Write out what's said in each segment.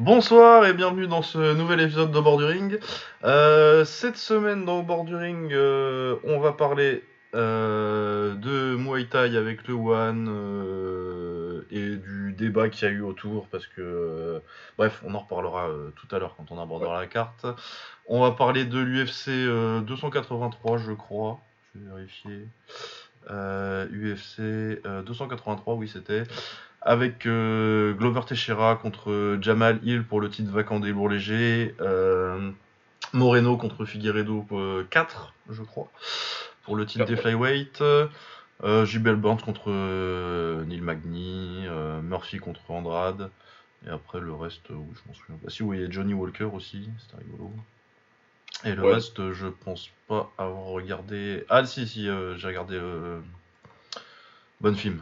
Bonsoir et bienvenue dans ce nouvel épisode de Borduring. Euh, cette semaine dans Borduring, euh, on va parler euh, de Muay Thai avec le One et du débat qu'il y a eu autour parce que, bref, on en reparlera tout à l'heure quand on abordera la carte. On va parler de l'UFC 283, je crois. Je vais vérifier. UFC euh, 283, oui, c'était. Avec euh, Glover Teixeira contre Jamal Hill pour le titre vacant des lourds légers. euh, Moreno contre Figueredo euh, 4, je crois, pour le titre des flyweight. Euh, Gilbert Burns contre euh, Neil Magny. euh, Murphy contre Andrade. Et après le reste, euh, oui, je m'en souviens pas. Si, oui, il y a Johnny Walker aussi, c'était rigolo. Et le Ouais. reste, euh, je pense pas avoir regardé. Ah, si, si, euh, j'ai regardé euh... Bonne film.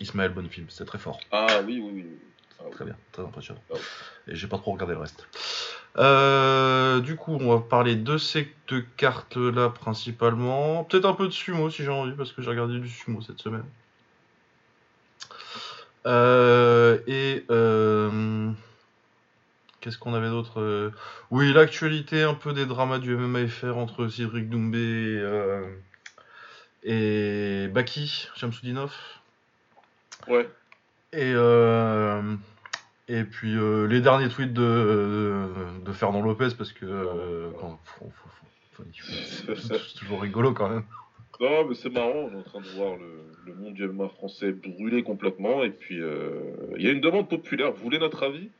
Ismaël Bonne film, c'était très fort. Ah oui, oui, oui. Ah, oui. Très bien, très impressionnant. Ah ouais. Et j'ai pas trop regardé le reste. Euh, du coup, on va parler de ces deux cartes-là principalement. Peut-être un peu de sumo si j'ai envie, parce que j'ai regardé du sumo cette semaine. Euh, et euh, qu'est-ce qu'on avait d'autre Oui, l'actualité un peu des dramas du MMAFR entre Cédric Doumbé euh, et Baki Shamsudinov. Ouais. Et, euh, et puis euh, les derniers tweets de, de Fernand Lopez, parce que quand- faut- faut- faut- faut- il faut- c'est toujours rigolo quand même. Non, mais c'est marrant, on est en train de voir le, le monde du MMA français brûler complètement. Et puis, euh, il y a une demande populaire. Vous voulez notre avis?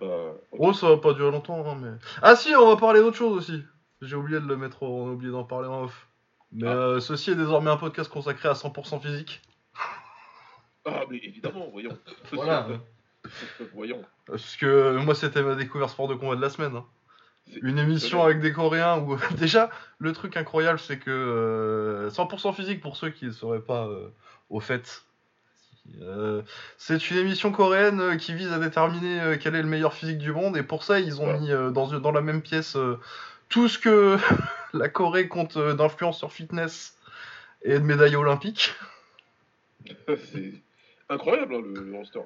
Bah, ok. Oh, ça va pas durer longtemps, hein, mais. Ah si, on va parler d'autre chose aussi. J'ai oublié de le mettre, on a oublié d'en parler en off. Mais Ah. euh, ceci est désormais un podcast consacré à 100% physique. Ah, mais évidemment, voyons. Voilà. voyons. Parce que moi, c'était ma découverte sport de combat de la semaine. hein. Une émission avec des Coréens où déjà le truc incroyable c'est que euh, 100% physique pour ceux qui ne seraient pas euh, au fait. euh, c'est une émission coréenne euh, qui vise à déterminer euh, quel est le meilleur physique du monde et pour ça ils ont Ouais. mis euh, dans, dans la même pièce euh, tout ce que la Corée compte euh, d'influence sur fitness et de médailles olympiques. Incroyable, hein, le, le roster.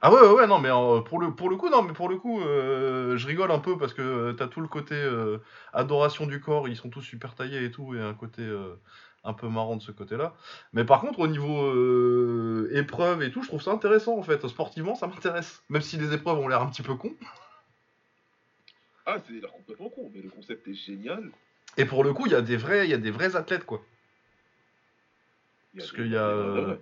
Ah ouais, ouais, ouais, non, mais euh, pour, le, pour le coup, non, mais pour le coup, euh, je rigole un peu parce que euh, t'as tout le côté adoration du corps, ils sont tous super taillés et tout, et un côté un peu marrant de ce côté-là. Mais par contre, au niveau euh, épreuve et tout, je trouve ça intéressant en fait. Sportivement, ça m'intéresse. Même si les épreuves ont l'air un petit peu cons. Ah, c'est l'air complètement con, mais le concept est génial. Et pour le coup, il y a des vrais, il y a des vrais athlètes quoi. Y a Parce des- qu'il y a, des- euh,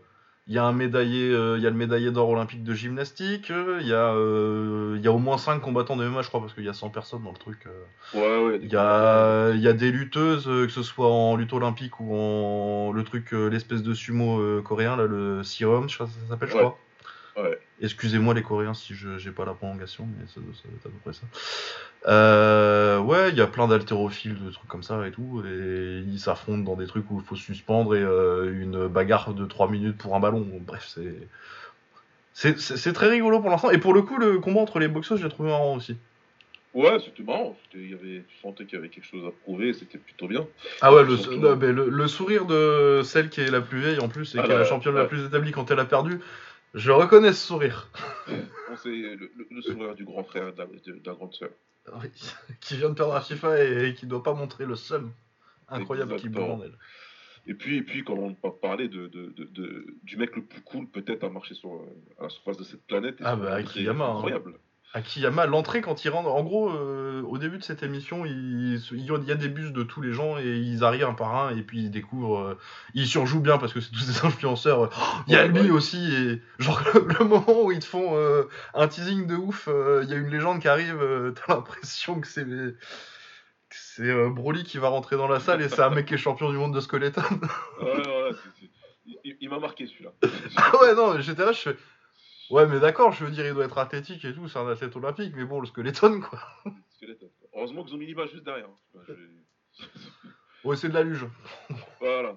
Il y a un médaillé, euh, il y a le médaillé d'or olympique de gymnastique. euh, Il y a, euh, il y a au moins 5 combattants de MMA, je crois, parce qu'il y a 100 personnes dans le truc. euh. Ouais, ouais. des Il y a, il y a des lutteuses, euh, que ce soit en lutte olympique ou en le truc, l'espèce de sumo coréen, là, le crois que ça s'appelle, je crois. Ouais. Excusez-moi les Coréens si je j'ai pas la prolongation, mais ça, doit- ça doit être à peu près ça. Euh, ouais, il y a plein d'haltérophiles, de trucs comme ça et tout, et ils s'affrontent dans des trucs où il faut suspendre et euh, une bagarre de 3 minutes pour un ballon. Bref, c'est. C'est très rigolo pour l'instant, et pour le coup, le combat entre les boxeuses, j'ai trouvé marrant aussi. Ouais, c'était marrant. Il y avait, tu sentais qu'il y avait quelque chose à prouver, c'était plutôt bien. Ah ouais, le, Surtout- non, mais le, le sourire de celle qui est la plus vieille en plus et Ah qui est la championne la plus établie quand elle a perdu, je reconnais ce sourire. On sait le, le- le sourire du grand frère de la, de- la grande sœur. Oui, qui vient de perdre à FIFA et, et qui doit pas montrer le seum incroyable qui brûle en elle. Et puis, et puis quand on parler de, de, de, de- du mec le plus cool peut-être à marcher sur, euh, à la surface de cette planète. et Ah c'est bah, hein. Akiyama, l'entrée quand il rentre, en gros, euh, au début de cette émission, il, il y a des bus de tous les gens et ils arrivent un par un et puis ils découvrent. euh, ils surjouent bien parce que c'est tous des influenceurs. euh, Oh, Il y a Ouais, lui ouais. aussi et genre le, le moment où ils te font euh, un teasing de ouf, il y a une légende qui arrive, t'as l'impression que c'est c'est Broly qui va rentrer dans la salle et c'est un mec qui est champion du monde de Skeleton. Ouais, ouais, il- il, il m'a marqué celui-là. Ah ouais non, j'étais là, je fais. Ouais mais d'accord, je veux dire il doit être athlétique et tout, c'est un athlète olympique, mais bon le Skeleton quoi. Heureusement qu'ils ont mis l'image juste derrière. hein. Je- Ouais c'est de la luge. Voilà.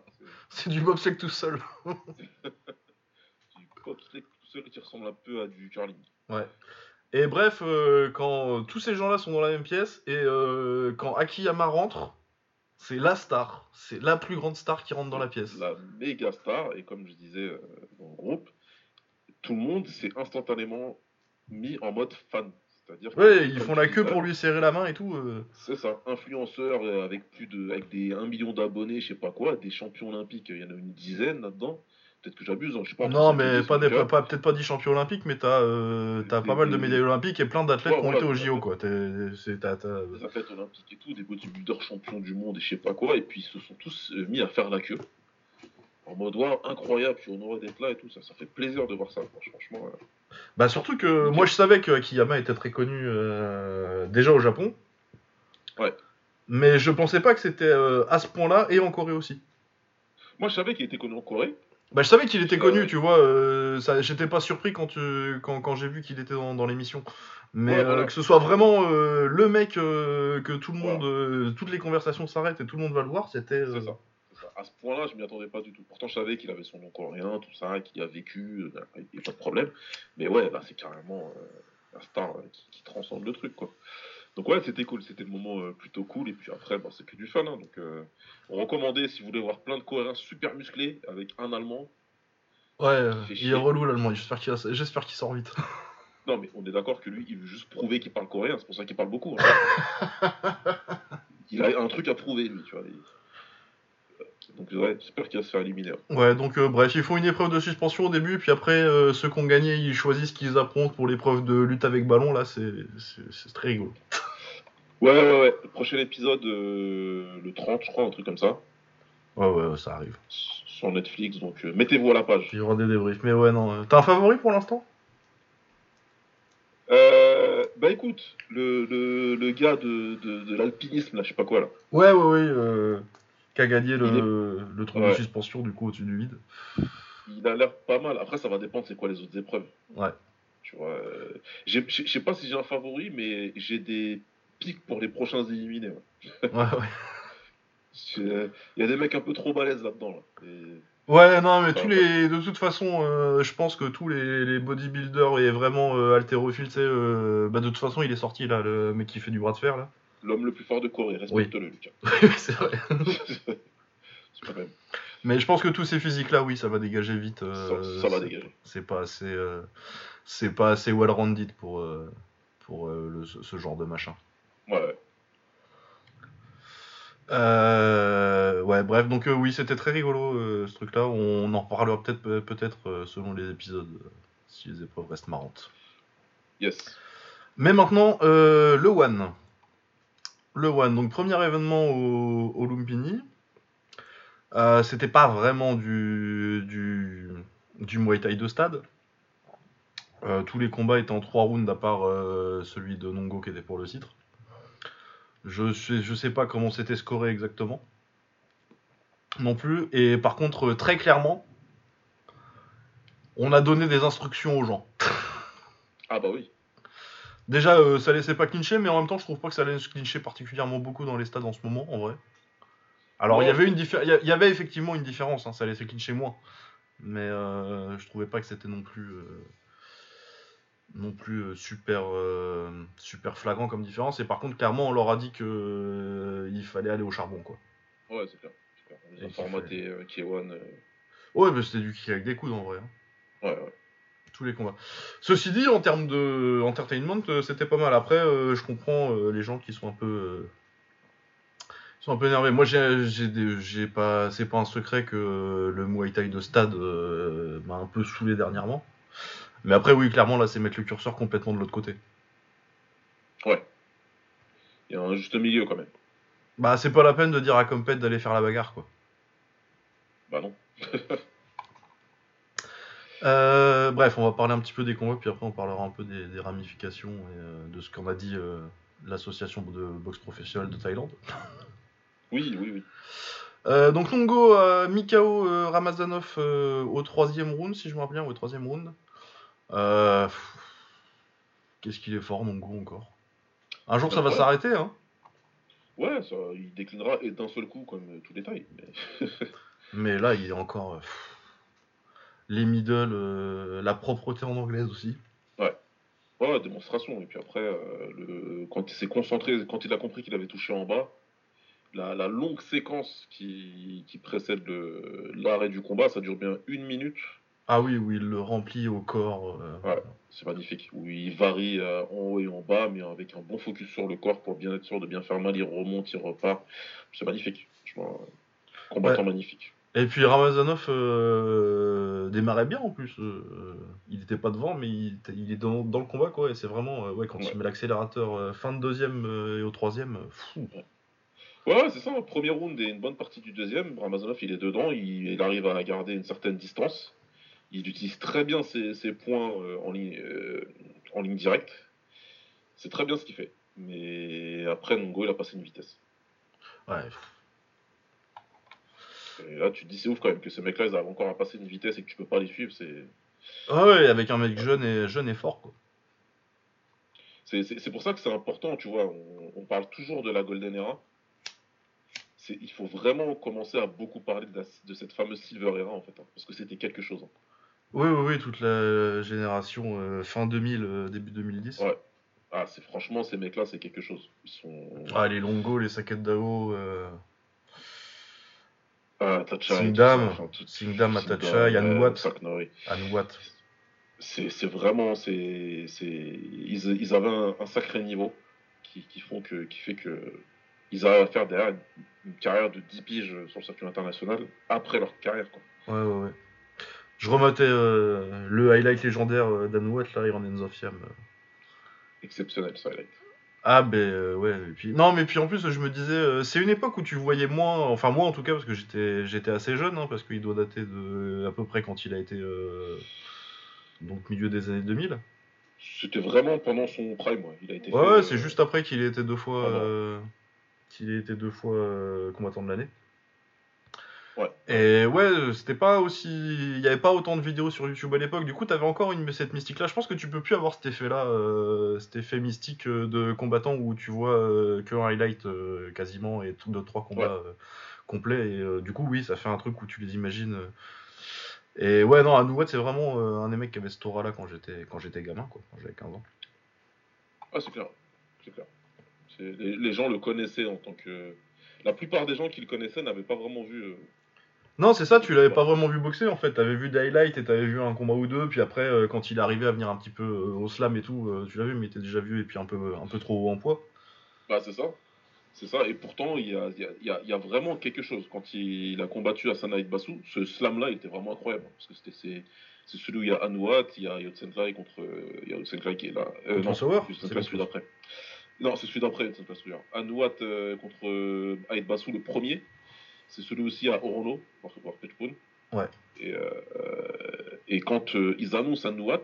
C'est du bobsleigh tout seul. C'est du bobsleigh tout seul qui ressemble un peu à du curling. Ouais. Et bref, euh, quand euh, tous ces gens-là sont dans la même pièce, et euh, quand Akiyama rentre, c'est la star. C'est la plus grande star qui rentre dans la pièce. La méga star, et comme je disais euh, dans le groupe, tout le monde s'est instantanément mis en mode fan. C'est-à-dire Ouais, ils font la queue pour lui serrer la main et tout. euh. C'est ça, influenceur euh, avec plus de avec des 1 million d'abonnés, je sais pas quoi, des champions olympiques, il y en a une dizaine là-dedans. Peut-être que j'abuse, hein, je sais pas. Non, mais 5 pas des, 10, pas, pas- peut-être pas 10 champions olympiques, mais t'as euh, Des- pas mal de médailles olympiques et plein d'athlètes Ouais, qui ont voilà, été au JO, quoi. C'est- t'as- des athlètes olympiques et tout, des bodybuilders champions du monde et je sais pas quoi, et puis ils se sont tous mis à faire la queue. En mode, waouh, incroyable, je suis honoré d'être là et tout, ça, ça fait plaisir de voir ça, franchement. euh. Bah surtout que moi je savais que Akiyama était très connu euh, déjà au Japon. Ouais. Mais je pensais pas que c'était euh, à ce point-là et en Corée aussi. Moi, je savais qu'il était connu en Corée, Bah je savais qu'il était connu, tu vois. ça, j'étais pas surpris quand tu, quand, quand j'ai vu qu'il était dans, dans l'émission. Mais Ouais, voilà. que ce soit vraiment le mec que tout le monde, toutes les conversations s'arrêtent et tout le monde va le voir, c'était. c'est ça. À ce point-là, je m'y attendais pas du tout. Pourtant, je savais qu'il avait son nom coréen, tout ça, qu'il a vécu, euh, il n'y a pas de problème. Mais ouais, là, c'est carrément euh, un star euh, qui, qui transcende le truc, quoi. Donc ouais, c'était cool, c'était le moment euh, plutôt cool. Et puis après, bah, c'est que du fun. hein. donc, euh, on recommandait si vous voulez voir plein de Coréens super musclés avec un Allemand. Ouais, il est relou l'allemand. J'espère qu'il j'espère qu'il sort vite. Non, mais on est d'accord que lui, il veut juste prouver qu'il parle coréen. C'est pour ça qu'il parle beaucoup. hein. il a un truc à prouver, lui, tu vois. il- Donc ouais, j'espère qu'il va se faire éliminer. hein. Ouais, donc euh, bref, ils font une épreuve de suspension au début, puis après, euh, ceux qui ont gagné, ils choisissent ce qu'ils affrontent pour l'épreuve de lutte avec ballon. Là, c'est très rigolo. Ouais, ouais, ouais. Prochain épisode, euh, le 30, je crois, un truc comme ça, Ouais, ouais, ça arrive. sur Netflix. Donc mettez-vous à la page. Il y aura des débriefs. Mais ouais, non. T'as un favori pour l'instant? Euh, bah écoute, le, le, le gars de, de, de l'alpinisme, là, je sais pas quoi, là. Ouais, ouais, ouais. Euh, qui a gagné le, Il le truc de suspension du coup au-dessus du vide. Il a l'air pas mal. Après, ça va dépendre c'est quoi les autres épreuves. Ouais. Tu vois, euh, je sais pas si j'ai un favori, mais j'ai des pics pour les prochains éliminés. ouais. Ouais, ouais. Il y a des mecs un peu trop balèzes là-dedans. Là. Et- Ouais, non, mais tous les, de toute façon, euh, je pense que tous les, les bodybuilders et vraiment euh, haltérophiles, euh, bah de toute façon, il est sorti là, le mec qui fait du bras de fer là. L'homme le plus fort de Corée, respecte-le, Lucas. c'est vrai. C'est quand même. Mais je pense que tous ces physiques là, oui, ça va dégager vite. euh, ça, ça va dégager. C'est pas assez, euh, c'est pas assez well-rounded pour, euh, pour euh, le- ce, ce genre de machin. Ouais, ouais. Euh, ouais, bref, donc euh, oui, c'était très rigolo euh, ce truc-là. On en reparlera peut-être peut-être euh, selon les épisodes, euh, si les épreuves restent marrantes. Yes. Mais maintenant, euh, le One. Le One, donc premier événement au, Lumpini. Euh, C'était pas vraiment du, du, Muay Thai de stade. Euh, tous les combats étaient en 3 rounds à part euh, celui de Nongo qui était pour le titre. Je sais, je sais pas comment c'était scoré exactement. Non plus. Et par contre, très clairement, on a donné des instructions aux gens. Ah bah oui. Déjà, euh, ça laissait pas clincher, mais en même temps, je trouve pas que ça laisse clincher particulièrement beaucoup dans les stades en ce moment, en vrai. Alors, il y avait une diffé- il y avait effectivement une différence, hein, ça laissait clincher moins. Mais euh, je trouvais pas que c'était non plus, euh, non plus euh, super, euh, super flagrant comme différence. Et par contre, clairement, on leur a dit que il fallait aller au charbon, quoi. Ouais, c'est clair. On les a euh, K1. euh, Ouais, mais c'était du kick avec des coudes en vrai. hein. Ouais, ouais. Tous les combats. Ceci dit, en termes de entertainment, euh, c'était pas mal. Après, euh, je comprends euh, les gens qui sont un peu, euh, sont un peu énervés. Moi, j'ai, j'ai, des- j'ai pas, c'est pas un secret que le Muay Thai de stade m'a un peu saoulé dernièrement. Mais après, oui, clairement, là, c'est mettre le curseur complètement de l'autre côté. Ouais. Il y a un juste milieu quand même. Bah, c'est pas la peine de dire à Compet d'aller faire la bagarre, quoi. Bah non. Euh, bref, on va parler un petit peu des combats, puis après on parlera un peu des, des ramifications et euh, de ce qu'en a dit euh, l'association de boxe professionnelle de Thaïlande. Oui, oui, oui. Donc Longo euh, Ramazanov au troisième round, si je me rappelle bien, au troisième round. Qu'est-ce qu'il est fort, Longo, encore? Un jour, ça va Ouais. s'arrêter, hein. Ouais, ça, il déclinera et d'un seul coup comme tous les tailles. Mais... Mais là, il est encore... pff, les middle, euh, la propreté en anglaise aussi. Ouais, démonstration. Et puis après, euh, le... quand il s'est concentré, quand il a compris qu'il avait touché en bas, la, la longue séquence qui, qui précède l'arrêt du combat, ça dure bien une minute. Ah oui, où il le remplit au corps. Ouais, c'est magnifique. Où il varie en haut et en bas, mais avec un bon focus sur le corps pour bien être sûr de bien faire mal. Il remonte, il repart. C'est magnifique. combattant magnifique. Et puis Ramazanov euh, démarrait bien en plus. Euh, il n'était pas devant, mais il, il est dans, dans, le combat quoi. Et c'est vraiment euh, ouais quand il met l'accélérateur fin de deuxième et au troisième. Fou. Ouais, c'est ça. Premier round et une bonne partie du deuxième. Ramazanov il est dedans, il, arrive à garder une certaine distance. Il utilise très bien ses, ses points en ligne en ligne directe. C'est très bien ce qu'il fait. Mais après Nongo il a passé une vitesse. Ouais. Et là, tu te dis, c'est ouf quand même que ces mecs-là, ils arrivent encore à passer une vitesse et que tu peux pas les suivre. C'est. Ah ouais, avec un mec jeune et, jeune et fort, quoi. C'est pour ça que c'est important, tu vois. On, parle toujours de la Golden Era. Il faut vraiment commencer à beaucoup parler de, cette fameuse Silver Era, en fait. Hein, parce que c'était quelque chose. Hein. Oui, oui, oui, toute la génération euh, fin 2000, euh, début 2010. Ouais. Ah, c'est franchement, ces mecs-là, c'est quelque chose. Ils sont... Ah, les Longo, les Saket Dao. Euh... Ah, Singdam, Singdam, Atacha, Yanouat. C'est vraiment. c'est ils, ils avaient un, sacré niveau qui, qui, font que, qui fait que ils arrivent à faire derrière une carrière de 10 piges sur le circuit international après leur carrière. Quoi. Ouais, ouais, ouais. Je remettais euh, le highlight légendaire euh, d'Anouat, là, Iron Ends of Yam. Exceptionnel ce highlight. Ah ben euh, ouais et puis non mais puis en plus je me disais euh, c'est une époque où tu voyais moins enfin moi en tout cas parce que j'étais j'étais assez jeune hein, parce qu'il doit dater de à peu près quand il a été euh, donc milieu des années 2000. C'était vraiment pendant son prime ouais. il a été Ouais, c'est juste après qu'il ait été deux fois qu'il ait été deux fois combattant de l'année. Et ouais, c'était pas aussi. Il y avait pas autant de vidéos sur YouTube à l'époque. Du coup, t'avais encore une... cette mystique-là. Je pense que tu peux plus avoir cet effet-là, euh, cet effet mystique euh, de combattant où tu vois euh, que un highlight quasiment et deux trois combats complets. Et du coup, oui, ça fait un truc où tu les imagines. Et ouais, non, Anouat, c'est vraiment un des mecs qui avait ce aura-là quand j'étais quand j'étais gamin, quoi, quand j'avais 15 ans. Ah, c'est clair, c'est clair. Les, les, gens le connaissaient en tant que. La plupart des gens qui le connaissaient n'avaient pas vraiment vu non, c'est ça, tu l'avais pas vraiment vu boxer en fait. T'avais vu des highlights et t'avais vu un combat ou deux, puis après, euh, quand il est arrivé à venir un petit peu euh, au slam et tout, euh, tu l'as vu, mais il était déjà vu et puis un peu, un peu trop haut en poids. Bah, c'est ça. C'est ça, et pourtant, il y a, y, a, y a, vraiment quelque chose. Quand il, a combattu Asana Bassou, ce slam-là était vraiment incroyable. Parce que c'était c'est celui où il y a Anouat, il y a Yotsenklai contre. Il y a qui est là. Euh, non, c'est celui d'après. Non, c'est celui d'après, Yotsenklai, celui-là. Anouat contre Aïd Bassou, le premier. C'est celui aussi à Orono, Ouais. Et, euh, et quand euh, ils annoncent Anouat,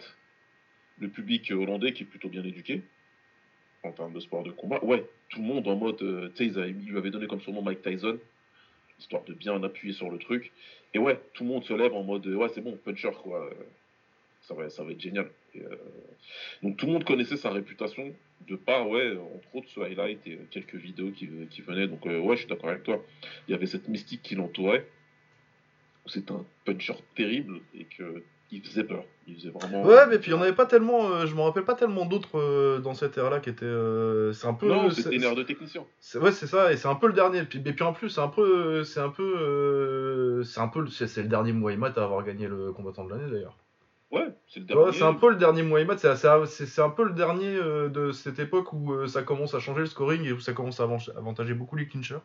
le public hollandais qui est plutôt bien éduqué, en termes de sport de combat, ouais, tout le monde en mode, euh, tu sais, il lui avait donné comme surnom Mike Tyson, histoire de bien appuyer sur le truc. Et ouais, tout le monde se lève en mode, ouais, c'est bon, puncher, quoi. Ça va, ça va être génial. Donc tout le monde connaissait sa réputation de part, ouais, entre autres ce highlight et quelques vidéos qui, qui venaient. Donc, euh, ouais, je suis d'accord avec toi. Il y avait cette mystique qui l'entourait. C'est un puncher terrible et que il faisait peur. Il faisait vraiment. Ouais, mais puis il n'y en avait pas tellement. Euh, je me rappelle pas tellement d'autres euh, dans cette ère-là qui étaient. c'est un peu. Non, c'était une ère de technicien. Ouais, c'est ça, et c'est un peu le dernier. Puis, et puis en plus, c'est un peu. C'est un peu. c'est un peu. C'est le dernier Mohamed à avoir gagné le combattant de l'année d'ailleurs. C'est le dernier. c'est un peu le dernier Muhammad, c'est un peu le dernier euh, de cette époque où euh, ça commence à changer le scoring et où ça commence à avantager beaucoup les clinchers.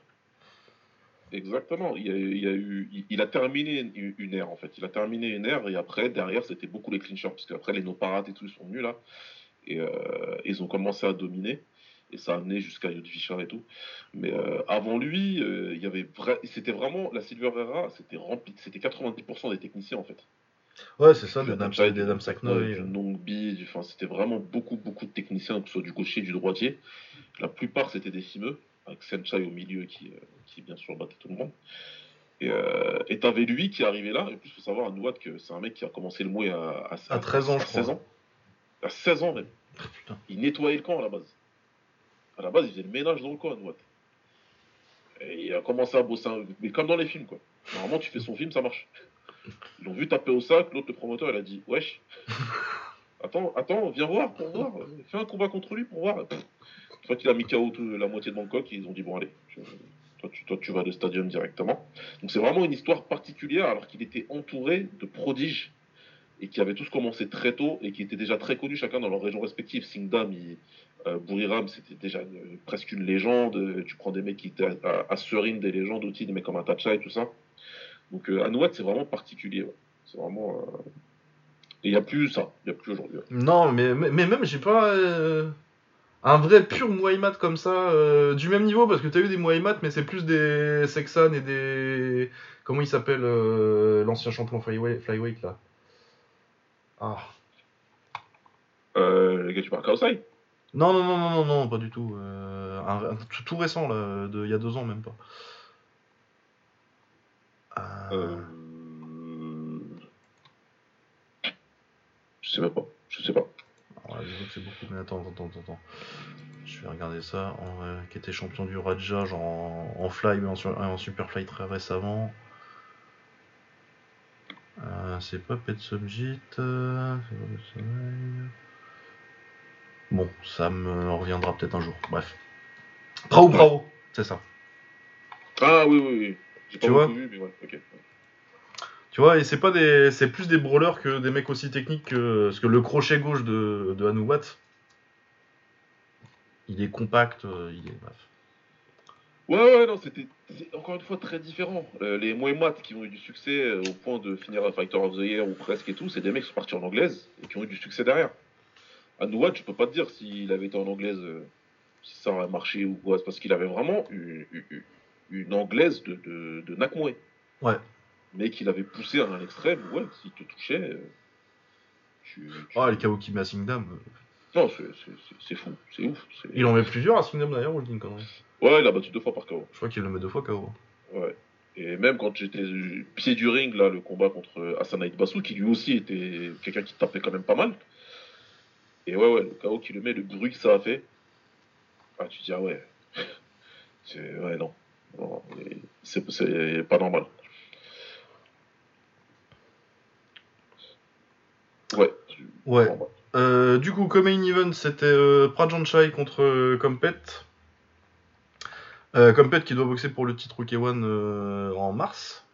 Exactement, il a, il a, eu, il a terminé une, ère en fait. Il a terminé une ère et après, derrière, c'était beaucoup les clinchers parce qu'après, les no-parades et tout, ils sont venus là. Et euh, ils ont commencé à dominer et ça a amené jusqu'à Yodvisha et tout. Mais avant lui, il y avait c'était vraiment la Silver Era, c'était rempli, c'était 90% des techniciens en fait. Ouais, c'est ça, des Damsak, des Damsaknoy. Du Nongbi, enfin, c'était vraiment beaucoup, beaucoup de techniciens, que ce soit du gaucher, du droitier. La plupart, c'était des fimeux, avec Senchai au milieu qui, euh, qui, bien sûr, battait tout le monde. Et euh, t'avais lui qui arrivait là, et puis il faut savoir à Nouat que c'est un mec qui a commencé le mouet à, à, 13 ans, à 16 ans. À 16 ans même. Ah, il nettoyait le camp à la base. À la base, il faisait le ménage dans le camp à Nouat. Et il a commencé à bosser, mais comme dans les films, quoi. Normalement, tu fais son film, ça marche. Ils l'ont vu taper au sac, l'autre, le promoteur, il a dit Wesh, attends, attends, viens voir pour voir, fais un combat contre lui pour voir. Une fois qu'il a mis KO la moitié de Bangkok, ils ont dit Bon, allez, toi, tu, toi, tu vas de stadium directement. Donc, c'est vraiment une histoire particulière, alors qu'il était entouré de prodiges et qui avaient tous commencé très tôt et qui étaient déjà très connus chacun dans leur région respective. Singdam, il, euh, Buriram, c'était déjà presque une légende. Tu prends des mecs qui étaient à, à, des légendes aussi, des mecs comme Atacha et tout ça. Donc euh, c'est vraiment particulier. C'est vraiment. Euh, et il n'y a plus ça, il n'y a plus aujourd'hui. Non, mais, mais, même, j'ai pas euh, un vrai pur Muaymat comme ça, du même niveau, parce que tu as eu des Muaymat, mais c'est plus des Sexan et des. Comment il s'appelle l'ancien champion flyweight, là Ah. Euh, les gars, tu parles Kaosai non, non, non, non, non, non, pas du tout. un, tout, récent, là, il y a deux ans même pas. Euh... Je sais même pas. Je sais pas. Alors que c'est beaucoup, mais attends, attends, attends, Je vais regarder ça. qui était champion du Raja, genre en, fly, mais en, en super fly très récemment. Euh, c'est pas Pet Subject. Euh, bon, ça me reviendra peut-être un jour. Bref. Bravo, bravo, c'est ça. Ah oui, oui, oui tu vois Tu vois, et c'est pas des, c'est plus des brawlers que des mecs aussi techniques que parce que le crochet gauche de, de il est compact, euh, il est bref. Ouais, ouais, non, c'était encore une fois très différent. Euh, les Moemat qui ont eu du succès euh, au point de finir un Fighter of the Year ou presque et tout, c'est des mecs qui sont partis en anglaise et qui ont eu du succès derrière. Anoubat, je peux pas te dire s'il avait été en anglaise, si ça aurait marché ou quoi. C'est parce qu'il avait vraiment eu, une anglaise de, de. Ouais. Mais qu'il avait poussé à un extrême, ouais, s'il te touchait. Euh, tu, Ah, le KO qui met à Singdam. Non, c'est fou, c'est ouf. Il en met plusieurs à Singdam d'ailleurs, dis une connerie Ouais, il a battu deux fois par KO. Je crois qu'il le met deux fois KO. Ouais. Et même quand j'étais pied du ring, là, le combat contre Asanaïd Basu, qui lui aussi était quelqu'un qui tapait quand même pas mal. Et ouais, ouais, le KO qui le met, le bruit que ça a fait. Ah, tu dis, ah ouais. ouais, non. C'est pas normal. Ouais. Ouais. Euh, du coup, comme main event, c'était euh, Prajanchai contre euh, Compet. Euh, Compet qui doit boxer pour le titre Rookie One en mars.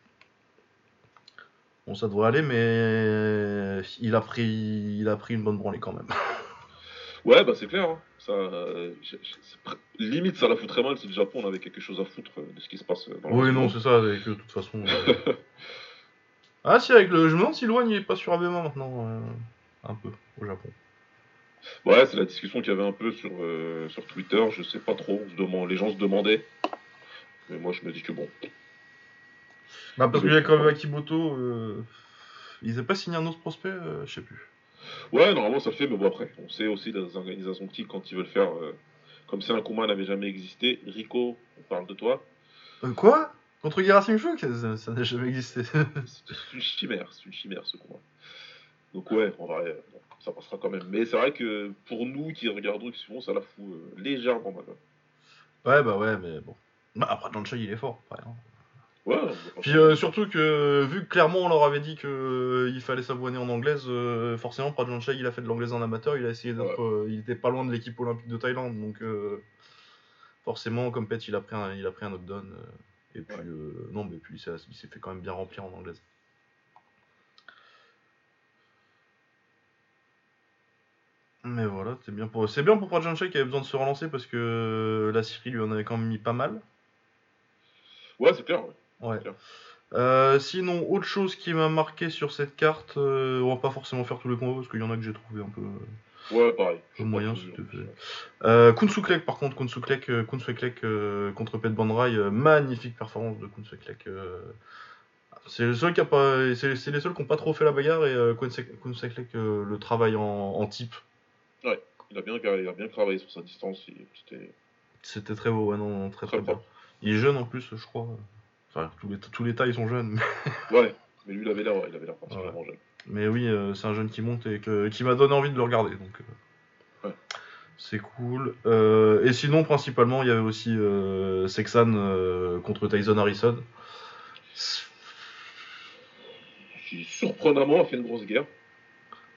Bon, ça devrait aller, mais il a pris, il a pris une bonne branlée quand même. Ouais, bah c'est clair. Hein. Ça, limite, ça la foutrait mal si le Japon avait quelque chose à foutre euh, de ce qui se passe dans Oui, non, c'est ça, avec de toute façon. Euh. ah, si, avec le. Je me demande si loin il est pas sur ABMA maintenant, euh, un peu, au Japon. Ouais, c'est la discussion qu'il y avait un peu sur, sur Twitter, je sais pas trop, les gens se demandaient. Mais moi, je me dis que bon. Bah, parce qu'il y a quand même Akiboto, ils n'avaient pas signé un autre prospect, je sais plus. Ouais, normalement ça le fait, mais bon après, on sait aussi dans les organisations petites quand ils veulent faire, euh, comme si un combat n'avait jamais existé, Rico, on parle de toi. Euh, quoi? Contre Gerasim Chouk Ça n'a jamais existé. c'est une chimère, c'est une chimère ce combat. Donc ouais, en vrai, ça passera quand même. Mais c'est vrai que pour nous qui regardons, qui suivons, ça la fout euh, légèrement mal. Ouais, bah ouais, mais bon. Bah, après, dans le il est fort, pareil. Puis euh, surtout que, vu que clairement on leur avait dit qu'il euh, fallait s'abonner en anglaise, euh, forcément Prajanchai il a fait de l'anglaise en amateur, il a essayé d'être. il était pas loin de l'équipe olympique de Thaïlande, donc forcément, comme Pet, il a pris un, il a pris un knockdown. et puis, non, mais puis il s'est fait quand même bien remplir en anglaise. Mais voilà, c'est bien pour c'est bien pour Prajanchai qui avait besoin de se relancer parce que la Syrie lui en avait quand même mis pas mal. Ouais, c'est clair. Ouais. Euh, sinon, autre chose qui m'a marqué sur cette carte, euh, on va pas forcément faire tous les combats parce qu'il y en a que j'ai trouvé un peu. Euh, ouais, pareil. Moyen, s'il te plaît. Euh, Kunsuklek, par contre, Kunsuklek, Kunsuklek contre Pet Bandrai, magnifique performance de Kunsuklek. c'est le seul qui a pas, c'est les seuls qui n'ont pas trop fait la bagarre et Kunsuklek le travail en, type. Ouais, il a bien, il a bien travaillé sur sa distance. C'était. C'était très beau, ouais, non, très très, bien. Il est jeune en plus, je crois. Enfin, tous les, tous les tailles sont jeunes. ouais, mais lui, il avait l'air, il avait l'air particulièrement jeune. Mais oui, euh, c'est un jeune qui monte et qui m'a donné envie de le regarder. Donc, euh, ouais. C'est cool. Euh, et sinon, principalement, il y avait aussi Sexan contre Tyson Harrison. Qui surprenamment a fait une grosse guerre.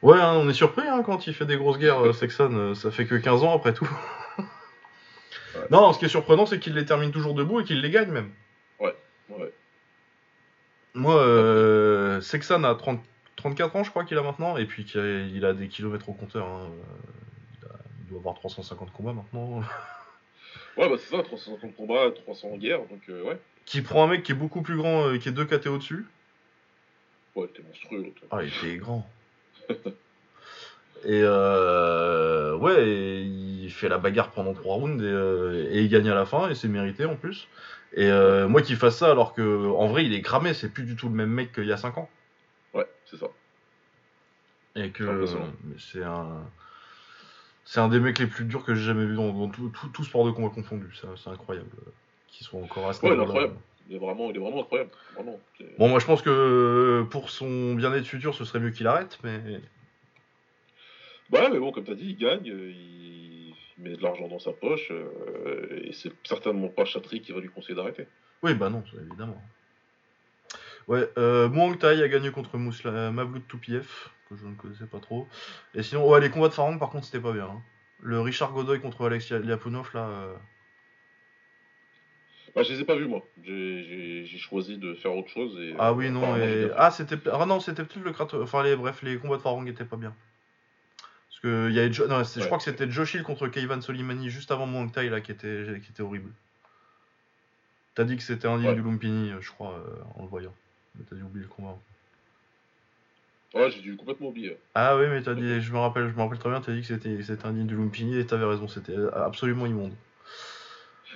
Ouais, hein, on est surpris hein, quand il fait des grosses guerres, Sexan. ça fait que 15 ans après tout. Non, ce qui est surprenant, c'est qu'il les termine toujours debout et qu'il les gagne même. Ouais. Moi, euh, Sexan a 30, 34 ans, je crois qu'il a maintenant, et puis qu'il a, il a des kilomètres au compteur. hein. Il, a- il doit avoir 350 combats maintenant. Ouais, bah c'est ça, 350 combats, 300 en guerre, donc euh, ouais. qui prend un mec qui est beaucoup plus grand, euh, qui est 2 KT au-dessus. Ouais, t'es monstrueux. Ah, il était grand. et euh, ouais, et il fait la bagarre pendant 3 rounds et, euh, et il gagne à la fin, et c'est mérité en plus. Et euh, moi qui fasse ça alors que en vrai il est cramé, c'est plus du tout le même mec qu'il y a 5 ans. Ouais, c'est ça. Et que C'est un c'est un des mecs les plus durs que j'ai jamais vu dans, dans tout, tout, tout sport de combat confondu. C'est incroyable euh, qu'il soit encore à ce Ouais, niveau-là. Il est vraiment, il est vraiment incroyable. Vraiment. Bon, moi je pense que pour son bien-être futur, ce serait mieux qu'il arrête, mais Ouais, mais bon, comme t'as dit, il gagne, euh, il... met de l'argent dans sa poche, euh, et c'est certainement pas Chatry qui va lui conseiller d'arrêter. oui, bah non, évidemment. Ouais, euh, Muang Thai a gagné contre Mousla... Mavlut Toupiev, que je ne connaissais pas trop. Et sinon, ouais, les combats de Farang, par contre, c'était pas bien. hein. Le Richard Godoy contre Alex Liapunov, là. euh, Bah, je les ai pas vus, moi. J'ai- choisi de faire autre chose. Et, Ah euh, oui, non, apparemment, j'ai et... Ah, c'était... Ah non, c'était peut-être le Kratos... Enfin, les... bref, les combats de Farang étaient pas bien. Que y avait... Jo- non, c'est- je crois que c'était Josh Hill contre Keivan Solimani juste avant Thai, là, qui était, qui était horrible. T'as dit que c'était un digne Ouais. du Lumpini, euh, je crois, euh, en le voyant. Mais t'as dû oublier le combat. Ouais, j'ai dû complètement oublier. Ah oui, mais t'as dit, je me rappelle, je me rappelle très bien, t'as dit que c'était, c'était un digne du Lumpini et t'avais raison, c'était absolument immonde.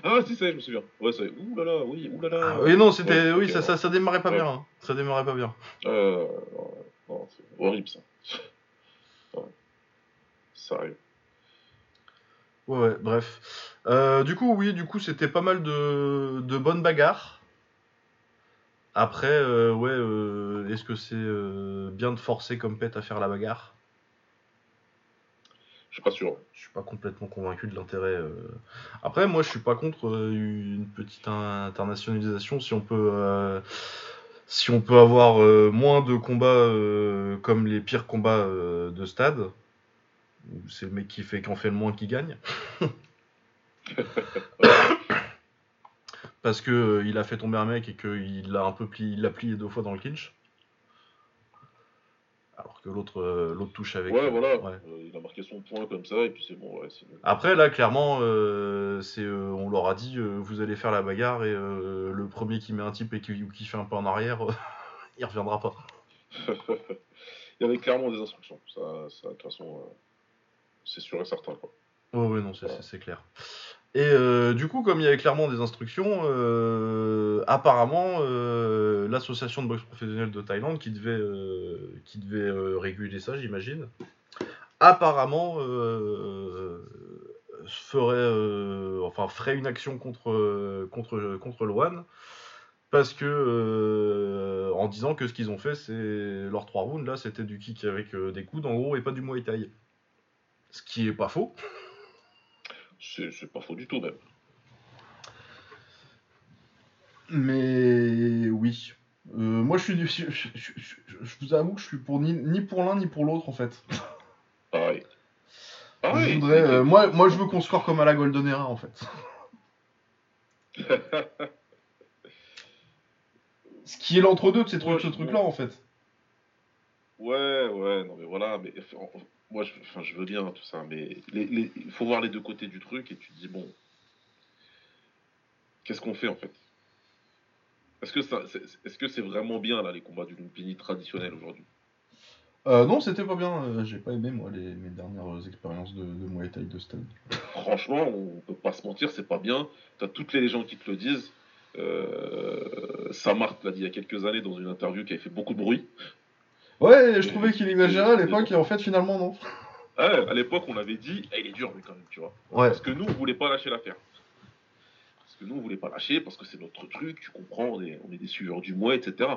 Ah, si, ça, je me souviens. Ouais, c'est. Ouh là là, oui, ouh là là. Ah, et non, c'était, Ouais, oui, ça, ça, ça démarrait pas Ouais. bien, hein. ça démarrait pas bien. Euh, non, c'est horrible ça. Ouais. Sérieux. Ouais, ouais, bref. Euh, du coup, oui, du coup, c'était pas mal de, de bonnes bagarres. Après, euh, ouais, euh, est-ce que c'est bien de forcer comme pet à faire la bagarre? Je suis pas sûr. Je suis pas complètement convaincu de l'intérêt. Après, moi, je suis pas contre une petite in- internationalisation si on peut, si on peut avoir euh, moins de combats euh, comme les pires combats euh, de stade, c'est le mec qui fait qui en fait le moins qui gagne, parce que euh, il a fait tomber un mec et qu'il l'a un peu plié, il l'a plié deux fois dans le clinch. Alors que l'autre, euh, l'autre touche avec. Ouais, voilà. ouais. Euh, il a marqué son point comme ça, et puis c'est bon, ouais. Après, là, clairement, c'est, on leur a dit, vous allez faire la bagarre et le premier qui met un type et qui, ou qui fait un peu en arrière, il reviendra pas. il y avait clairement des instructions. Ça, ça de toute façon, c'est sûr et certain. Quoi. Oh, oui, non, c'est, clair. Et euh, du coup, comme il y avait clairement des instructions, euh, apparemment, euh, l'association de boxe professionnelle de Thaïlande, qui devait, qui devait réguler ça, j'imagine, apparemment ferait, enfin, ferait une action contre, contre, contre Loan. Parce que, en disant que ce qu'ils ont fait, c'est leurs trois rounds là, c'était du kick avec des coudes en gros et pas du muay thai. Ce qui est pas faux. C'est pas faux du tout, même. Mais oui. Euh, moi, je suis du. Je, je- je- je- je vous avoue que je suis pour ni, ni pour l'un ni pour l'autre en fait. Pareil. je Pareil. voudrais, euh, moi, moi, je veux qu'on score comme à la Golden Era en fait. Ce qui est l'entre-deux de ces trucs, Ouais, ce truc-là en fait. Ouais, ouais, non mais voilà, mais moi je, enfin, je veux bien tout ça, mais il faut voir les deux côtés du truc et tu te dis bon, qu'est-ce qu'on fait en fait? Est-ce que ça, c'est, est-ce que c'est vraiment bien là les combats du Lumpini traditionnels aujourd'hui? Euh, non, c'était pas bien. euh, J'ai pas aimé moi les, mes dernières expériences de, de Muay Thai de stade. Franchement, on peut pas se mentir, c'est pas bien. T'as toutes les légendes qui te le disent. Euh, Samart l'a dit il y a quelques années dans une interview qui avait fait beaucoup de bruit. Ouais, je trouvais qu'il exagérait à l'époque et en fait finalement non. Ouais, à l'époque, on avait dit, Eh, il est dur lui quand même, tu vois. Ouais. Parce que nous, on voulait pas lâcher l'affaire. Que nous, on voulait pas lâcher, parce que c'est notre truc, tu comprends, on est, on est des suiveurs du mois, etc.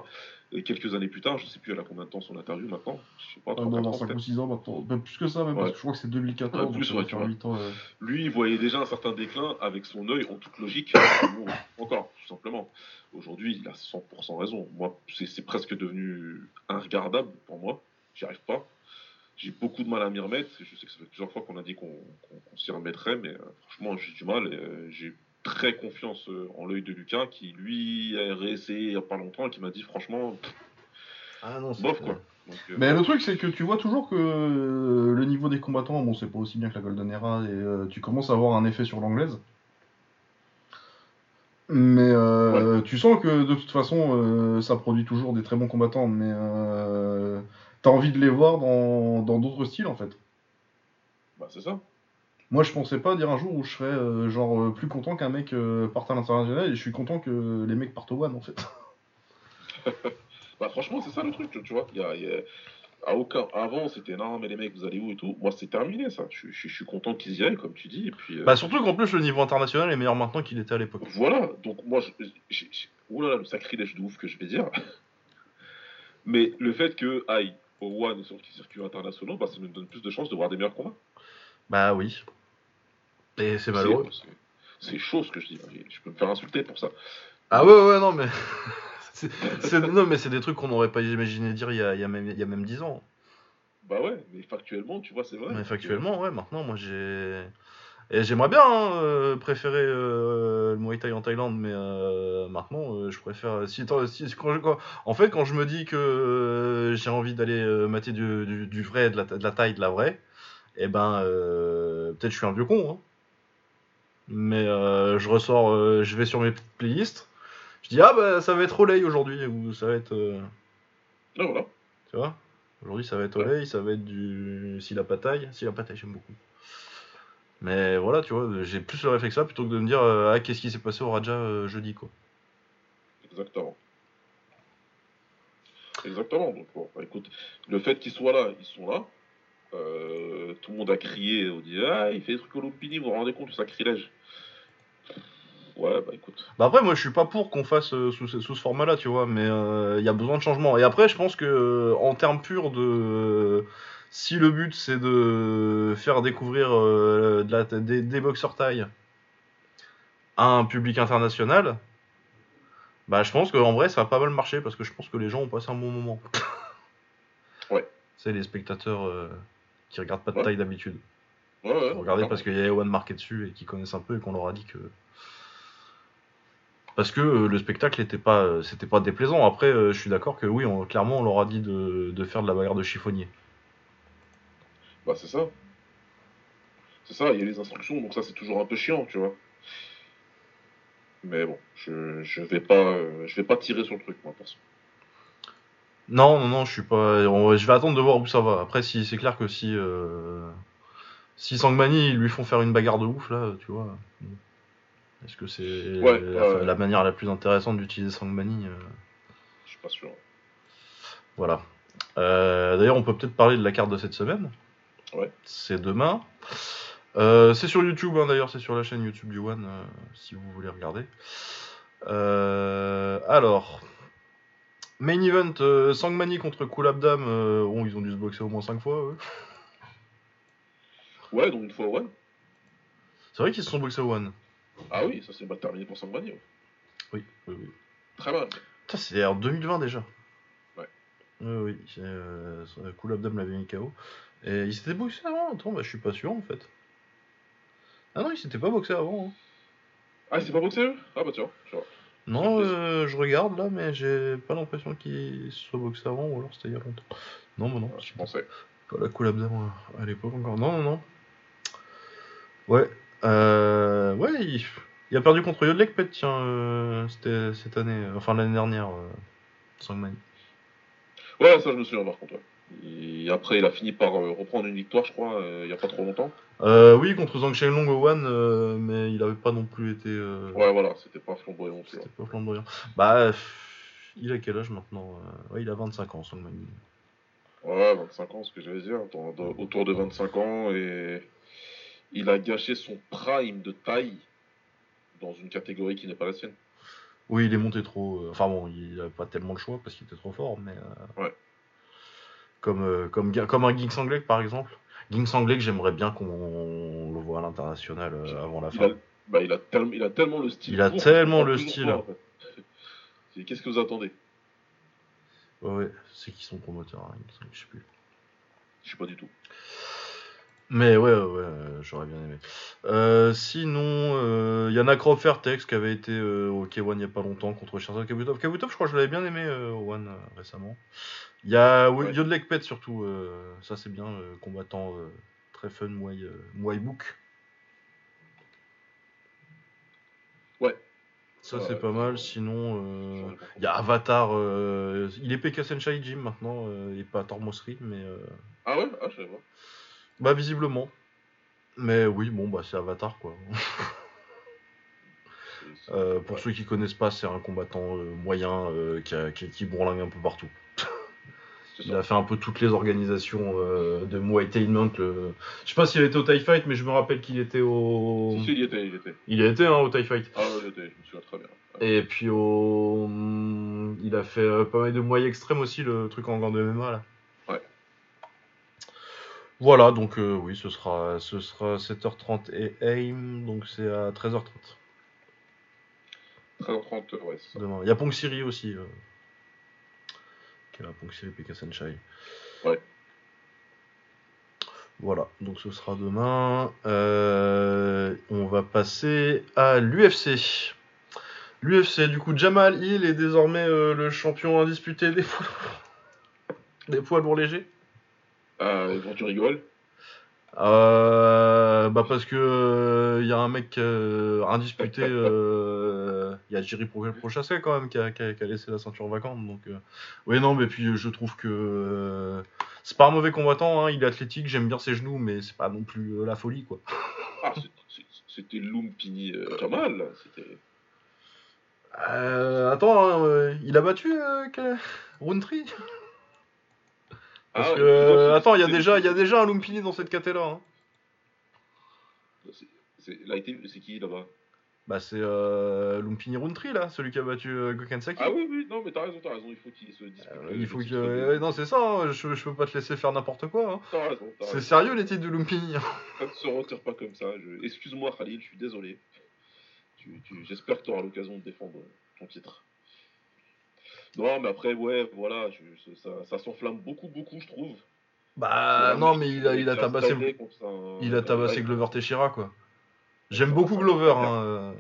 Et quelques années plus tard, je sais plus elle a combien de temps son interview maintenant, je sais pas, Euh, 3 dans 4 ans 5 ou peut-être. 6 ans maintenant. Même plus que ça, même, parce Ouais. que je crois que c'est 2014. Ouais, plus, donc ouais, tu faire vois. 8 ans. euh. Lui, il voyait déjà un certain déclin avec son œil en toute logique. Encore, tout simplement. Aujourd'hui, il a 100% raison. Moi, c'est presque devenu regardable pour moi. J'y arrive pas. J'ai beaucoup de mal à m'y remettre. Je sais que ça fait plusieurs fois qu'on a dit qu'on s'y remettrait, mais euh, franchement, j'ai du mal. euh, j'ai très confiance euh, en l'œil de Lucas, qui lui a réessayé il y a pas longtemps et qui m'a dit franchement, Ah non, c'est Bof, quoi. Donc, euh, Mais le truc, c'est que tu vois toujours que euh, le niveau des combattants, bon, c'est pas aussi bien que la Golden Era, et euh, tu commences à avoir un effet sur l'anglaise. Mais euh, tu sens que de toute façon, euh, ça produit toujours des très bons combattants, mais euh, t'as envie de les voir dans dans d'autres styles en fait. bah, c'est ça. Moi, je pensais pas dire un jour où je serais euh, genre euh, plus content qu'un mec euh, parte à l'international, et je suis content que les mecs partent au One en fait. Bah, franchement, c'est ça le truc, tu, tu vois. Il y a, y a- à aucun... Avant, c'était non, mais les mecs, vous allez où et tout. Moi, c'est terminé ça. Je, je- je suis content qu'ils y aillent, comme tu dis. Et puis, euh, Bah surtout qu'en plus le niveau international est meilleur maintenant qu'il était à l'époque. Voilà, donc moi, je, oulala, le sacrilège de ouf que je vais dire. Mais le fait que aille au One et sur les circuits internationaux, bah, ça nous donne plus de chances de voir des meilleurs combats. Bah oui. Et c'est malheureux. C'est- chaud ce que je dis. Je peux me faire insulter pour ça. Ah ouais, ouais, non, mais. non, mais c'est des trucs qu'on n'aurait pas imaginé dire il y a, il y a même, il y a même 10 ans. Bah ouais, mais factuellement, tu vois, c'est vrai. Mais factuellement, ouais, maintenant, moi j'ai. Et j'aimerais bien hein, euh, préférer euh, le Muay Thai en Thaïlande, mais euh, maintenant, euh, je préfère. Si, attends, si- quand je- quand- En fait, quand je me dis que euh, j'ai envie d'aller euh, mater du, du, du vrai, de la, de la taille, de la vraie, eh ben, euh, peut-être je suis un vieux con, hein. Mais euh, je ressors, euh, je vais sur mes playlists, je dis, ah bah ça va être Olay aujourd'hui, ou ça va être. euh, Ah, voilà. tu vois Aujourd'hui, ça va être Olay, ça va être du. Si la pataille. Si la pataille, j'aime beaucoup. Mais voilà, tu vois, j'ai plus le réflexe là plutôt que de me dire euh, ah qu'est-ce qui s'est passé au Raja euh, jeudi quoi. Exactement. Exactement. Donc, bon, bah, écoute, le fait qu'ils soient là, ils sont là. Euh, tout le monde a crié, on dit Ah, il fait des trucs au Lumpini, vous vous rendez compte sacrilège Ouais, bah écoute. Bah après, moi je suis pas pour qu'on fasse euh, sous, ce- sous ce format là, tu vois, mais euh, il y a besoin de changement. Et après, je pense que euh, en termes purs de. si le but c'est de faire découvrir de la, des, des boxeurs taille à un public international, bah je pense qu'en vrai ça va pas mal marcher parce que je pense que les gens ont passé un bon moment. Ouais. C'est les spectateurs qui regardent pas de Ouais. taille d'habitude. Ouais, ouais. Regardez parce qu'il y a One marqué dessus et qui connaissent un peu et qu'on leur a dit que. Parce que euh, le spectacle était pas, euh, c'était pas déplaisant. Après, euh, je suis d'accord que oui, on- clairement, on leur a dit de, de faire de la bagarre de chiffonnier. Bah c'est ça. C'est ça, il y a les instructions, donc ça c'est toujours un peu chiant, tu vois. Mais bon, je, je vais pas je vais pas tirer sur le truc moi perso. Non, non, non, je suis pas. on- je vais attendre de voir où ça va. Après, si c'est clair que si euh, si Sangmani ils lui font faire une bagarre de ouf là, tu vois. Est-ce que c'est Ouais, la, manière la plus intéressante d'utiliser Sangmani euh, Je suis pas sûr. Voilà. Euh, D'ailleurs, on peut peut-être parler de la carte de cette semaine. Ouais. C'est demain. Euh, c'est sur YouTube, hein, d'ailleurs, c'est sur la chaîne YouTube du One, euh, si vous voulez regarder. Alors, main event, Sangmani contre Kulabdam. Bon, ils ont dû se boxer au moins 5 fois, eux. Ouais, donc une fois One. C'est vrai qu'ils se sont boxés au One. Ah oui, ça c'est mal terminé pour Sangmani. ouais. Oui, oui, oui. Très mal. Putain, c'est en 2020 déjà. Ouais. Oui, oui. c'est, Euh, Kulabdam l'avait mis KO. Et il s'était boxé avant Attends, bah, je suis pas sûr en fait. Ah non, il s'était pas boxé avant. hein. Ah, c'est pas boxé Ah bah tiens, tu vois. Non, euh, je regarde là, mais j'ai pas l'impression qu'il se soit boxé avant, ou alors c'était il y a longtemps. Non, mais non, Ouais, je pensais. pas la collab d'avant à l'époque encore. Non, non, non. Ouais, euh, ouais, il, il a perdu contre Yodlek, peut-être, tiens, euh, c'était cette année, euh, enfin l'année dernière, euh, Sangmani. Ouais, ça je me souviens par contre. ouais. Et après, il a fini par euh, reprendre une victoire, je crois, euh, il y a pas trop longtemps. Euh, oui, contre Zhang Shenlong au One, mais il avait pas non plus été. Ouais, voilà, c'était pas flamboyant. C'était pas flamboyant. Bah, il a quel âge maintenant Ouais, il a 25 ans, Sangmani. Ouais, 25 ans, ce que j'allais dire, autour de 25 ans, et il a gâché son prime de taille dans une catégorie qui n'est pas la sienne. Oui, il est monté trop. Enfin bon, il a pas tellement le choix parce qu'il était trop fort, mais. euh, Ouais. Comme, euh, comme, comme un Ging Sanglek par exemple. Ging Sanglek, j'aimerais bien qu'on le voit à l'international euh, avant la Il fin. a, bah, il, a tel- il a tellement le style. Il a tellement le style. en fait. Qu'est-ce que vous attendez? Ouais, c'est qui son promoteur, hein, je sais plus. Je sais pas du tout. Mais ouais, ouais, ouais, euh, j'aurais bien aimé. Euh, sinon, il y en a Croppertex qui avait été euh, au K1 il n'y a pas longtemps contre Sherzad Kabutov. Kabutov, je crois que je l'avais bien aimé euh, au One euh, récemment. Il y a Ouais. Yodlek Pet surtout, euh, ça c'est bien, euh, combattant euh, très fun, Muay, euh, Muay Book. Ouais. Ça c'est pas mal, sinon euh, il y a Avatar, euh, il est PK Senshai Jim maintenant, euh, et pas Tormosri, mais euh, Ah ouais? Ah, je pas. Bah visiblement. Mais oui, bon bah c'est Avatar quoi. Euh, pour ouais. ceux qui connaissent pas, c'est un combattant euh, moyen euh, qui, a- qui, qui bourlingue un peu partout. Il a fait un peu toutes les organisations de Muay Tainment. Le... Je sais pas s'il était au TIE Fight, mais je me rappelle qu'il était au. Si, si, il y était, il y était. Il y a été hein, au TIE Fight. Ah ouais, il était, je me souviens très bien. Et puis au. hum, Il a fait pas mal de Muay Extrême aussi, le truc en gant de MMA là. Voilà, donc euh, oui, ce sera, ce sera 7h30 et AIM, donc c'est à 13h30 13h30, ouais, ça. demain. Il y a Pong Siri aussi. Euh... Qui est là, Pong Siri PK Senshai. Ouais. Voilà, donc ce sera demain. Euh, on va passer à l'UFC. L'UFC, du coup, Jamal Hill est désormais euh, le champion indisputé des poids, des poids lourds légers. Ah, et quand tu rigoles Euh, bah parce que il y a un mec euh, indisputé, il y a Pro- Prochaska quand même qui a, qui a- qui a laissé la ceinture vacante. Donc euh, oui non mais puis euh, je trouve que euh, c'est pas un mauvais combattant, hein, il est athlétique, j'aime bien ses genoux, mais c'est pas non plus euh, la folie quoi. Ah, c'était Lumpini euh, Jamal, là. C'était. Euh, attends, hein, euh, il a battu euh, Roundtree Parce Ah, que euh, attends, il y a déjà y a déjà un Lumpini dans cette caté là. Hein. c'est- là, c'est qui là-bas? Bah c'est euh, Lumpini Roundtree là, celui qui a battu euh, Gokensaki. Ah oui, oui, non, mais t'as raison, t'as raison, il faut qu'il se dispute. Euh, il faut que. euh, non, c'est ça, hein, je, je peux pas te laisser faire n'importe quoi. hein. T'as raison, t'as C'est sérieux les titres de Lumpini. hein. Ne se retire pas comme ça. Je... Excuse-moi, Khalil, je suis désolé. Tu, tu... J'espère que tu auras l'occasion de défendre ton titre. Non, mais après, ouais, voilà, je- ça, ça s'enflamme beaucoup, beaucoup, je trouve. Bah non, mais il a, il a tabassé, un- il a tabassé. Glover Teixeira quoi. J'aime beaucoup Glover. Hein, euh.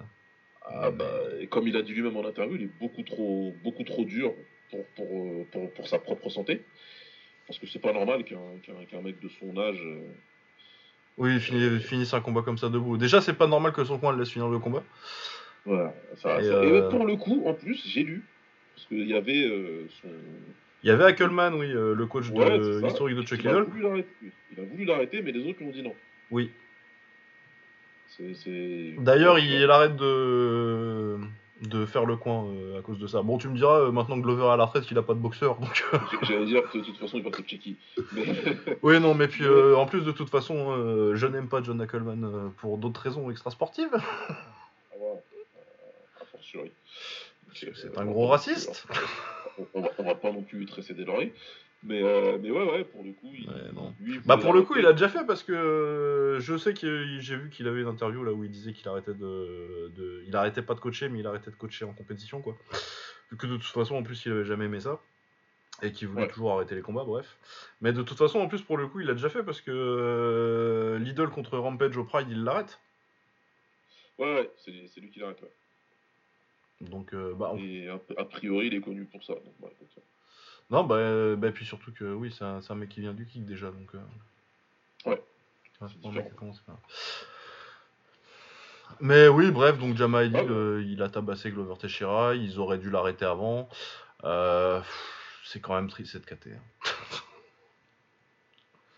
Ah bah, et comme il a dit lui-même en interview, il est beaucoup trop, beaucoup trop dur pour, pour, euh, pour, pour sa propre santé. Parce que c'est pas normal qu'un mec de son âge. euh, Oui, il finisse un combat comme ça debout. Déjà, c'est pas normal que son coin laisse finir le combat. Voilà. Ça, Et, ça- euh, et pour le coup, en plus, j'ai lu. Parce qu'il y avait euh, son. Il y avait Ackelman, oui, euh, le coach Ouais, de, historique de Chuck Il a Liddell. voulu l'arrêter, il a voulu l'arrêter, mais les autres lui ont dit non. Oui. D'ailleurs, il arrête de de faire le coin euh, à cause de ça. Bon, tu me diras, euh, maintenant que Glover est à la retraite, il a pas de boxeur, donc... J'allais dire que de toute façon, il va se checker. Mais... oui, non, mais puis, euh, en plus, de toute façon, je n'aime pas John Ackelman pour d'autres raisons extrasportives. Ah, a fortiori. C'est un gros raciste. On, va, on va pas non plus tresser des l'oreille. Mais, euh, mais ouais, ouais, pour le coup, il, Ouais, non. lui, il Bah pour le coup, il a déjà fait parce que euh, je sais que j'ai vu qu'il avait une interview là où il disait qu'il arrêtait de, de- il arrêtait pas de coacher, mais il arrêtait de coacher en compétition quoi. Vu que de toute façon, en plus, il avait jamais aimé ça et qu'il voulait Ouais. toujours arrêter les combats, bref. Mais de toute façon, en plus pour le coup, il a déjà fait parce que euh, Lidl contre Rampage au Pride, il l'arrête. Ouais, ouais, c'est c'est lui qui l'arrête. ouais. Donc euh, bah on- Et a, a priori, il est connu pour ça. Donc, bah, non bah, euh, bah puis surtout que oui, c'est un, mec qui vient du kick déjà donc. euh, Ouais. Mec. Mais oui, bref, donc Hill, Ah euh, il a tabassé Glover Teixeira, ils auraient dû l'arrêter avant. Euh, c'est quand même triste cette KT. hein.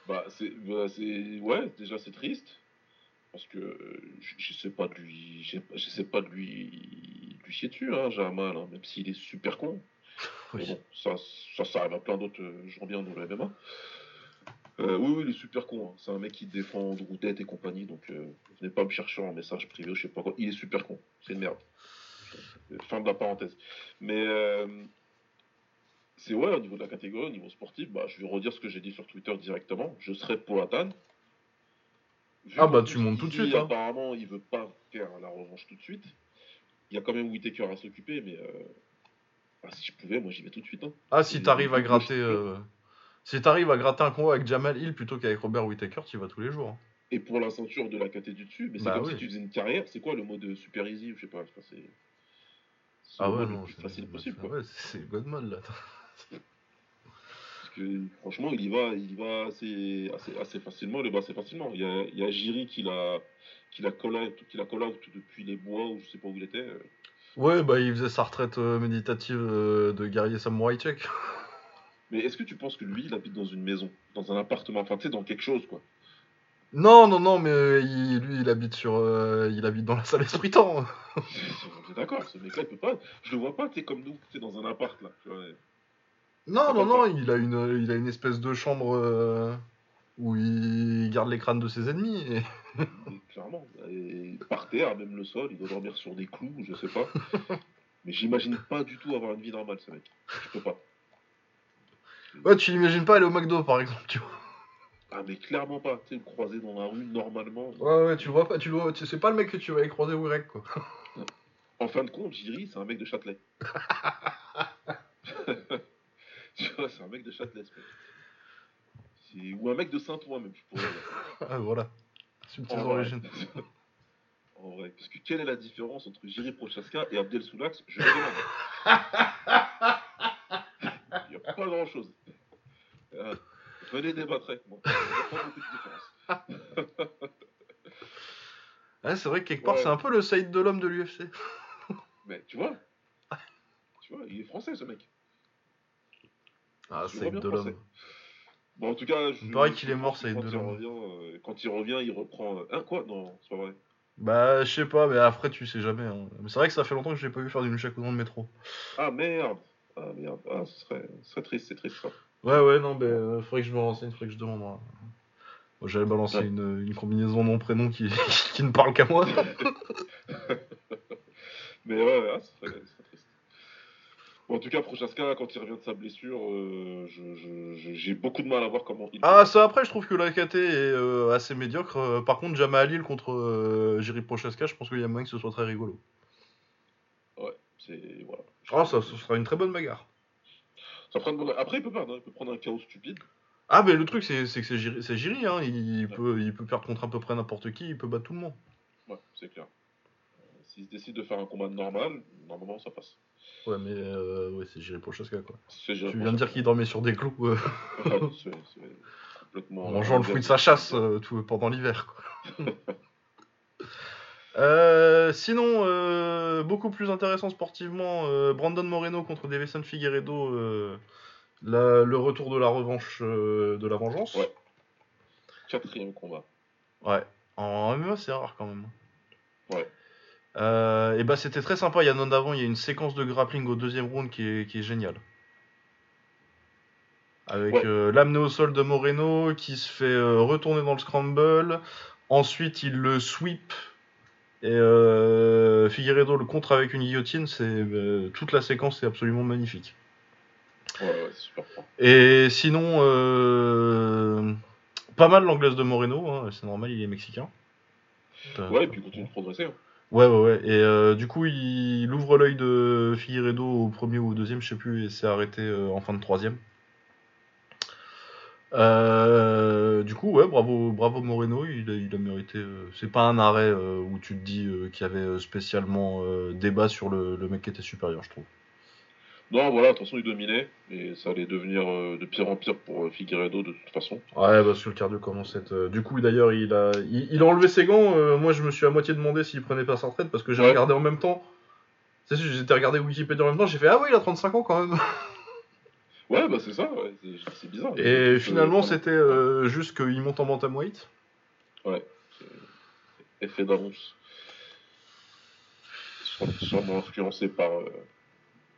Bah, c'est, bah, c'est, ouais, déjà c'est triste parce que euh, je, je sais pas de lui, je je sais pas de lui, lui chier dessus, hein, Jamal, hein, même s'il est super con. Oui. bon, ça, ça, ça arrive à plein d'autres euh, gens bien dans le MMA. Euh, oui, oui, il est super con. hein. C'est un mec qui défend Droudet et compagnie, donc euh, venez pas me chercher en message privé, ou je sais pas quoi. Il est super con. C'est une merde. Fin de la parenthèse. Mais euh, c'est ouais, au niveau de la catégorie, au niveau sportif, bah, je vais redire ce que j'ai dit sur Twitter directement. Je serai Poatan. Ah bah, tu montes tout de suite, hein. Apparemment, il veut pas faire la revanche tout de suite. Il y a quand même Whitaker à s'occuper, mais euh, bah, si je pouvais, moi j'y vais tout de suite. hein. Ah, si t'arrives à gratter, euh, Si t'arrives à gratter un combat avec Jamal Hill plutôt qu'avec Robert Whittaker, tu y vas tous les jours. hein. Et pour la ceinture de la KT du dessus, mais c'est Bah comme oui. si tu faisais une carrière. C'est quoi le mode super easy ou je sais pas. enfin, c'est Ah ouais, non. plus c'est- facile possible. Quoi. ouais, c'est c'est God mode là. Que franchement, il y va, il y va assez, assez, assez facilement. Il y va assez facilement. Il y a, il y a Jiri qui l'a, qui l'a call out, qui l'a call out depuis les bois ou je sais pas où il était. Ouais, bah il faisait sa retraite euh, méditative euh, de guerrier samouraï tchèque. Mais est-ce que tu penses que lui, il habite dans une maison, dans un appartement, enfin tu sais, dans quelque chose quoi? Non, non, non, mais il- lui, il habite sur, euh, il habite dans la salle esprit temps. D'accord, ce mec-là, il peut pas. Je le vois pas, tu sais, comme nous, tu dans un appart là. tu vois. Non, non, non, il a une, il a une espèce de chambre euh, où il garde les crânes de ses ennemis. et- clairement. Et par terre, même le sol, il doit dormir sur des clous, je sais pas. Mais j'imagine pas du tout avoir une vie normale, ce mec. Je peux pas. Ouais, tu l'imagines pas aller au McDo, par exemple, tu vois. Ah, mais clairement pas. Tu sais, le croiser dans la rue normalement. Ouais, ouais, tu le vois pas, tu le vois, c'est pas le mec que tu vas aller croiser au rec, quoi. En fin de compte, Jiri, c'est un mec de Châtelet. tu vois, c'est un mec de Châtelet, ce Ou un mec de Saint-Ouen, même, je pourrais dire. Ah, voilà. Vrai. origines. En vrai. Parce que quelle est la différence entre Jiri Prochaska et Abdel Soulax Je me demande. Il n'y a pas grand chose. venez débattre avec moi. Il n'y a pas beaucoup de différence. Ouais, c'est vrai que quelque part, Ouais. c'est un peu le Saïd de l'homme de l'UFC. Mais tu vois, tu vois, il est français ce mec. Ah, bien de l'homme. Bon, en tout cas, je, Il paraît qu'il est mort, Saïd quand il revient, euh, quand il revient, il reprend. euh, Hein, quoi? Non, c'est pas vrai. Bah, je sais pas, mais après, tu sais jamais. hein. Mais c'est vrai que ça fait longtemps que je l'ai pas vu faire du Nunchaku dans le métro. Ah merde Ah merde, ah, ce serait, ce serait triste, c'est triste ça. Ouais, ouais, non, mais euh, faudrait que je me renseigne, faudrait que je demande. hein. J'allais balancer Ouais. une, une combinaison nom-prénom qui, qui ne parle qu'à moi. Mais ouais, ouais, ah, ce serait, en tout cas, Prochaska, quand il revient de sa blessure, euh, je- je- je- j'ai beaucoup de mal à voir comment il. Ah, ça après, je trouve que la KT est euh, assez médiocre. Euh, par contre, Jamal Hill contre euh, Jiri Prochaska, je pense qu'il y a moyen que ce soit très rigolo. Ouais, c'est. Voilà. Ah, ça, ce sera une très bonne bagarre. Ça une Après, il peut perdre, hein, il peut prendre un chaos stupide. Ah, mais le truc, c'est que c'est Jiri, hein. il, peut, il peut perdre contre à peu près n'importe qui, il peut battre tout le monde. Ouais, c'est clair. Euh, S'il décide de faire un combat normal, normalement, ça passe. Ouais, mais euh, ouais, c'est Jiri Prochaska, quoi. C'est Tu viens de dire qu'il dormait sur des clous euh, c'est- complètement. en mangeant le fruit de sa chasse euh, tout, pendant l'hiver, quoi. Euh, sinon, beaucoup plus intéressant sportivement, Brandon Moreno contre Davison Figueredo, la- le retour de la revanche de la vengeance. Ouais. Quatrième combat. Ouais. En MMA, c'est rare quand même. Ouais. Euh, et bah, c'était très sympa. Il y a un d'avant, il y a une séquence de grappling au deuxième round qui est, qui est géniale. Avec Ouais. euh, l'amener au sol de Moreno qui se fait euh, retourner dans le scramble. Ensuite, il le sweep. Et Figueredo le contre avec une guillotine. C'est toute la séquence est absolument magnifique. Ouais, ouais, super. Et sinon, pas mal l'anglaise de Moreno. hein, c'est normal, il est mexicain. Ouais, et puis il continue de progresser. hein. Ouais, ouais, ouais. Et euh, du coup, il, ouvre l'œil de Figueredo au premier ou au deuxième, je sais plus, et s'est arrêté euh, en fin de troisième. Euh, du coup, ouais, bravo, bravo Moreno, il a, il a mérité. euh, c'est pas un arrêt euh, où tu te dis qu'il y avait spécialement débat sur le mec qui était supérieur, je trouve. Non, voilà, de toute façon, il dominait. Et ça allait devenir euh, de pire en pire pour euh, Figueredo de toute façon. Ouais, parce que le cardio commence à être. euh, Du coup, d'ailleurs, il a, il, il a enlevé ses gants. moi, je me suis à moitié demandé s'il prenait pas sa retraite parce que j'ai Ouais. regardé en même temps. C'est sûr, j'étais regardé Wikipédia en même temps. J'ai fait Ah oui, il a 35 ans quand même. Ouais, bah c'est ça, ouais, c'est- bizarre. Et finalement, c'était juste qu'il monte en bantamweight. Ouais, effet d'annonce. Sûrement- influencé par,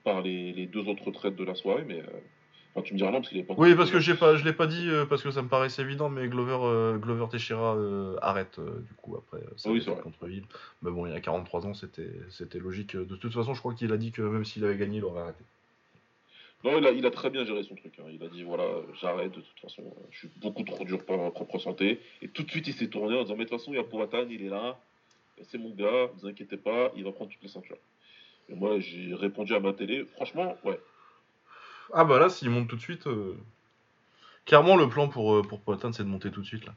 par les, les deux autres retraites de la soirée, mais. euh, Enfin, tu me diras non, parce qu'il est pas. Oui, parce que j'ai pas, je l'ai pas dit euh, parce que ça me paraissait évident, mais Glover, euh, Glover Teixeira euh, arrête du coup après sa Oui, contre Hill. Mais bon, il a 43 ans, c'était, c'était logique. De toute façon, je crois qu'il a dit que même s'il avait gagné, il aurait arrêté. Non, il a, il a très bien géré son truc. hein. Il a dit voilà, j'arrête, de toute façon, je suis beaucoup trop dur pour ma propre santé. Et tout de suite, il s'est tourné en disant mais de toute façon, il y a Powhatan, il est là, c'est mon gars, vous inquiétez pas, il va prendre toutes les ceintures. Et moi, j'ai répondu à ma télé, franchement, ouais. Ah bah là, s'il monte tout de suite, euh, Clairement, le plan pour, euh, pour c'est de monter tout de suite là.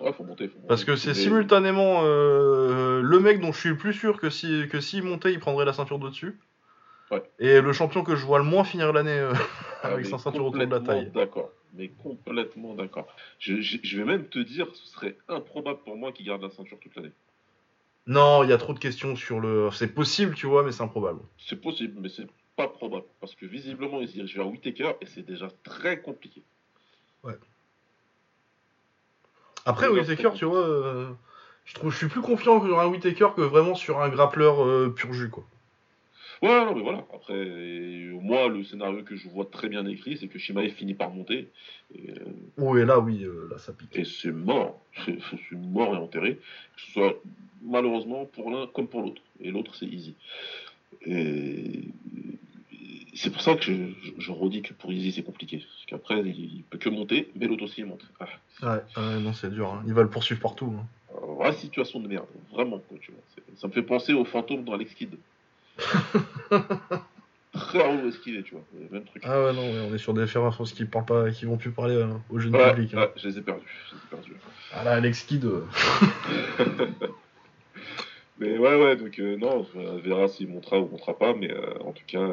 Ouais, faut monter. Faut monter. Parce que c'est simultanément euh, le mec dont je suis le plus sûr que si que s'il montait, il prendrait la ceinture de dessus. Ouais. Et le champion que je vois le moins finir l'année euh, Ah, avec sa ceinture autour de la taille. D'accord, mais complètement d'accord. Je, je- je vais même te dire, ce serait improbable pour moi qu'il garde la ceinture toute l'année. Non, il y a trop de questions sur le. C'est possible, tu vois, mais c'est improbable. C'est possible, mais c'est pas probable. Parce que visiblement, il se dirige vers Whitaker et c'est déjà très compliqué. Après, Oui, Whitaker, tu vois, euh, je trouve, je suis plus confiant sur un Whitaker que vraiment sur un grappleur euh, pur jus, quoi. Ouais, non, mais voilà. Après, et moi, le scénario que je vois très bien écrit, c'est que Shimaev finit par monter. Et, euh, et là, oui, euh, là, ça pique. et c'est mort. C'est mort et enterré. Que ce soit malheureusement pour l'un comme pour l'autre. Et l'autre, c'est easy. Et c'est pour ça que je, je- je redis que pour Easy, c'est compliqué. Parce qu'après, il, il peut que monter, mais l'autre aussi, il monte. Ah, Ouais, ouais, non, c'est dur. hein. Il va le poursuivre partout. hein. Euh, vraie situation de merde, vraiment. Quoi, tu vois. Ça me fait penser aux fantômes dans Alex Kidd. Très haut esquivé, tu vois. Le Même truc. Ah ouais, non, on est sur des références qui parlent pas, qui vont plus parler euh, au jeune Ouais, public. hein. je les ai perdus. Je les ai perdus. Ah là, Alex Kidd. euh, Mais ouais, ouais, donc euh, non, on verra s'il montera ou montera pas, mais euh, en tout cas,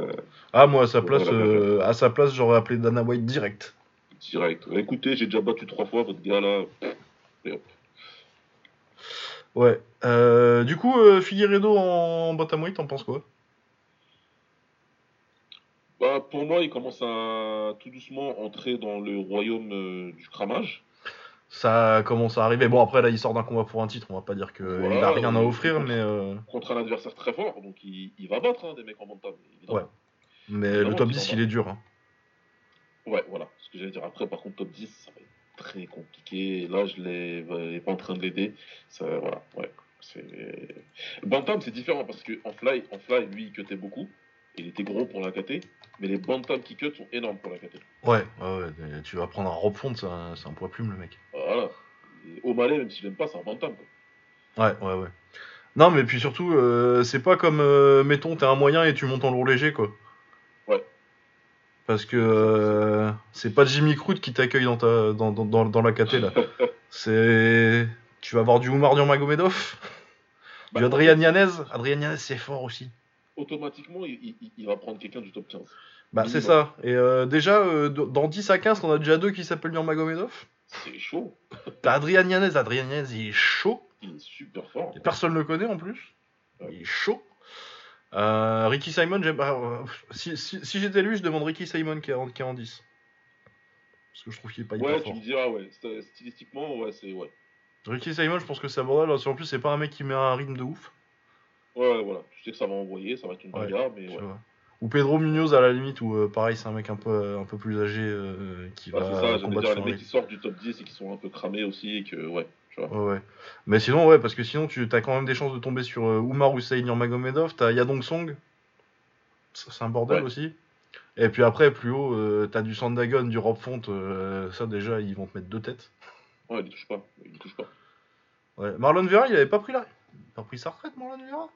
Ah, moi, à sa place, à sa place, j'aurais appelé Dana White direct. direct. Écoutez, j'ai déjà battu trois fois votre gars là. Et hop. Ouais. Du coup, Figueredo en bantamweight, t'en penses quoi? Bah, pour moi, il commence à tout doucement entrer dans le royaume euh, du cramage. Ça commence à arriver. Bon, après, là, il sort d'un combat pour un titre. On va pas dire qu'il Voilà, a rien à oui, offrir, oui. mais, euh, contre un adversaire très fort, donc il, il va battre hein, des mecs en bantam. évidemment. Ouais. mais Évidemment le top qu'il 10, en il est dur. hein. Ouais, voilà, ce que j'allais dire. Après, par contre, top 10, ça va être très compliqué. Et Là, je l'ai pas en train de l'aider. Ça, voilà, ouais. Bantam, c'est différent parce que en fly, en fly, lui, il cutait beaucoup. Il était gros pour la KT, mais les Bantam qui cut sont énormes pour la KT. Ouais, ouais, ouais, tu vas prendre un fonte, c'est un, poids plume, le mec. Voilà. Et O'Malley, même si je l'aime pas, c'est un Bantam. Quoi. Ouais, ouais, ouais. Non, mais puis surtout, euh, c'est pas comme, euh, mettons, t'es un moyen et tu montes en lourd léger, quoi. Ouais. Parce que euh, c'est pas Jimmy Crute qui t'accueille dans, ta, dans, dans, dans, dans la KT, là. c'est... Tu vas avoir du Oumar Magomedov, Bah, du Adrian Yanez. Adrian Yanez, c'est fort aussi. Automatiquement, il, il- il va prendre quelqu'un du top 15. Bah, c'est ça. Et euh, déjà, euh, dans 10 à 15, t'en as déjà deux qui s'appellent Magomedov. C'est chaud. T'as Adrian Yanez. Adrian Yanez, il est chaud. Il est super fort. Et personne ne le connaît en plus. Ouais. Il est chaud. Euh, Ricky Simon, si, si, si j'étais lui, je demande Ricky Simon qui est en, qui est en 10. Parce que je trouve qu'il est pas hyper Ouais, tu fort. me diras, ouais. st- Stylistiquement, ouais, c'est. Ouais. Ricky Simon, je pense que c'est abordable. qu'en plus, c'est pas un mec qui met un rythme de ouf. Ouais, voilà. Tu sais que ça va envoyer, ça va être une Ouais, bagarre, mais ouais. Ou Pedro Munoz à la limite, où euh, pareil, c'est un mec un peu, un peu plus âgé euh, qui Ouais, va c'est ça, combattre dire, les mecs qui sortent du top 10 et qui sont un peu cramés aussi, et que, ouais, tu vois. Ouais, ouais. Mais sinon, ouais, parce que sinon, tu as quand même des chances de tomber sur euh, Oumar Hussein Magomedov, t'as Yadong Song, c'est un bordel Ouais. aussi. Et puis après, plus haut, euh, t'as du Sandagon, du Rob Font, euh, ça déjà, ils vont te mettre deux têtes. Ouais, il touche pas, il touche pas. Ouais. Marlon Vera, il avait pas pris la... il a pas pris sa retraite, Marlon Vera?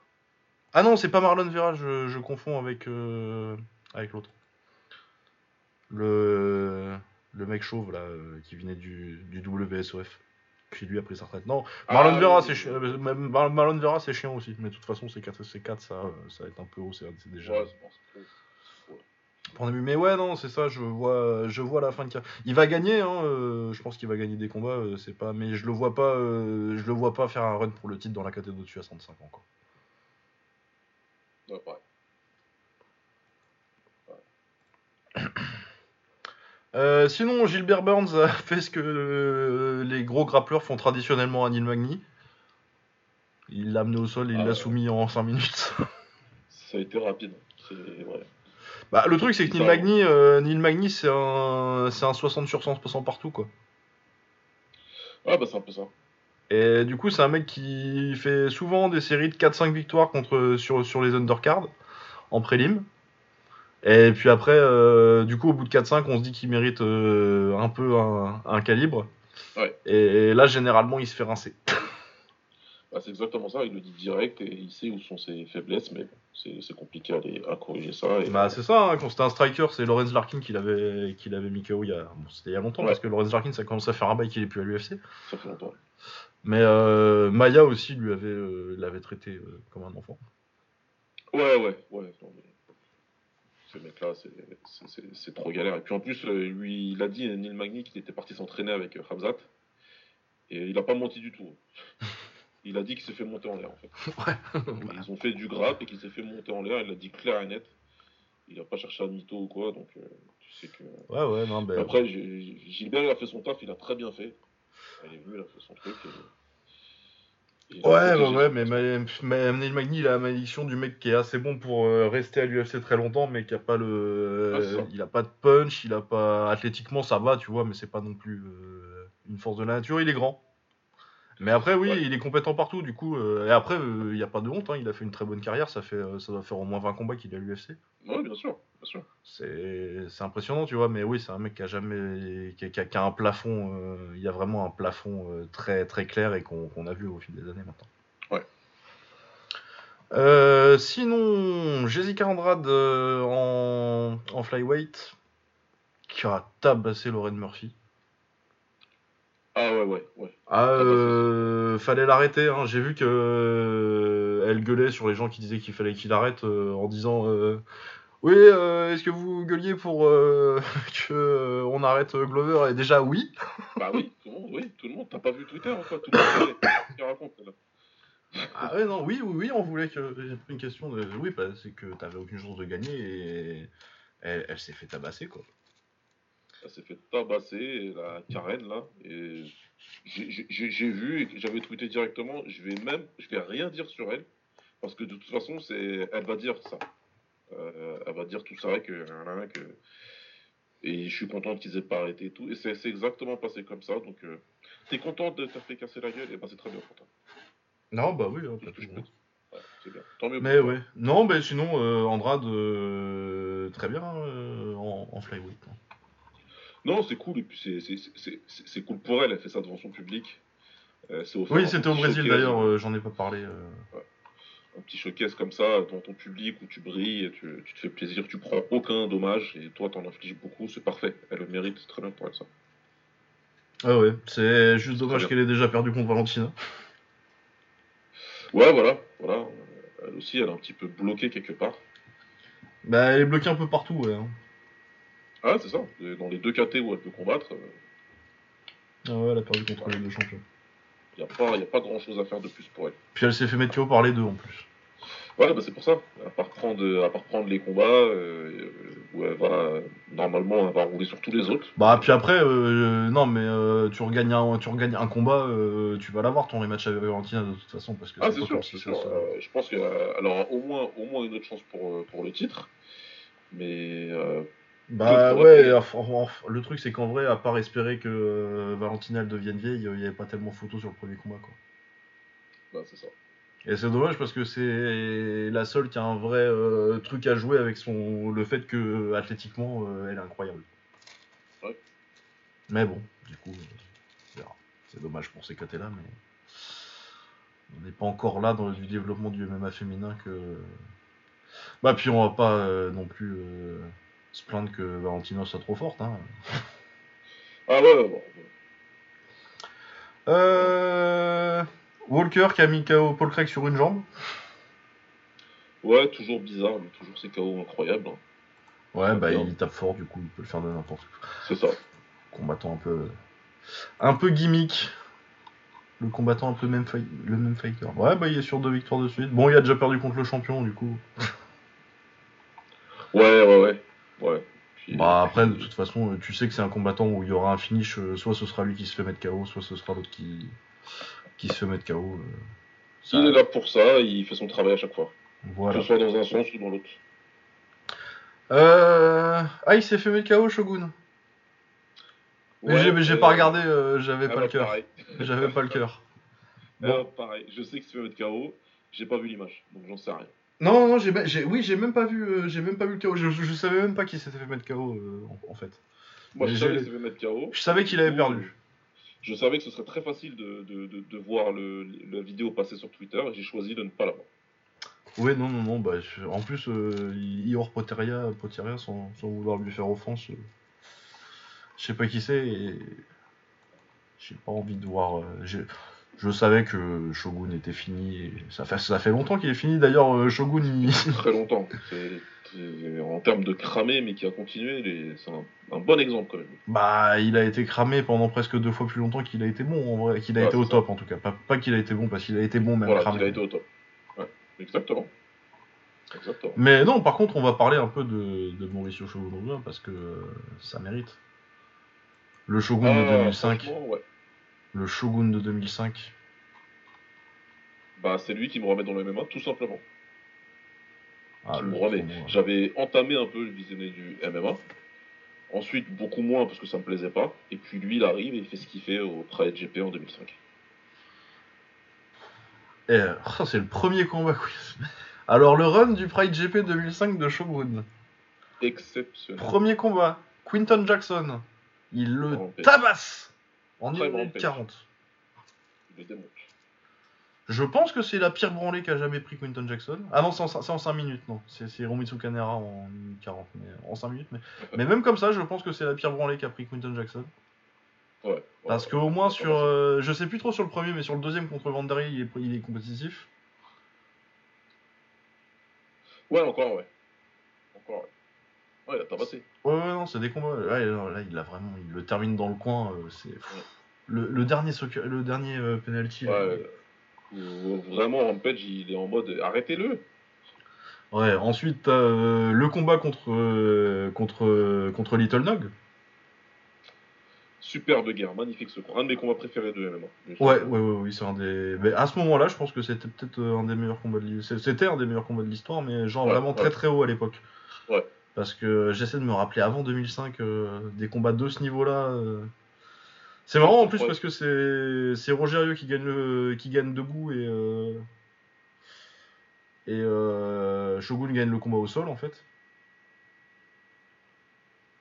Ah non, c'est pas Marlon Vera, je, je confonds avec, euh, avec l'autre. Le... le mec chauve, là, euh, qui venait du, du WSOF. Qui lui a pris sa retraite. Non, Marlon Ah, Vera, oui, c'est chi- euh, Marlon Vera, c'est chiant aussi. Mais de toute façon, c'est 4, c'est 4 ça, ça va être un peu haut, c'est déjà. Ouais. Mais ouais, non, c'est ça, je vois, je vois la fin de carrière. Il va gagner, hein, euh, je pense qu'il va gagner des combats, euh, c'est pas. Mais je le vois pas, euh, je le vois pas faire un run pour le titre dans la catégorie au-dessus à 65 ans, quoi. Ouais, pareil. Euh, sinon, Gilbert Burns a fait ce que euh, les gros grappleurs font traditionnellement à Neil Magny. Il l'a amené au sol et il Ah l'a ouais. soumis en 5 minutes. Ça a été rapide. Ouais. Bah, le truc, c'est que Neil Magny, euh, Neil Magny c'est un, c'est un 60 sur 100% partout, quoi. Ouais, bah, c'est un peu ça. Et du coup, c'est un mec qui fait souvent des séries de 4-5 victoires contre, sur, sur les undercards en prélim. Et puis après, euh, du coup, au bout de 4-5, on se dit qu'il mérite euh, un peu un, un calibre. Ouais. Et, et là, généralement, il se fait rincer. Bah, c'est exactement ça, il le dit direct et il sait où sont ses faiblesses, mais c'est c'est compliqué à, les- à corriger ça. Et... Bah c'est ça, hein, quand c'était un striker, c'est Lorenz Larkin qui l'avait qui l'avait mis KO il y a bon, c'était il y a longtemps Ouais. parce que Lorenz Larkin ça commence à faire un bail qu'il est plus à l'UFC. Ça fait longtemps. Mais euh, Maya aussi lui avait euh, l'avait traité euh, comme un enfant. Ouais, ouais, ouais. non, mais Ces mecs-là, c'est- trop galère. Et puis en plus, lui, il a dit, Neil Magny, qu'il était parti s'entraîner avec Khamzat. Et il a pas menti du tout. Il a dit qu'il s'est fait monter en l'air, en fait. Ouais. Ils ont fait du grappe et qu'il s'est fait monter en l'air. Il l'a dit clair et net. Il a pas cherché à mytho ou quoi, donc tu sais que. ouais ouais non ben Après, Gilbert, il a fait son taf, il a très bien fait. Elle est venue, il a fait son truc. et- et il a Ouais, protégé ouais, mais, Neil Magny, il a la malédiction du mec qui est assez bon pour euh, rester à l'UFC très longtemps, mais qui a pas le. Ah, c'est ça. il a pas de punch, il a pas. Athlétiquement, ça va, tu vois, mais c'est pas non plus euh, une force de la nature, il est grand. Mais après, oui, Ouais. il est compétent partout, du coup. euh, et après, il n'y a pas de honte, hein, il a fait une très bonne carrière, ça, fait, euh, ça doit faire au moins 20 combats qu'il est à l'UFC. Ouais, bien sûr, sûr. C'est impressionnant, tu vois, mais oui, c'est un mec qui a jamais. qui a, qui a- qui a un plafond. euh, il y a vraiment un plafond euh, très, très clair et qu'on a vu au fil des années maintenant. Ouais. Euh, sinon, Jessica Andrade en, en flyweight qui a tabassé Lauren Murphy. Ah ouais, ouais, ouais. Ah, euh, fallait l'arrêter. Hein. J'ai vu que euh, elle gueulait sur les gens qui disaient qu'il fallait qu'il arrête euh, en disant oui, euh, est-ce que vous gueuliez pour euh, que euh, on arrête euh, Glover Et déjà oui? Bah oui, tout le monde, oui, tout le monde. T'as pas vu Twitter ou quoi Tout le monde raconte là Ah ouais non oui oui oui on voulait que une question de oui bah, c'est que t'avais aucune chance de gagner et elle, elle s'est fait tabasser quoi. Elle s'est fait tabasser, la Karen là. Et j'ai vu et j'avais tweeté directement. Je vais même, je vais rien dire sur elle parce que de toute façon, c'est, elle va dire ça. Euh, elle va dire tout ça que, que et je suis content qu'ils aient pas arrêté et tout. Et c'est exactement passé comme ça. Donc, euh, t'es content de fait casser la gueule? Et ben c'est très bien pour toi. Non bah oui hein, Tout. Ouais, c'est bien. Tant mieux. Mais ouais non mais sinon euh, Andrade euh, très bien euh, en, en flyweight. hein. Non, c'est cool, et puis c'est- c'est- c'est c'est- c'est cool pour elle, elle fait ça devant son public. Euh, c'est Oui c'était au Brésil d'ailleurs euh, j'en ai pas parlé. euh. Un petit showcase comme ça, dans ton public, où tu brilles, tu, tu te fais plaisir, tu prends aucun dommage, et toi t'en infliges beaucoup, c'est parfait. Elle le mérite, c'est très bien pour elle ça. Ah ouais, c'est juste dommage qu'elle ait déjà perdu contre Valentina. Ouais, voilà, voilà. Euh, Elle aussi, elle est un petit peu bloquée quelque part. Bah elle est bloquée un peu partout, ouais. hein. Ah, c'est ça, dans les deux KT où elle peut combattre, il Ah ouais, elle a perdu contre les deux champions. n'y a, pas- y a pas grand chose à faire de plus pour elle. Puis elle s'est fait mettre KO par les deux en plus. Ouais, bah c'est pour ça. À part prendre, à part prendre les combats, euh, où elle va, normalement, elle va rouler sur tous les autres. Bah puis après, euh, non mais euh, tu, regagnes un, tu regagnes un combat, euh, tu vas l'avoir ton rematch avec Valentina de toute façon parce que Ah, c'est sûr, sûr. ça Euh, je pense qu'elle aura au moins, au moins une autre chance pour, pour le titre. Mais euh, Bah ouais, le truc c'est qu'en vrai, à part espérer que Valentina elle devienne vieille, il n'y avait pas tellement photo sur le premier combat quoi. bah, c'est ça. Et c'est dommage parce que c'est la seule qui a un vrai euh, truc à jouer avec son le fait que athlétiquement euh, elle est incroyable. Ouais. Mais bon, du coup, euh, c'est dommage pour ces KT là, mais on n'est pas encore là dans le du développement du MMA féminin que. Bah puis on va pas euh, non plus se plaindre que Valentina soit trop forte. Hein. Ah ouais, ouais, bon. Euh... Walker qui a mis KO Paul Craig sur une jambe. Ouais, toujours bizarre, mais toujours ces KO incroyables. hein. Ouais, bah Bien. il tape fort, du coup il peut le faire de n'importe quoi. C'est ça. combattant un peu un peu gimmick le combattant un peu même le même fighter ouais bah il est sur deux victoires de suite bon il a déjà perdu contre le champion du coup Ouais, ouais, ouais. Ouais. Puis- bah après de toute façon euh, tu sais que c'est un combattant où il y aura un finish euh, soit ce sera lui qui se fait mettre KO soit ce sera l'autre qui qui se fait mettre KO euh, ça- Il est là pour ça, il fait son travail à chaque fois. voilà Que ce soit dans un sens ou dans l'autre. euh... ah il s'est fait mettre KO Shogun mais Ouais, j'ai j'ai euh, pas regardé euh, j'avais ah pas bah, le cœur j'avais pas le cœur Ah, Bon. pareil. Je sais qu'il se fait mettre KO. J'ai pas vu l'image, donc j'en sais rien. Non, non, j'ai, oui, j'ai même pas vu, j'ai même pas vu le KO. Je, je, je savais même pas qu'il s'était fait mettre KO en, en fait. Moi, Mais je savais qu'il se fait mettre KO. Je savais qu'il avait perdu. Je savais que ce serait très facile de, de, de, de voir le, la vidéo passer sur Twitter et j'ai choisi de ne pas la voir. Ouais, non, non, non, bah, je- en plus, euh, Ior Poteria, Poteria sans, sans vouloir lui faire offense, euh, je sais pas qui c'est et j'ai pas envie de voir. euh, je savais que Shogun était fini et ça fait, ça fait longtemps qu'il est fini. D'ailleurs, euh, Shogun, il... Très longtemps. C'est- en termes de cramer, mais qui a continué, les- c'est un, un bon exemple quand même. bah, il a été cramé pendant presque deux fois plus longtemps qu'il a été bon, en vrai, qu'il a été au ça. top en tout cas. Pas, pas qu'il a été bon, parce qu'il a été bon même Voilà, cramé. il a été au top. Ouais, exactement. Exactement. Mais non, par contre, on va parler un peu de, de Mauricio Shogun Oda, parce que euh, ça mérite. Le Shogun de Ah, 2005. franchement, ouais. Le Shogun de 2005. Bah, c'est lui qui me remet dans le MMA, tout simplement. Ah, moi. J'avais entamé un peu le visionner du MMA. Ensuite, beaucoup moins parce que ça me plaisait pas. Et puis lui, il arrive et il fait ce qu'il fait au Pride GP en 2005. Et, euh, oh, c'est le premier combat. Alors, le run du Pride GP 2005 de Shogun. Exceptionnel. Premier combat. Quinton Jackson. Il le tabasse en Très 1 minute rampage. 40. Il le démonte. Je pense que c'est la pire branlée qu'a jamais pris Quinton Jackson. Ah non, c'est en, en 5 minutes, non. C'est Hiromitsu Kanera en 1 minute 40, mais en 5 minutes. Mais, mais même comme ça, je pense que c'est la pire branlée qu'a pris Quinton Jackson. Ouais. Parce Ouais. qu'au moins sur. euh, je sais plus trop sur le premier, mais sur le deuxième contre Vandari, il est, il est compétitif. Ouais, encore, ouais. Encore, ouais. Ouais, il a tabassé. Ouais, ouais, non, c'est des combats. Ouais, là, il a vraiment. Il le termine dans le coin. euh, c'est. Le, le dernier, le dernier euh, penalty. Ouais. Vraiment, Rampage, il est en mode arrêtez-le. Ouais, ensuite, euh, le combat contre, euh, contre, euh, contre Little Nog. Superbe guerre, magnifique ce combat. Un de mes combats préférés de MMA. Ouais, ouais, ouais, oui, c'est un des. Mais à ce moment-là, je pense que c'était peut-être un des meilleurs combats de l'histoire. C'était un des meilleurs combats de l'histoire, mais genre Ouais, vraiment ouais. très très haut à l'époque. Ouais. Parce que j'essaie de me rappeler avant 2005 euh, des combats de ce niveau-là. C'est marrant en plus Ouais. parce que c'est c'est Rogerio qui gagne le qui gagne debout et euh, et euh, Shogun gagne le combat au sol en fait.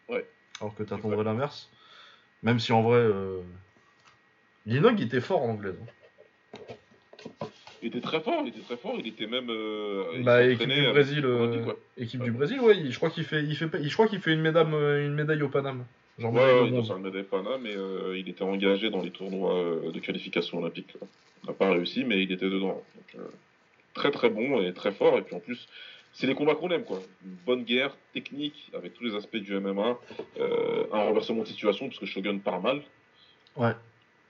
Ouais. Alors que t'attendrais l'inverse. Même si en vrai, euh... Linog était fort en anglaise. hein. Il était très fort, il était très fort, il était même. euh, il Bah, équipe du Brésil, euh. Équipe Ouais. du Brésil, ouais, il- je crois qu'il fait, il fait, pas- il- je crois qu'il fait une médaille, une médaille au Paname. Genre Ouais, ouais, dans un médaille Pana, mais euh, il était engagé dans les tournois euh, de qualification olympique. là. Il n'a pas réussi, mais il était dedans. Donc, euh, très très bon et très fort. Et puis en plus, c'est les combats qu'on aime, quoi. Une bonne guerre, technique, avec tous les aspects du MMA. euh, un renversement de situation, parce que Shogun part mal. Ouais.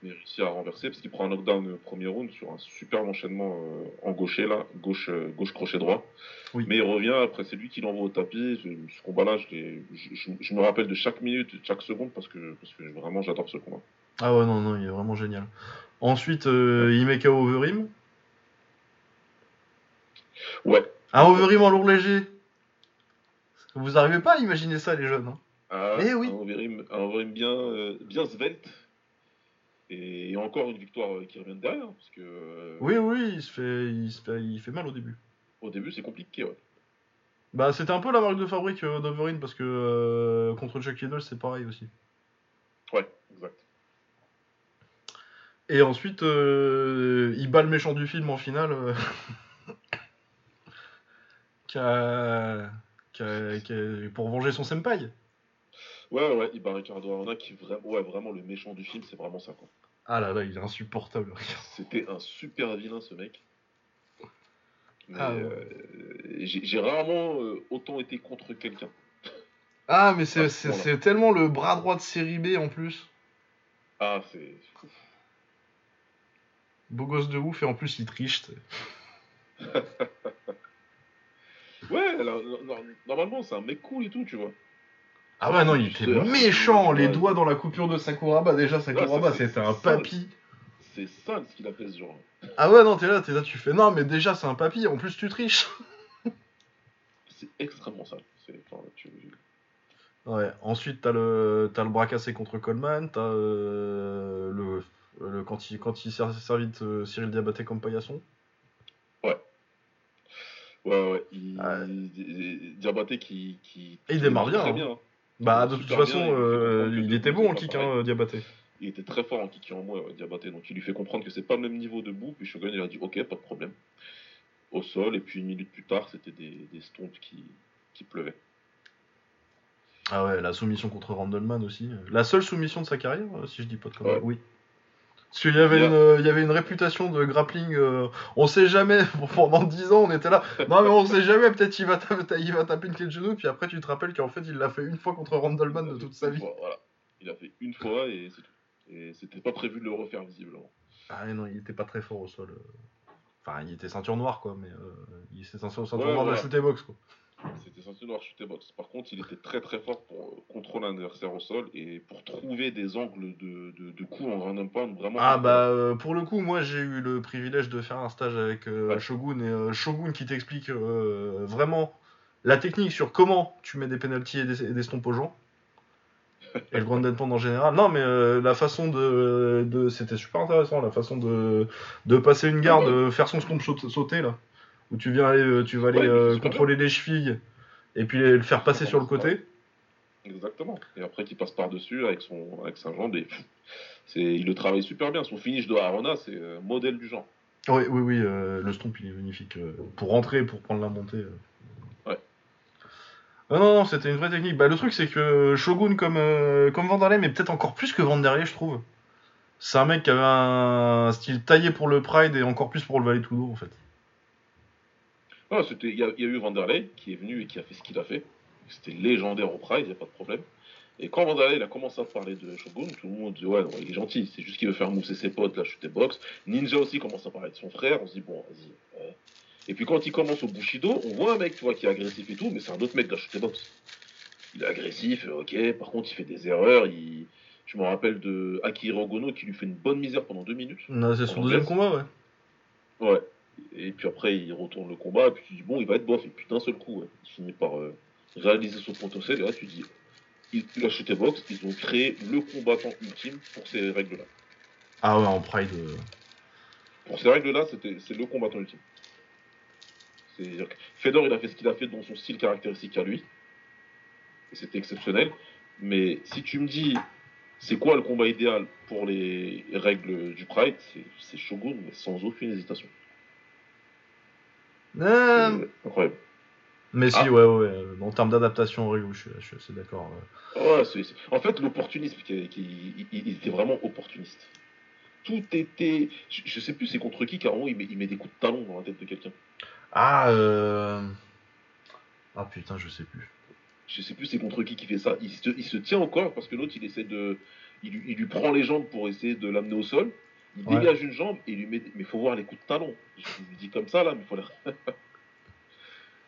Il réussit à renverser, parce qu'il prend un knockdown au premier round sur un superbe enchaînement euh, en gaucher, là. Gauche, euh, gauche crochet droit. Oui. Mais il revient, après c'est lui qui l'envoie au tapis. Je- ce combat-là, je, me rappelle de chaque minute, de chaque seconde, parce que, parce que vraiment j'adore ce combat. Ah ouais, non, non, il est vraiment génial. Ensuite, euh, il met KO Overeem. Ouais. Un Overeem en lourd léger. Vous arrivez pas à imaginer ça, les jeunes. hein? Ah, Eh oui. Un Overeem, un Overeem bien, bien svelte. Et, encore une victoire euh, qui revient de derrière, parce que euh, Oui, oui, il se fait, il se fait, il fait mal au début. au début c'est compliqué. Ouais. Bah, c'était un peu la marque de fabrique euh, d'Overeem parce que euh, contre Chuck Liddell, c'est pareil aussi. ouais, exact. Et ensuite, euh, il bat le méchant du film en finale. qui a- qui a- qui a- pour venger son senpai. Ouais, ouais, il bat Ricardo Arona qui est vraiment, ouais, vraiment le méchant du film, c'est vraiment ça. Quoi. Ah là là, il est insupportable. C'était un super vilain ce mec. Ah ouais. euh, j'ai rarement euh, autant été contre quelqu'un. Ah, mais c'est Ah, c'est- tellement le bras droit de série B en plus. Ah, c'est. Beau gosse de ouf et en plus il triche. Ouais, alors, no- no- normalement c'est un mec cool et tout, tu vois. Ah ouais, non, il était méchant. Les doigts dans la coupure de Sakuraba. Déjà, Sakuraba, c'était un c'est ça. papy. C'est sale ce qu'il a fait ce jour. Ah ouais, non, t'es là, t'es là, tu fais non, mais déjà, c'est un papy. En plus, tu triches. C'est extrêmement sale. C'est- enfin, tu- Ouais, ensuite t'as le, t'as le bras cassé contre Coleman, t'as euh, le, le, quand il, quand il servi de euh, Cyril Diabaté comme paillasson. Ouais, ouais. Il... Ouais. il- Diabaté qui. qui Et il démarre bien, Très hein. bien. Bah, de toute façon, bien, il euh, il était bon en kick, hein, Diabaté. il était très fort en kiki en moi, Diabaté. Donc il lui fait comprendre que c'est pas le même niveau debout. Puis Shogun il a dit ok, pas de problème. Au sol, et puis une minute plus tard, c'était des, des stompes qui, qui pleuvaient. Ah ouais, la soumission contre Randleman aussi. La seule soumission de sa carrière, si je dis pas de conneries. Oui. Parce qu'il y avait, une, il y avait une réputation de grappling. Euh, on sait jamais, pendant 10 ans, on était là. Non, mais on sait jamais, peut-être il va, taper, il va taper une clé de genou, puis après tu te rappelles qu'en fait il l'a fait une fois contre Randleman de toute sa vie. voilà. Il a fait une fois et c'est tout. Et c'était pas prévu de le refaire visiblement. Ah non, il était pas très fort au sol. Euh. Enfin, il était ceinture noire quoi, mais euh, il était ceinture, noire de la shoot box quoi. C'était ceinture noire shoot box. Par contre, il était très très fort pour euh, contrôler l'adversaire au sol et pour trouver des angles de, de, de coups en random pound vraiment. Ah bah pour le coup, moi j'ai eu le privilège de faire un stage avec Shogun et Shogun qui t'explique vraiment la technique sur comment tu mets des penalties et des, et des stompes aux gens et le Grounded Pound en général. Non, mais euh, la façon de, de c'était super intéressant, la façon de, de passer une garde, de faire son stomp sauter là, où tu viens aller, euh, tu vas aller euh, contrôler les chevilles et puis le faire passer sur le côté. Exactement. Et après qu'il passe par dessus avec son avec sa jambe et c'est il le travaille super bien. Son finish de Arona, c'est modèle du genre. Oui, oui, oui. le stomp il est magnifique pour rentrer, pour prendre la montée. Non, non, non, c'était une vraie technique. Bah, le truc, c'est que Shogun, comme, euh, comme Vanderlei, mais peut-être encore plus que Vanderlei, je trouve. C'est un mec qui avait un style taillé pour le Pride et encore plus pour le Valley Tudo, en fait. Ah, il y, a eu Vanderlei qui est venu et qui a fait ce qu'il a fait. C'était légendaire au Pride, il n'y a pas de problème. Et quand Vanderlei il a commencé à parler de Shogun, tout le monde dit ouais, non, il est gentil, c'est juste qu'il veut faire mousser ses potes, là, shooter box. Ninja aussi commence à parler de son frère, on se dit bon, vas-y, et puis quand il commence au Bushido, on voit un mec, tu vois, qui est agressif et tout, mais c'est un autre mec de la box. Il est agressif, ok, par contre il fait des erreurs, il... Je me rappelle de Akira Gono qui lui fait une bonne misère pendant deux minutes. C'est son deuxième combat, ouais. Ouais. Et puis après, il retourne le combat, et puis tu dis, bon, il va être bof. Et puis d'un seul coup, il finit par euh, réaliser son potentiel. Et là, tu dis, il, a chuté box, ils ont créé le combattant ultime pour ces règles-là. Ah ouais, en Pride. Euh. Pour ces règles-là, c'est le combattant ultime. Fedor, il a fait ce qu'il a fait dans son style caractéristique à lui. Et c'était exceptionnel. Mais si tu me dis, c'est quoi le combat idéal pour les règles du Pride C'est Shogun, mais sans aucune hésitation. Euh... Incroyable. Mais si, ah. ouais, ouais, en termes d'adaptation règles, je, suis assez d'accord. Ouais, en fait, l'opportunisme, qui, il, était vraiment opportuniste. Tout était. Je, sais plus c'est contre qui, car il met, il met des coups de talon dans la tête de quelqu'un. Ah, euh... Ah putain, je sais plus. Je sais plus c'est contre qui qui fait ça. Il se, il se tient encore parce que l'autre il essaie de. Il, il, lui prend les jambes pour essayer de l'amener au sol. Il dégage une jambe et il lui met. Mais faut voir les coups de talon. Je lui dis comme ça là, mais faut les...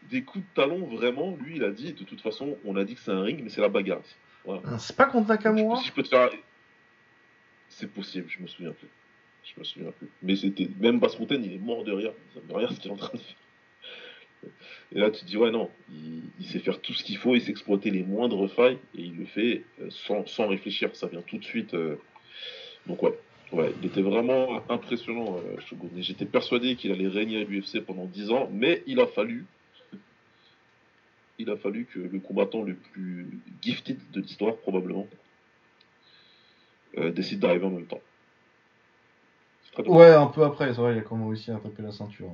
Des coups de talon, vraiment, lui il a dit, de toute façon, on a dit que c'est un ring, mais c'est la bagarre. Ah, c'est pas contre Nakamura Si je peux te faire. C'est possible, je me souviens plus. Je me souviens plus. Mais c'était. Même Basse Fontaine, il est mort de rire. Il de rire ce qu'il est en train de faire. Et là, tu te dis, ouais, non, il, sait faire tout ce qu'il faut, il sait exploiter les moindres failles, et il le fait euh, sans, sans réfléchir, ça vient tout de suite. Euh. Donc, ouais, ouais, il était vraiment impressionnant, euh, Shogun. J'étais persuadé qu'il allait régner à l'UFC pendant 10 ans, mais il a fallu. Il a fallu que le combattant le plus gifted de l'histoire, probablement, décide d'arriver en même temps. Ouais, un peu après, c'est vrai, il a quand même réussi à taper la ceinture.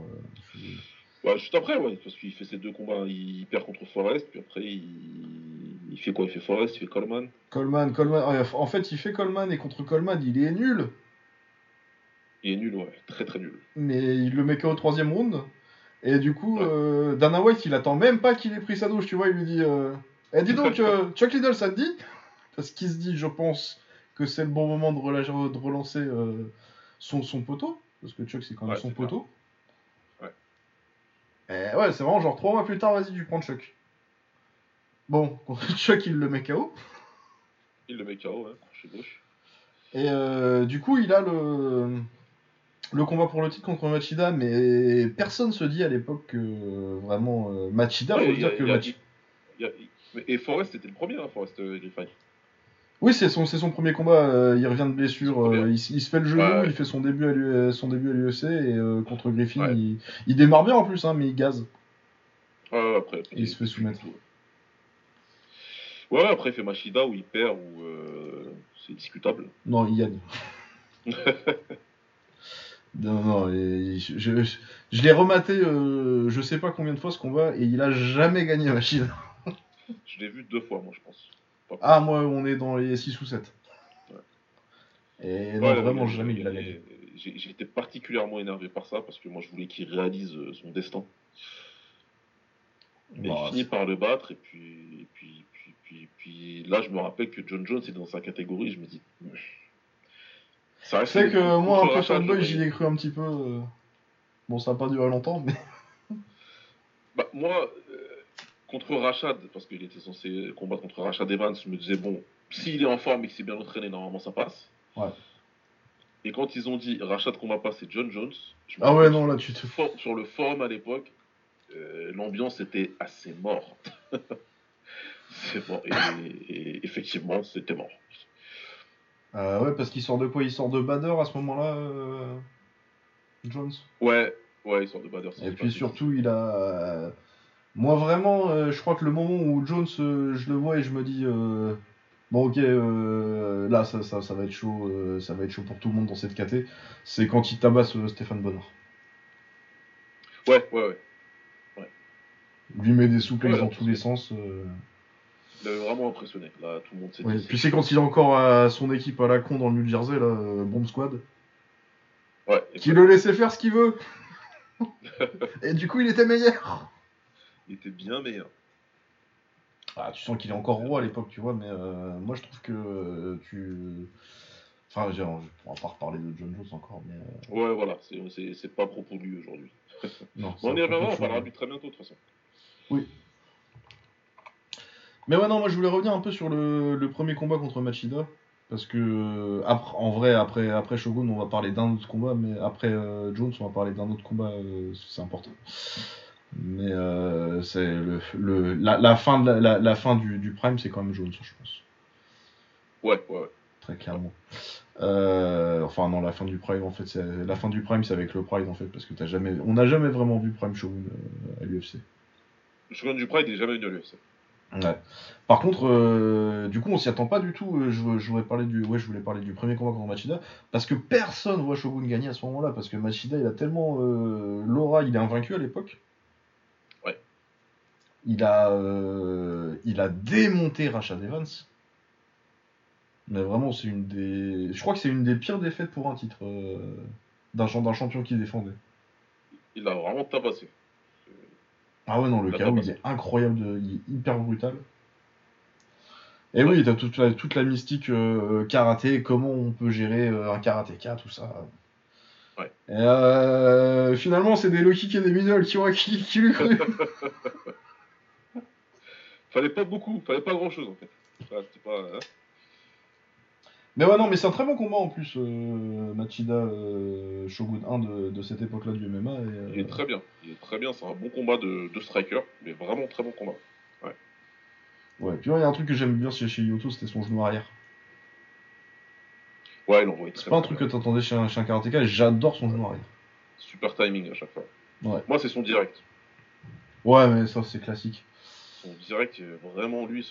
Bah, juste après, ouais, parce qu'il fait ses deux combats, il perd contre Forrest, puis après, il, fait quoi? Il fait Forrest, il fait Coleman Coleman, Coleman, en fait, il fait Coleman, et contre Coleman, il est nul Il est nul, ouais, très très nul. Mais il le met qu'au troisième round, et du coup, euh, Dana White, il attend même pas qu'il ait pris sa douche, tu vois, il lui dit euh... Eh, dis donc, euh, Chuck Liddell, ça te dit? Parce qu'il se dit, je pense, que c'est le bon moment de, relancer euh, son, son poteau, parce que Chuck, c'est quand même son poteau. Eh ouais, c'est vraiment genre trois mois plus tard, vas-y, tu prends Chuck. Bon, Chuck, il le met KO. Il le met KO, ouais, chez gauche. Et euh, du coup, il a le, le combat pour le titre contre Machida, mais personne se dit à l'époque que vraiment euh, Machida, faut dire que Machida. Et Forrest, c'était le premier, hein, Forrest euh, Griffin. Oui, c'est son, son premier combat. Euh, il revient de blessure. Euh, il, se fait le genou. Il fait son début à l'UFC. Et euh, contre Griffin, il, démarre bien en plus, hein, mais il gaze. après, il se fait soumettre. Ouais, après, il fait Machida où il perd. Où, c'est discutable. Non, il gagne. non, non, et je, je, je l'ai rematé, euh, je sais pas combien de fois ce combat, et il a jamais gagné Machida. Je l'ai vu deux fois, moi, je pense. Pas. Ah, moi, on est dans les 6 ou 7. Et non, Ouais, vraiment, mais- jamais il mais gagné. J'ai été particulièrement énervé par ça parce que moi je voulais qu'il réalise euh, son destin. Mais Bah, il finit par le battre et puis, et puis, puis, puis, puis là je me rappelle que John Jones est dans sa catégorie. Je me dis. Sais une- que moi, Rashad, fanboy, j'y ai cru un petit peu. euh. Bon, ça a pas duré longtemps, mais. Bah, moi, euh, contre Rashad, parce qu'il était censé combattre contre Rashad Evans, je me disais, bon, s'il est en forme et qu'il s'est bien entraîné, normalement ça passe. Ouais. Et quand ils ont dit Rashad combat pas, c'est John Jones. je Ah ouais, non, là, tu te. for- sur le forum à l'époque, euh, l'ambiance était assez mort. c'est mort. Et, et effectivement, c'était mort. Euh, ouais, parce qu'il sort de quoi? Il sort de Bader à ce moment-là, euh, Jones? Ouais, ouais, ils sont de Bader. Et puis surtout, il a. euh, Moi, vraiment, euh, je crois que le moment où Jones, je le vois et je me dis. euh, Bon, ok, euh, là, ça, ça, ça va être chaud, ça va être chaud pour tout le monde dans cette KT. C'est quand il tabasse Stéphane Bonheur. Ouais, ouais, ouais. Il lui met des souplesses Ouais, dans tous les sens. Il avait vraiment impressionné. Là, tout le monde s'est Ouais, dit. Puis c'est quand il est encore à son équipe à la con dans le New Jersey, là, euh, Bomb Squad, Ouais, qui le laissait faire ce qu'il veut. et du coup, il était meilleur. il était bien meilleur. Ah, tu sens qu'il est encore roi à l'époque, tu vois, mais euh, moi je trouve que euh, tu. Enfin, j'ai- on pourra pas reparler de John Jones encore, mais. euh, Ouais, voilà, c'est- c'est c'est pas à propos de lui aujourd'hui. non, Bon, on y reviendra, on parlera de lui très bientôt de toute façon. Mais ouais, non, moi je voulais revenir un peu sur le, le premier combat contre Machida. Parce que, euh, après, en vrai, après, après Shogun, on va parler d'un autre combat, mais après euh, Jones, on va parler d'un autre combat, euh, c'est important. Mais euh, c'est le, le, la, la fin, de la, la, fin du, du Prime, c'est quand même Jones, je pense. Ouais, ouais, ouais. Très clairement. Enfin, non, la fin du Prime, en fait, c'est la fin du Prime, c'est avec le Pride, en fait, parce que t'as jamais, on n'a jamais vraiment vu Prime Shogun à l'UFC. Le Shogun du Pride, il est jamais venu à l'UFC. Ouais. Par contre, euh, du coup, on s'y attend pas du tout. euh, Je, je voulais parler du, ouais, je voulais parler du premier combat contre Machida, parce que personne voit Shogun gagner à ce moment-là, parce que Machida, il a tellement euh, l'aura, il est invaincu à l'époque. Ouais. Il a, il a démonté Rashad Evans. Mais vraiment, c'est une des, je crois que c'est une des pires défaites pour un titre d'un champ- d'un champion qui défendait. Il l'a vraiment tabassé. Ah ouais, non, le KO, tabasse. il est incroyable, de- il est hyper brutal. Et oui, t'as toute la, toute la mystique euh, karaté, comment on peut gérer euh, un karatéka, tout ça. Ouais. Et euh, finalement, c'est des low kicks et des middle qui ont qui, qui lui cru. Fallait pas beaucoup, fallait pas grand chose en fait. Enfin, c'était pas. hein. Mais ouais, non, mais c'est un très bon combat en plus, euh, Machida euh, Shogun 1 de, de cette époque-là du MMA. Et, euh, Il est très bien, il est très bien, c'est un bon combat de, de striker, mais vraiment très bon combat. Ouais, puis il y a un truc que j'aime bien chez, chez Yoto, c'était son genou arrière. Ouais, il envoie C'est pas un bien. truc que t'entendais chez un, chez un karatéka, j'adore son genou arrière. Super timing à chaque fois. Ouais. Moi, c'est son direct. Ouais, mais ça, c'est classique. Son direct, euh, vraiment lui,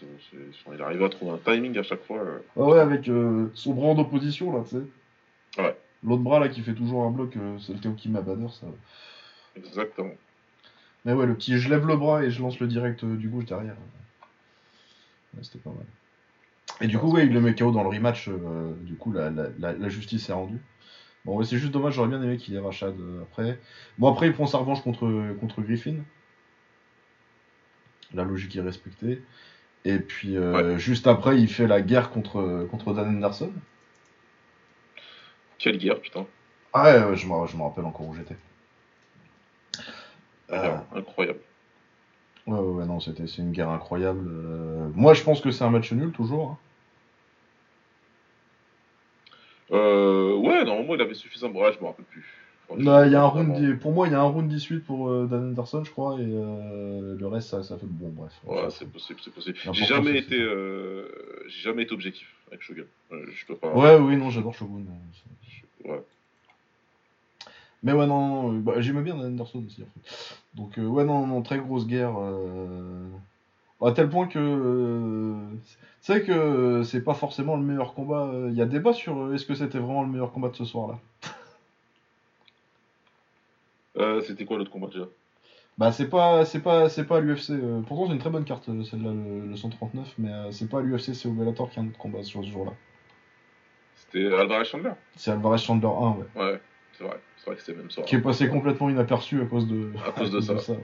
il arrive à trouver un timing à chaque fois. euh. Ah ouais, avec euh, son bras en opposition, là, tu sais. Ouais. L'autre bras, là, qui fait toujours un bloc, euh, c'est le Teoki Mabader, ça. Exactement. Mais ouais, le petit je lève le bras et je lance le direct du gauche derrière. Ouais, c'était pas mal. Et du coup, ouais, il le met KO dans le rematch, euh, du coup, la, la, la, la justice est rendue. Bon, ouais, c'est juste dommage, j'aurais bien aimé qu'il ait Rachad euh, après. Bon, après, il prend sa revanche contre, contre Griffin. La logique est respectée. Et puis, euh, juste après, il fait la guerre contre, contre Dan Anderson. Quelle guerre, putain. Ah ouais, je me je me rappelle encore où j'étais. Euh, Incroyable. ouais, ouais, ouais, non, c'était c'est une guerre incroyable. euh. Moi, je pense que c'est un match nul, toujours. hein. Euh, ouais, normalement, il avait suffisamment. Ouais, je me rappelle plus. Là, il y a un round, pour moi, il y a un round 18 pour euh, Dan Anderson, je crois, et euh, le reste, ça, ça fait bon, bref. Ouais, c'est possible, c'est possible. J'ai jamais c'est- été, euh, j'ai jamais été objectif avec Shogun. Je peux pas. Ouais, oui, non, j'adore Shogun. c'est- Ouais. Mais ouais, non, bah, j'aimais bien Dan Anderson aussi, en fait. Donc, ouais, non, non, très grosse guerre. À tel point que. Tu sais que c'est pas forcément le meilleur combat. Il y a débat sur est-ce que c'était vraiment le meilleur combat de ce soir-là? Euh, C'était quoi l'autre combat déjà? Bah c'est pas c'est pas c'est pas à l'UFC. euh, Pourtant c'est une très bonne carte euh, celle-là le, le 139, mais euh, c'est pas à l'UFC, c'est au Bellator qu'il y a un autre combat sur ce jour-là. C'était Alvarez Chandler? C'est Alvarez Chandler 1, ouais. Ouais, c'est vrai. C'est vrai que c'était même ça. Qui est passé complètement inaperçu à cause de À cause de ça.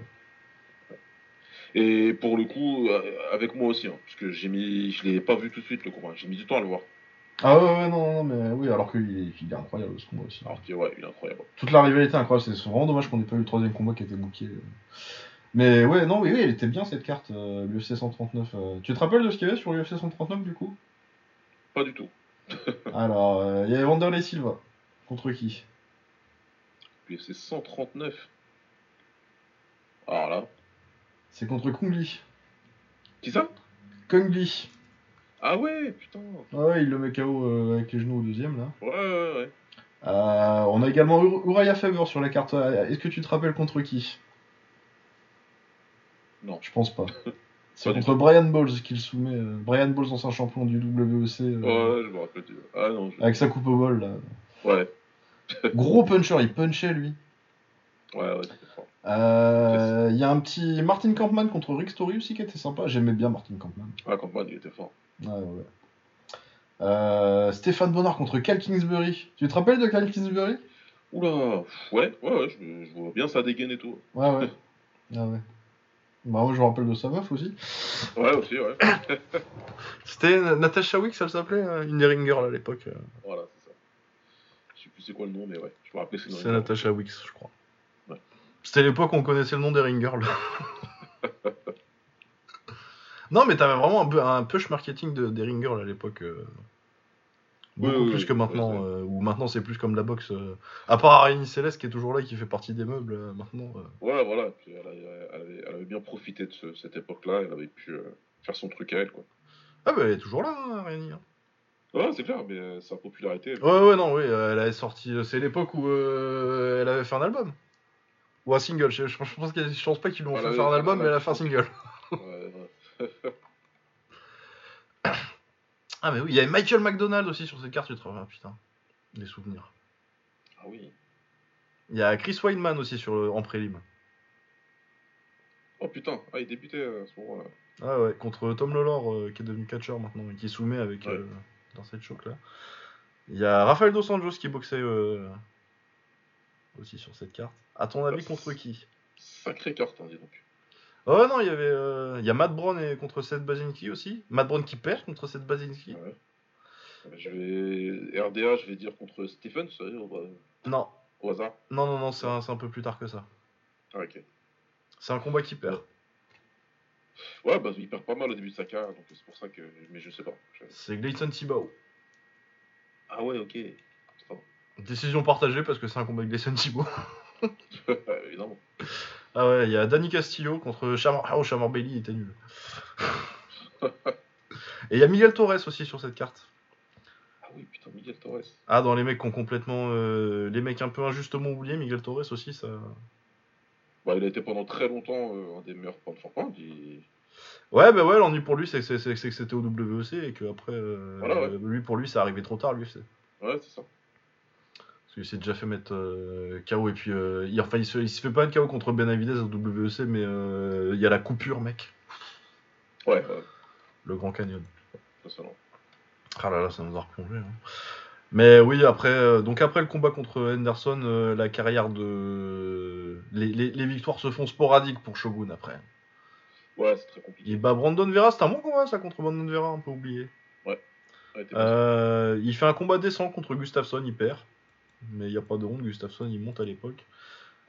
Et pour le coup, avec moi aussi, hein, parce que j'ai mis, je l'ai pas vu tout de suite le combat. J'ai mis du temps à le voir. Ah ouais ouais non non mais oui alors qu'il est, il est incroyable ce combat aussi. Alors que ouais, il est incroyable. Toute la rivalité est incroyable, c'est vraiment dommage qu'on ait pas eu le troisième combat qui était euh. Mais ouais non oui, oui elle était bien cette carte euh, l'UFC 139. euh. Tu te rappelles de ce qu'il y avait sur l'UFC 139 du coup? Pas du tout. Alors euh, il y avait Wanderlei Silva contre qui? C'est 139. Alors là, C'est contre Kung Lee. qui ça? Kung Lee. Ah ouais, putain. Ah ouais, il le met KO euh, avec les genoux au deuxième là. Ouais, ouais, ouais. Euh, on a également Ur- Uriah Faber sur la carte. Est-ce que tu te rappelles contre qui? Non. Je pense pas. C'est contre Brian Balls qu'il soumet. euh, Brian Balls, ancien champion du WEC. euh, Ouais, je me rappelle. du- Ah non. je- Avec sa coupe au bol là. Ouais, Gros puncher, il punchait lui. ouais, ouais, c'était Euh, Il y a un petit Martin Kampman contre Rick Story aussi qui était sympa. J'aimais bien Martin Kampman. Ah, Campagne, il était fort. Ouais, ouais. Euh, Stéphane Bonnard contre Cal Kingsbury. Tu te rappelles de Cal Kingsbury? Oula, ouais, ouais, ouais, je, je vois bien sa dégaine et tout. Ouais, ouais. Ah ouais. Bah, moi je me rappelle de sa meuf aussi. Ouais, aussi, ouais. C'était Natasha Wicks, elle s'appelait euh, Une des ringers là, à l'époque. euh. Voilà, c'est ça. Je sais plus c'est quoi le nom, mais ouais, je me rappelais c'est C'est Natasha Wicks, je crois. C'était l'époque où on connaissait le nom des ringers là. non, mais t'avais vraiment un, peu- un push marketing de, des ringers là, à l'époque. euh. Oui, Beaucoup oui, plus oui, que maintenant, ouais, euh, où maintenant c'est plus comme la boxe. euh. À part Araignée Céleste qui est toujours là, qui fait partie des meubles euh, maintenant. Ouais, voilà, puis elle, avait, elle avait bien profité de ce- cette époque-là, elle avait pu faire son truc à elle, quoi. Ah, bah elle est toujours là, hein, hein. Ouais, c'est clair, mais sa popularité. elle- Ouais, ouais, non, oui, elle avait sorti. C'est l'époque où elle avait fait un album. Ou un single. Je, je, pense, qu'elle- je pense pas qu'ils lui ont Elle fait faire un album, mais elle a fait un single. Ah, mais oui, il y avait Michael McDonald aussi sur cette carte, tu te putain. Des souvenirs. Ah oui. Il y a Chris Weidman aussi sur le, en prélim. Oh putain, ah, il débutait euh, à ce moment-là. Ah ouais, contre Tom Lawlor, euh, qui est devenu catcher maintenant, et qui soumet avec Ouais. euh, dans cette choc là. Il y a Rafael Dos Anjos qui boxait euh, aussi sur cette carte. À ton avis, contre qui? Sacré carte, hein, dis donc. Oh non, il y avait. euh, il y a Matt Brown et contre Seth Basinski aussi. Matt Brown qui perd contre Seth Basinski. Ouais. Euh, Je vais. RDA, je vais dire contre Stephen, ça veut dire, au, Non, au hasard. non, non, non, c'est un, peu plus tard que ça. Ah, ok. C'est un combat qui perd. Ouais, bah il perd pas mal au début de sa carrière, donc c'est pour ça que. Mais je sais pas. Je- C'est Gleison Tibao. Ah ouais, ok. Décision partagée parce que c'est un combat avec Gleison Tibao. Évidemment. Ah ouais, il y a Danny Castillo contre Chamar. Ah, oh, Chamar Bailey, il était nul. Et il y a Miguel Torres aussi sur cette carte. Ah oui, putain, Miguel Torres. Ah, dans les mecs qui ont complètement. euh, les mecs un peu injustement oubliés, Miguel Torres aussi, ça. Bah, il a été pendant très longtemps euh, un des meilleurs points de forpin. Il... Ouais, bah ouais, l'ennui pour lui, c'est que c'était au WEC et que après, euh, Voilà, ouais. lui, pour lui, ça arrivait trop tard, lui. Ouais, c'est ça. Parce qu'il s'est déjà fait mettre euh, KO et puis. euh, il, enfin, il se, il se fait pas KO contre Benavidez au WEC, mais euh, il y a la coupure, mec. Ouais, Le Grand Canyon. Ah là là, ça nous a replongé. hein. Mais oui, après, euh, donc après le combat contre Henderson, la carrière de. Les, les- les victoires se font sporadiques pour Shogun après. Ouais, c'est très compliqué. Il bat Brandon Vera, c'est un bon combat ça contre Brandon Vera, un peu oublié. Ouais, Euh, il fait un combat décent contre Gustafsson, il perd. Mais il n'y a pas de honte, Gustafsson il monte à l'époque.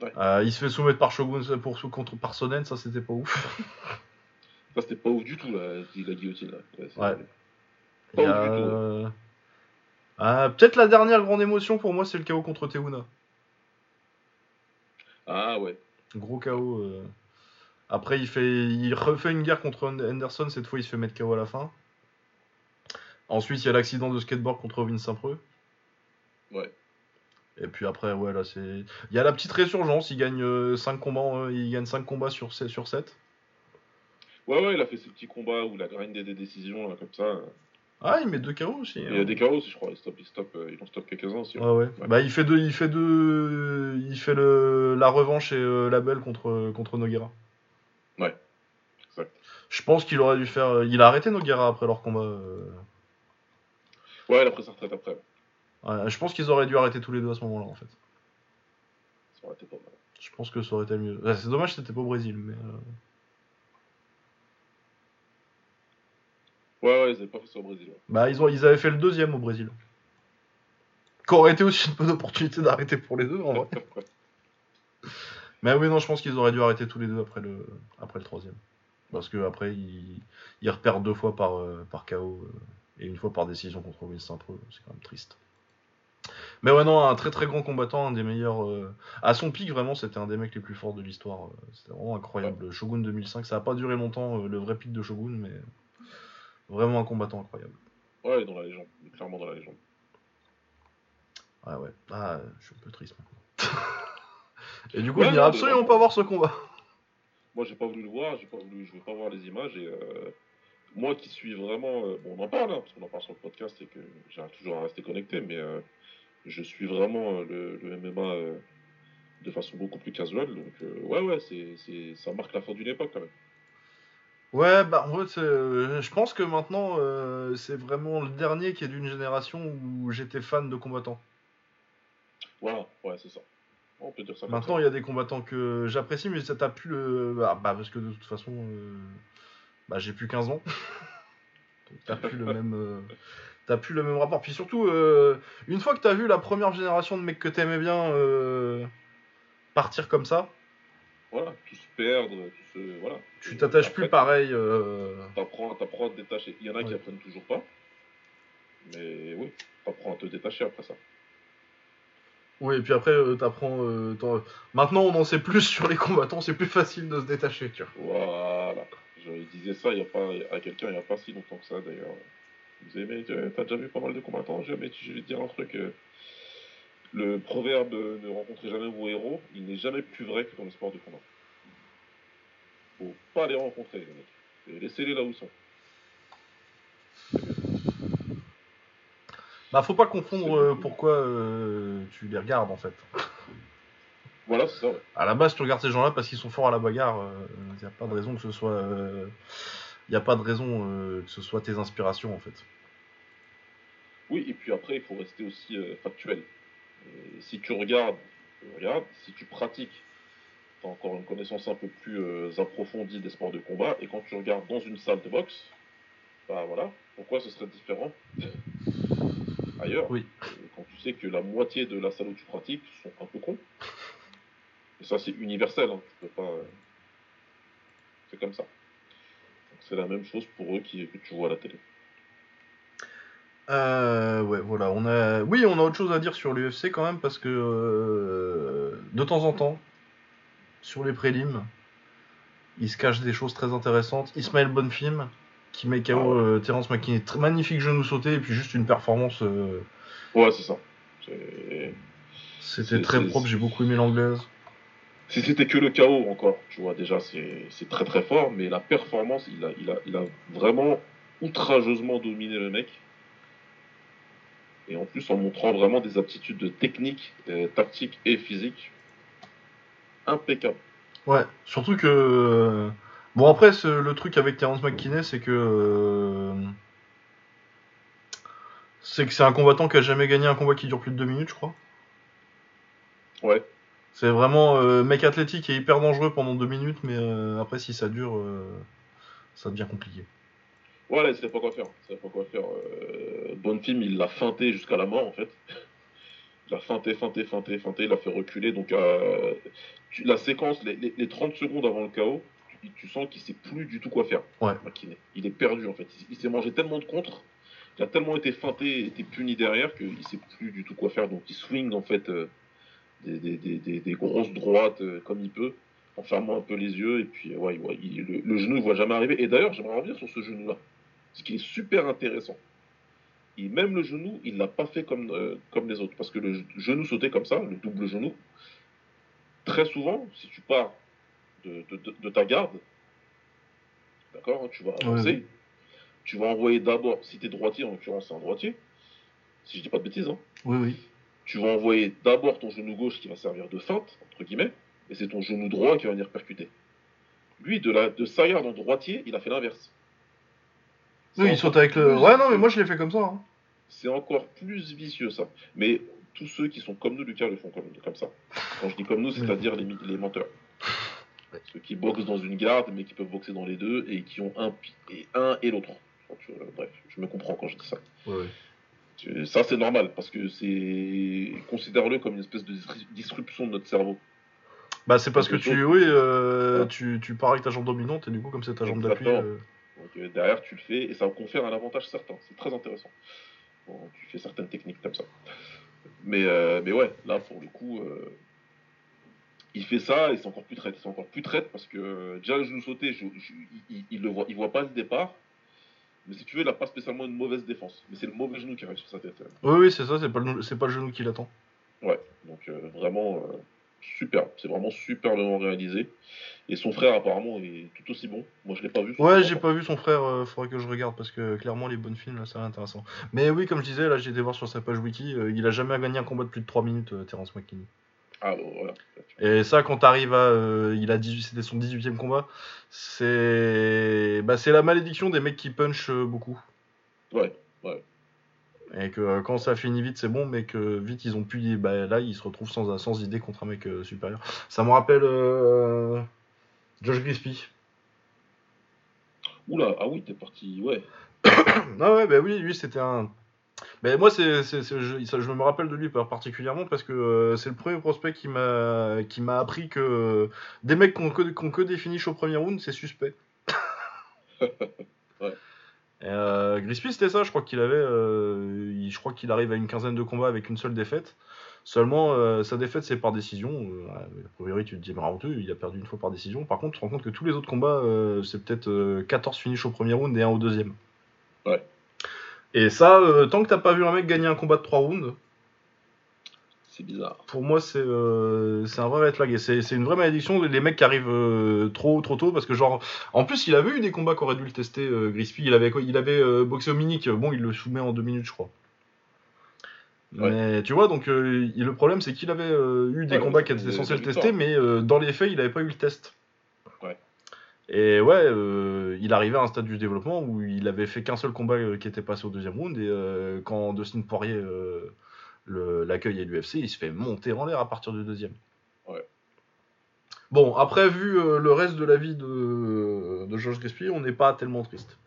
Ouais. Euh, il se fait soumettre par Shogun pour, contre, par Sonnen, ça c'était pas ouf. Ça, c'était pas ouf du tout, là, la guillotine. Là. Ouais, hein. Ah, Peut-être la dernière grande émotion pour moi, c'est le KO contre Teuna. Ah ouais. Gros euh. Après, il, fait, il refait une guerre contre Henderson, cette fois il se fait mettre KO à la fin. Ensuite, il y a l'accident de skateboard contre Ovin Saint-Preux. Ouais. Et puis après, ouais, là, c'est. Il y a la petite résurgence, il gagne 5 combats, euh, il gagne 5 combats sur 7. Sur 7. Ouais, ouais, il a fait ses petits combats où il a grindé des décisions, là, comme ça. Ah, il met deux KO aussi. Il y a hein. des KO aussi, je crois. Il, stop, il, stop, euh, il en stoppe quelques-uns aussi. Ouais, ouais. Bah, il fait deux, il fait deux, il fait le, la revanche et euh, la belle contre, contre Noguera. Ouais, exact. Je pense qu'il aurait dû faire. Il a arrêté Noguera après leur combat. euh. Ouais, il a pris sa retraite après. Je pense qu'ils auraient dû arrêter tous les deux à ce moment-là, en fait. Ça aurait été pas mal. Je pense que ça aurait été mieux. C'est dommage que c'était pas au Brésil, mais. euh, Ouais, ouais, ils avaient pas fait ça au Brésil. ouais. Bah, ils, ont, ils avaient fait le deuxième au Brésil. Qu'aurait été aussi une bonne opportunité d'arrêter pour les deux, en vrai. Ouais. Mais oui, non, je pense qu'ils auraient dû arrêter tous les deux après le, après le troisième. Parce que après, ils, ils repèrent deux fois par, euh, par KO euh, et une fois par décision contre Winston Pro. C'est quand même triste. Mais ouais, non, un très très grand combattant, un des meilleurs. euh, À son pic, vraiment, c'était un des mecs les plus forts de l'histoire. euh, C'était vraiment incroyable. Shogun 2005, ça a pas duré longtemps, euh, le vrai pic de Shogun, mais vraiment un combattant incroyable. Ouais, il est dans la légende. Clairement dans la légende. Ouais, ouais. Ah, je suis un peu triste maintenant. et du coup, Ouais, non, absolument pas voir ce combat. Moi, j'ai pas voulu le voir, j'ai pas voulu, je vais pas voir les images et euh, moi qui suis vraiment, euh, bon, on en parle hein, parce qu'on en parle sur le podcast et que j'ai toujours à rester connecté, mais euh, je suis vraiment euh, le, le MMA euh, de façon beaucoup plus casual, donc euh, ouais, ouais, c'est, ça marque la fin d'une époque quand même. Ouais, bah en fait, euh, je pense que maintenant, euh, c'est vraiment le dernier qui est d'une génération où j'étais fan de combattants. Voilà, ouais, c'est ça. On peut dire ça. Maintenant, il y a des combattants que j'apprécie, mais ça t'a plus le. Bah, bah, parce que de toute façon, euh, bah, j'ai plus 15 ans. Donc, t'as plus le même. Euh, T'as plus le même rapport. Puis surtout, euh, une fois que t'as vu la première génération de mecs que t'aimais bien euh, partir comme ça, Voilà, tous perdre, tous se, voilà. tu t'attaches plus pareil. euh, T'apprends, t'apprends à te détacher. Il y en a qui apprennent toujours pas, mais oui, t'apprends à te détacher après ça. Oui, et puis après, euh, t'apprends. euh, t'en- Maintenant, on en sait plus sur les combattants, c'est plus facile de se détacher, tu vois. Voilà. Je disais ça il y a pas, à quelqu'un il n'y a pas si longtemps que ça d'ailleurs. Mais tu- t'as déjà vu pas mal de combattants je vais te dire un truc. euh, Le proverbe euh, ne rencontrez jamais vos héros, il n'est jamais plus vrai que dans le sport de combat. Faut pas les rencontrer, les mecs. Et Laissez-les là où ils sont. Bah, faut pas confondre euh, pourquoi euh, tu les regardes en fait. Voilà, c'est ça. ouais. À la base, tu regardes ces gens-là parce qu'ils sont forts à la bagarre. Il n'y a pas de raison que ce soit. Il n'y a pas de raison que ce soit tes inspirations en fait. Oui, et puis après, il faut rester aussi euh, factuel. Et si tu regardes, tu regardes. Si tu pratiques, tu as encore une connaissance un peu plus euh, approfondie des sports de combat. Et quand tu regardes dans une salle de boxe, bah voilà, pourquoi ce serait différent ailleurs Oui. Quand tu sais que la moitié de la salle où tu pratiques sont un peu cons. Et ça, c'est universel. Hein. Tu peux pas. euh, C'est comme ça. C'est la même chose pour eux qui, que tu vois à la télé. Euh, ouais, voilà. On a... Oui, on a autre chose à dire sur l'UFC quand même parce que euh, de temps en temps, sur les prélims, il se cache des choses très intéressantes. Ismaël Bonfim qui met KO Ah ouais. euh, Terence McKinney, très magnifique genou sauté et puis juste une performance. euh, Ouais, c'est ça. C'était très propre. J'ai beaucoup aimé l'anglaise. Si c'était que le chaos encore, tu vois, déjà c'est c'est très très fort, mais la performance, il a, il a, il a vraiment outrageusement dominé le mec. Et en plus en montrant vraiment des aptitudes de technique, euh, tactique et physique impeccables. Ouais, surtout que. euh, Bon, après, le truc avec Terence McKinney, c'est que. euh, C'est que c'est un combattant qui a jamais gagné un combat qui dure plus de deux minutes, je crois. Ouais, C'est vraiment euh, mec athlétique et hyper dangereux pendant deux minutes, mais euh, après, si ça dure, euh, ça devient compliqué. Voilà, il savait pas quoi faire. Il savait pas quoi faire. Euh, Bonfim, il l'a feinté jusqu'à la mort en fait. Il l'a feinté, feinté, feinté, feinté, il l'a fait reculer. Donc euh, tu- la séquence, les, les- les 30 secondes avant le chaos, tu, tu sens qu'il sait plus du tout quoi faire. Ouais. McKinney. Il est perdu en fait. Il, il s'est mangé tellement de contre, il a tellement été feinté et été puni derrière qu'il sait plus du tout quoi faire. Donc il swing en fait euh, des, des- des- des- des grosses droites comme il peut, en fermant un peu les yeux. Et puis ouais, ouais, il- le, le genou il voit jamais arriver. Et d'ailleurs, j'aimerais revenir sur ce genou-là, ce qui est super intéressant. Et même le genou, il l'a pas fait comme, euh, comme les autres. Parce que le genou sauté comme ça, le double genou, très souvent, si tu pars de, de- de- de ta garde, D'accord hein, Tu vas avancer. Tu vas envoyer d'abord, si tu es droitier, en l'occurrence c'est un droitier, si je dis pas de bêtises, hein. Oui, oui. Tu vas envoyer d'abord ton genou gauche qui va servir de feinte, entre guillemets, et c'est ton genou droit qui va venir percuter. Lui, de, la, de sa garde en droitier, il a fait l'inverse. Oui, il saute avec le. Ouais, non, mais moi je l'ai fait comme ça. Hein. C'est encore plus vicieux ça. Mais tous ceux qui sont comme nous, Lucas, le font comme, comme ça. Quand je dis comme nous, c'est-à-dire les, les menteurs. Ceux qui boxent dans une garde, mais qui peuvent boxer dans les deux et qui ont un et, un et l'autre. Bref, je me comprends quand je dis ça. Ouais. Ça, c'est normal, parce que c'est. Considère-le comme une espèce de disruption de notre cerveau. Bah, c'est parce que tu, oui, euh, tu, tu pars avec ta jambe dominante et du coup, comme c'est ta jambe d'appui. Euh, Donc, euh, derrière, tu le fais et ça confère un avantage certain. C'est très intéressant. tu fais certaines techniques comme ça. Mais, mais ouais, là, pour le coup, il fait ça et c'est encore plus traite. C'est encore plus traite parce que déjà, le genou sauté, il, il, le voit, il voit pas le départ. Mais si tu veux, il n'a pas spécialement une mauvaise défense. Mais c'est le mauvais genou qui arrive sur sa tête. Oui, oui, c'est ça, c'est pas, le, pas le genou qui l'attend. Ouais, donc vraiment, super. C'est vraiment superbement réalisé. Et son frère, apparemment, est tout aussi bon. Moi, je l'ai pas vu. Ouais, j'ai pas vu son frère. Euh, faudrait que je regarde parce que clairement, les bonnes films, là, c'est intéressant. Mais oui, comme je disais, là, j'ai été voir sur sa page wiki. Euh, il a jamais gagné un combat de plus de 3 minutes, euh, Terence McKinney. Ah, bon, voilà. Et ça, quand t'arrives à. il a 18, c'était son 18ème combat. C'est. Bah, c'est la malédiction des mecs qui punch beaucoup. Ouais, ouais. Et que euh, quand ça finit vite, c'est bon, mais que vite, ils ont pu. Bah, là, ils se retrouvent sans, sans idée contre un mec euh, supérieur. Ça me rappelle euh, Josh Grisby. Oula, ah oui, t'es parti, ouais. ah ouais, bah oui, lui, c'était un. Mais moi, c'est, je, je, me rappelle de lui particulièrement parce que c'est le premier prospect qui m'a, qui m'a appris que des mecs qui ont que, que des finishes au premier round, c'est suspect. ouais. Euh, Grisby, c'était ça, je crois qu'il avait. Euh, je crois qu'il arrive à une quinzaine de combats avec une seule défaite. Seulement, euh, sa défaite, c'est par décision. Euh, a priori, tu te dis, bravo, il a perdu une fois par décision. Par contre, tu te rends compte que tous les autres combats, c'est peut-être 14 finishes au premier round et un au deuxième. Ouais. Et ça, tant que t'as pas vu un mec gagner un combat de 3 rounds, c'est bizarre. Pour moi, c'est euh, un vrai red flag. C'est une vraie malédiction, les mecs qui arrivent euh, trop trop tôt. Parce que, genre, en plus, il avait eu des combats qu'aurait dû le tester, euh, Il avait, il avait euh, boxé au Minic. Bon, il le soumet en deux minutes, je crois. Mais tu vois, donc le problème, c'est qu'il avait eu des combats qui étaient censés le tester, mais dans les faits, il n'avait pas eu le test. Ouais. Et ouais, il arrivait à un stade du développement où il avait fait qu'un seul combat qui était passé au deuxième round. Et quand Dustin Poirier l'accueil à l'UFC, il se fait monter en l'air à partir du deuxième. Ouais. Bon, après, vu euh, le reste de la vie de, de Georges Grispi, on n'est pas tellement triste.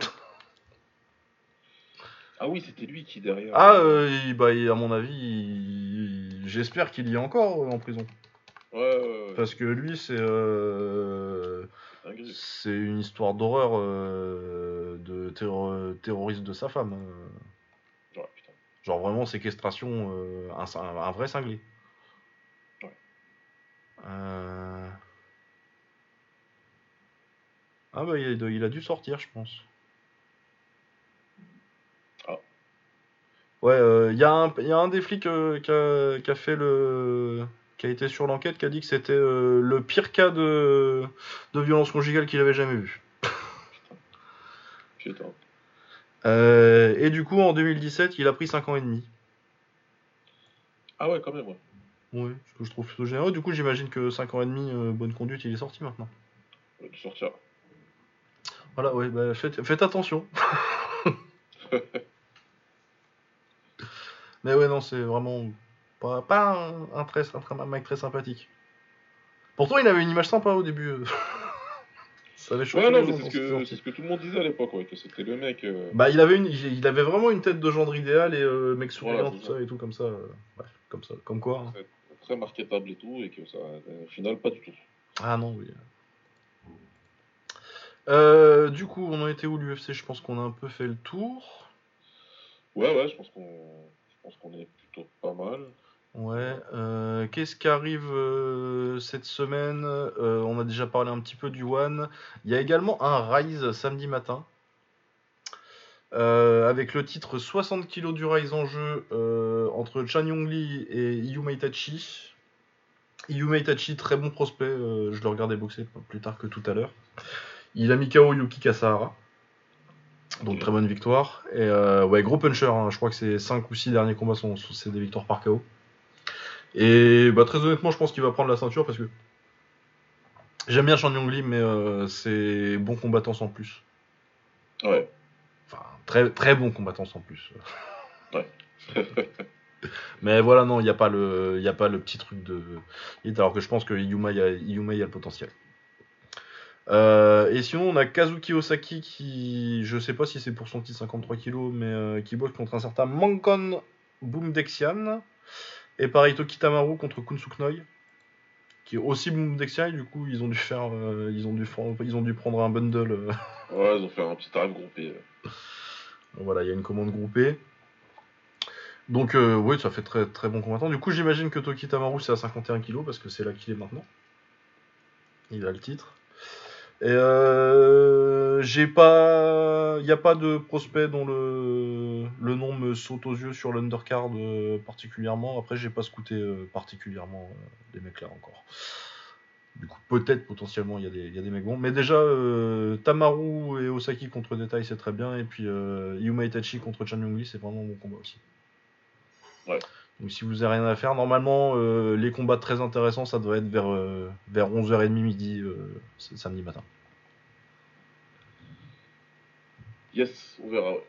Ah oui, c'était lui qui derrière. Ah, euh, bah, à mon avis, j'espère qu'il y est encore euh, en prison. Ouais, ouais, Parce que lui, c'est. C'est une histoire d'horreur de terroriste de sa femme. Genre vraiment séquestration, euh, un, vrai cinglé. Ouais. Euh. Ah bah il a, dû sortir, je pense. Ah. Ouais, euh, il y, a un des flics qui a, fait le. qui a été sur l'enquête qui a dit que c'était le pire cas de, de violence conjugale qu'il avait jamais vu. Putain. Euh, et du coup, en 2017, il a pris 5 ans et demi. Ah ouais, quand même, ouais. Oui, ce que je trouve plutôt généreux. Du coup, j'imagine que 5 ans et demi, euh, bonne conduite, il est sorti maintenant. Il va sortir. Voilà, ouais, bah, faites, attention. Mais ouais, non, c'est vraiment pas, pas un, très, un, mec très sympathique. Pourtant, il avait une image sympa au début. Ça avait choqué ouais, non, c'est ce, que tout le monde disait à l'époque, ouais, que c'était le mec. Euh, bah, il avait, une, il avait vraiment une tête de gendre idéal et euh, mec souriant, tout ça. et tout comme ça. Euh, comme ça, comme quoi. Hein. Très marketable et tout, et que ça, au final, pas du tout. Ah non, oui. du coup, on en était où l'UFC Je pense qu'on a un peu fait le tour. Ouais, ouais, je pense qu'on est plutôt pas mal. Ouais. Euh, qu'est-ce qui arrive euh, cette semaine? Euh, On a déjà parlé un petit peu du One. Il y a également un Rise samedi matin. avec le titre 60 kg du Rise en jeu entre Chan Yong Lee et Yuma Itachi. Yuma Itachi, très bon prospect. je le regardais boxer plus tard que tout à l'heure. Il a mis KO Yuki Kasahara. Donc très bonne victoire. Et euh, ouais, gros puncher. hein. Je crois que c'est 5 ou 6 derniers combats sont, sont- c'est des victoires par KO. Et bah, très honnêtement, je pense qu'il va prendre la ceinture parce que j'aime bien Chan Yong Lee, mais euh, c'est bon combattant sans plus. Ouais. Enfin, très, très bon combattant sans plus. Ouais. Mais voilà, non, il n'y a, pas le- y a pas le petit truc de. Alors que je pense que Yuma, y a, Yuma, y a le potentiel. Euh, et sinon, on a Kazuki Osaki qui, je sais pas si c'est pour son titre 53 kg, mais euh, qui boxe contre un certain Mankon Boomdexian. Et pareil, Tokitamaru contre Kunsuknoi, qui est aussi Boomdexian. Et du coup, ils ont dû faire, euh, ils ont dû, ils ont dû prendre un bundle. euh, Ouais, ils ont fait un petit tarif groupé. euh. Voilà, il y a une commande groupée. Donc euh, oui, ça fait très très bon combattant. Du coup, j'imagine que Toki Tamaru c'est à 51 kg parce que c'est là qu'il est maintenant. Il a le titre. Et euh, j'ai pas, il n'y a pas de prospect dont le le nom me saute aux yeux sur l'undercard euh, particulièrement. Après, j'ai pas scouté euh, particulièrement euh, des mecs là encore. Du coup, peut-être potentiellement il y, y a des mecs bons. Mais déjà, Tamaru et Osaki contre Detail, c'est très bien. Et puis Yuma Itachi contre Chan Yong Lee, c'est vraiment bon combat aussi. Ouais. Donc si vous avez rien à faire, normalement, euh, les combats très intéressants, ça doit être vers, euh, vers 11h30 midi euh, samedi matin. Yes, on verra. ouais.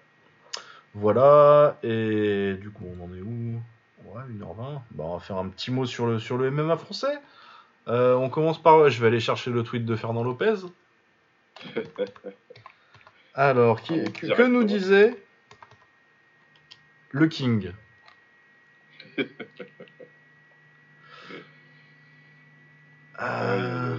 Voilà, et du coup, on en est où? Ouais, 1h20. Bah, on va faire un petit mot sur le, sur le MMA français. On commence par. Je vais aller chercher le tweet de Fernand Lopez. Alors, qui, Ah, que, nous disait le King? Euh, Ouais,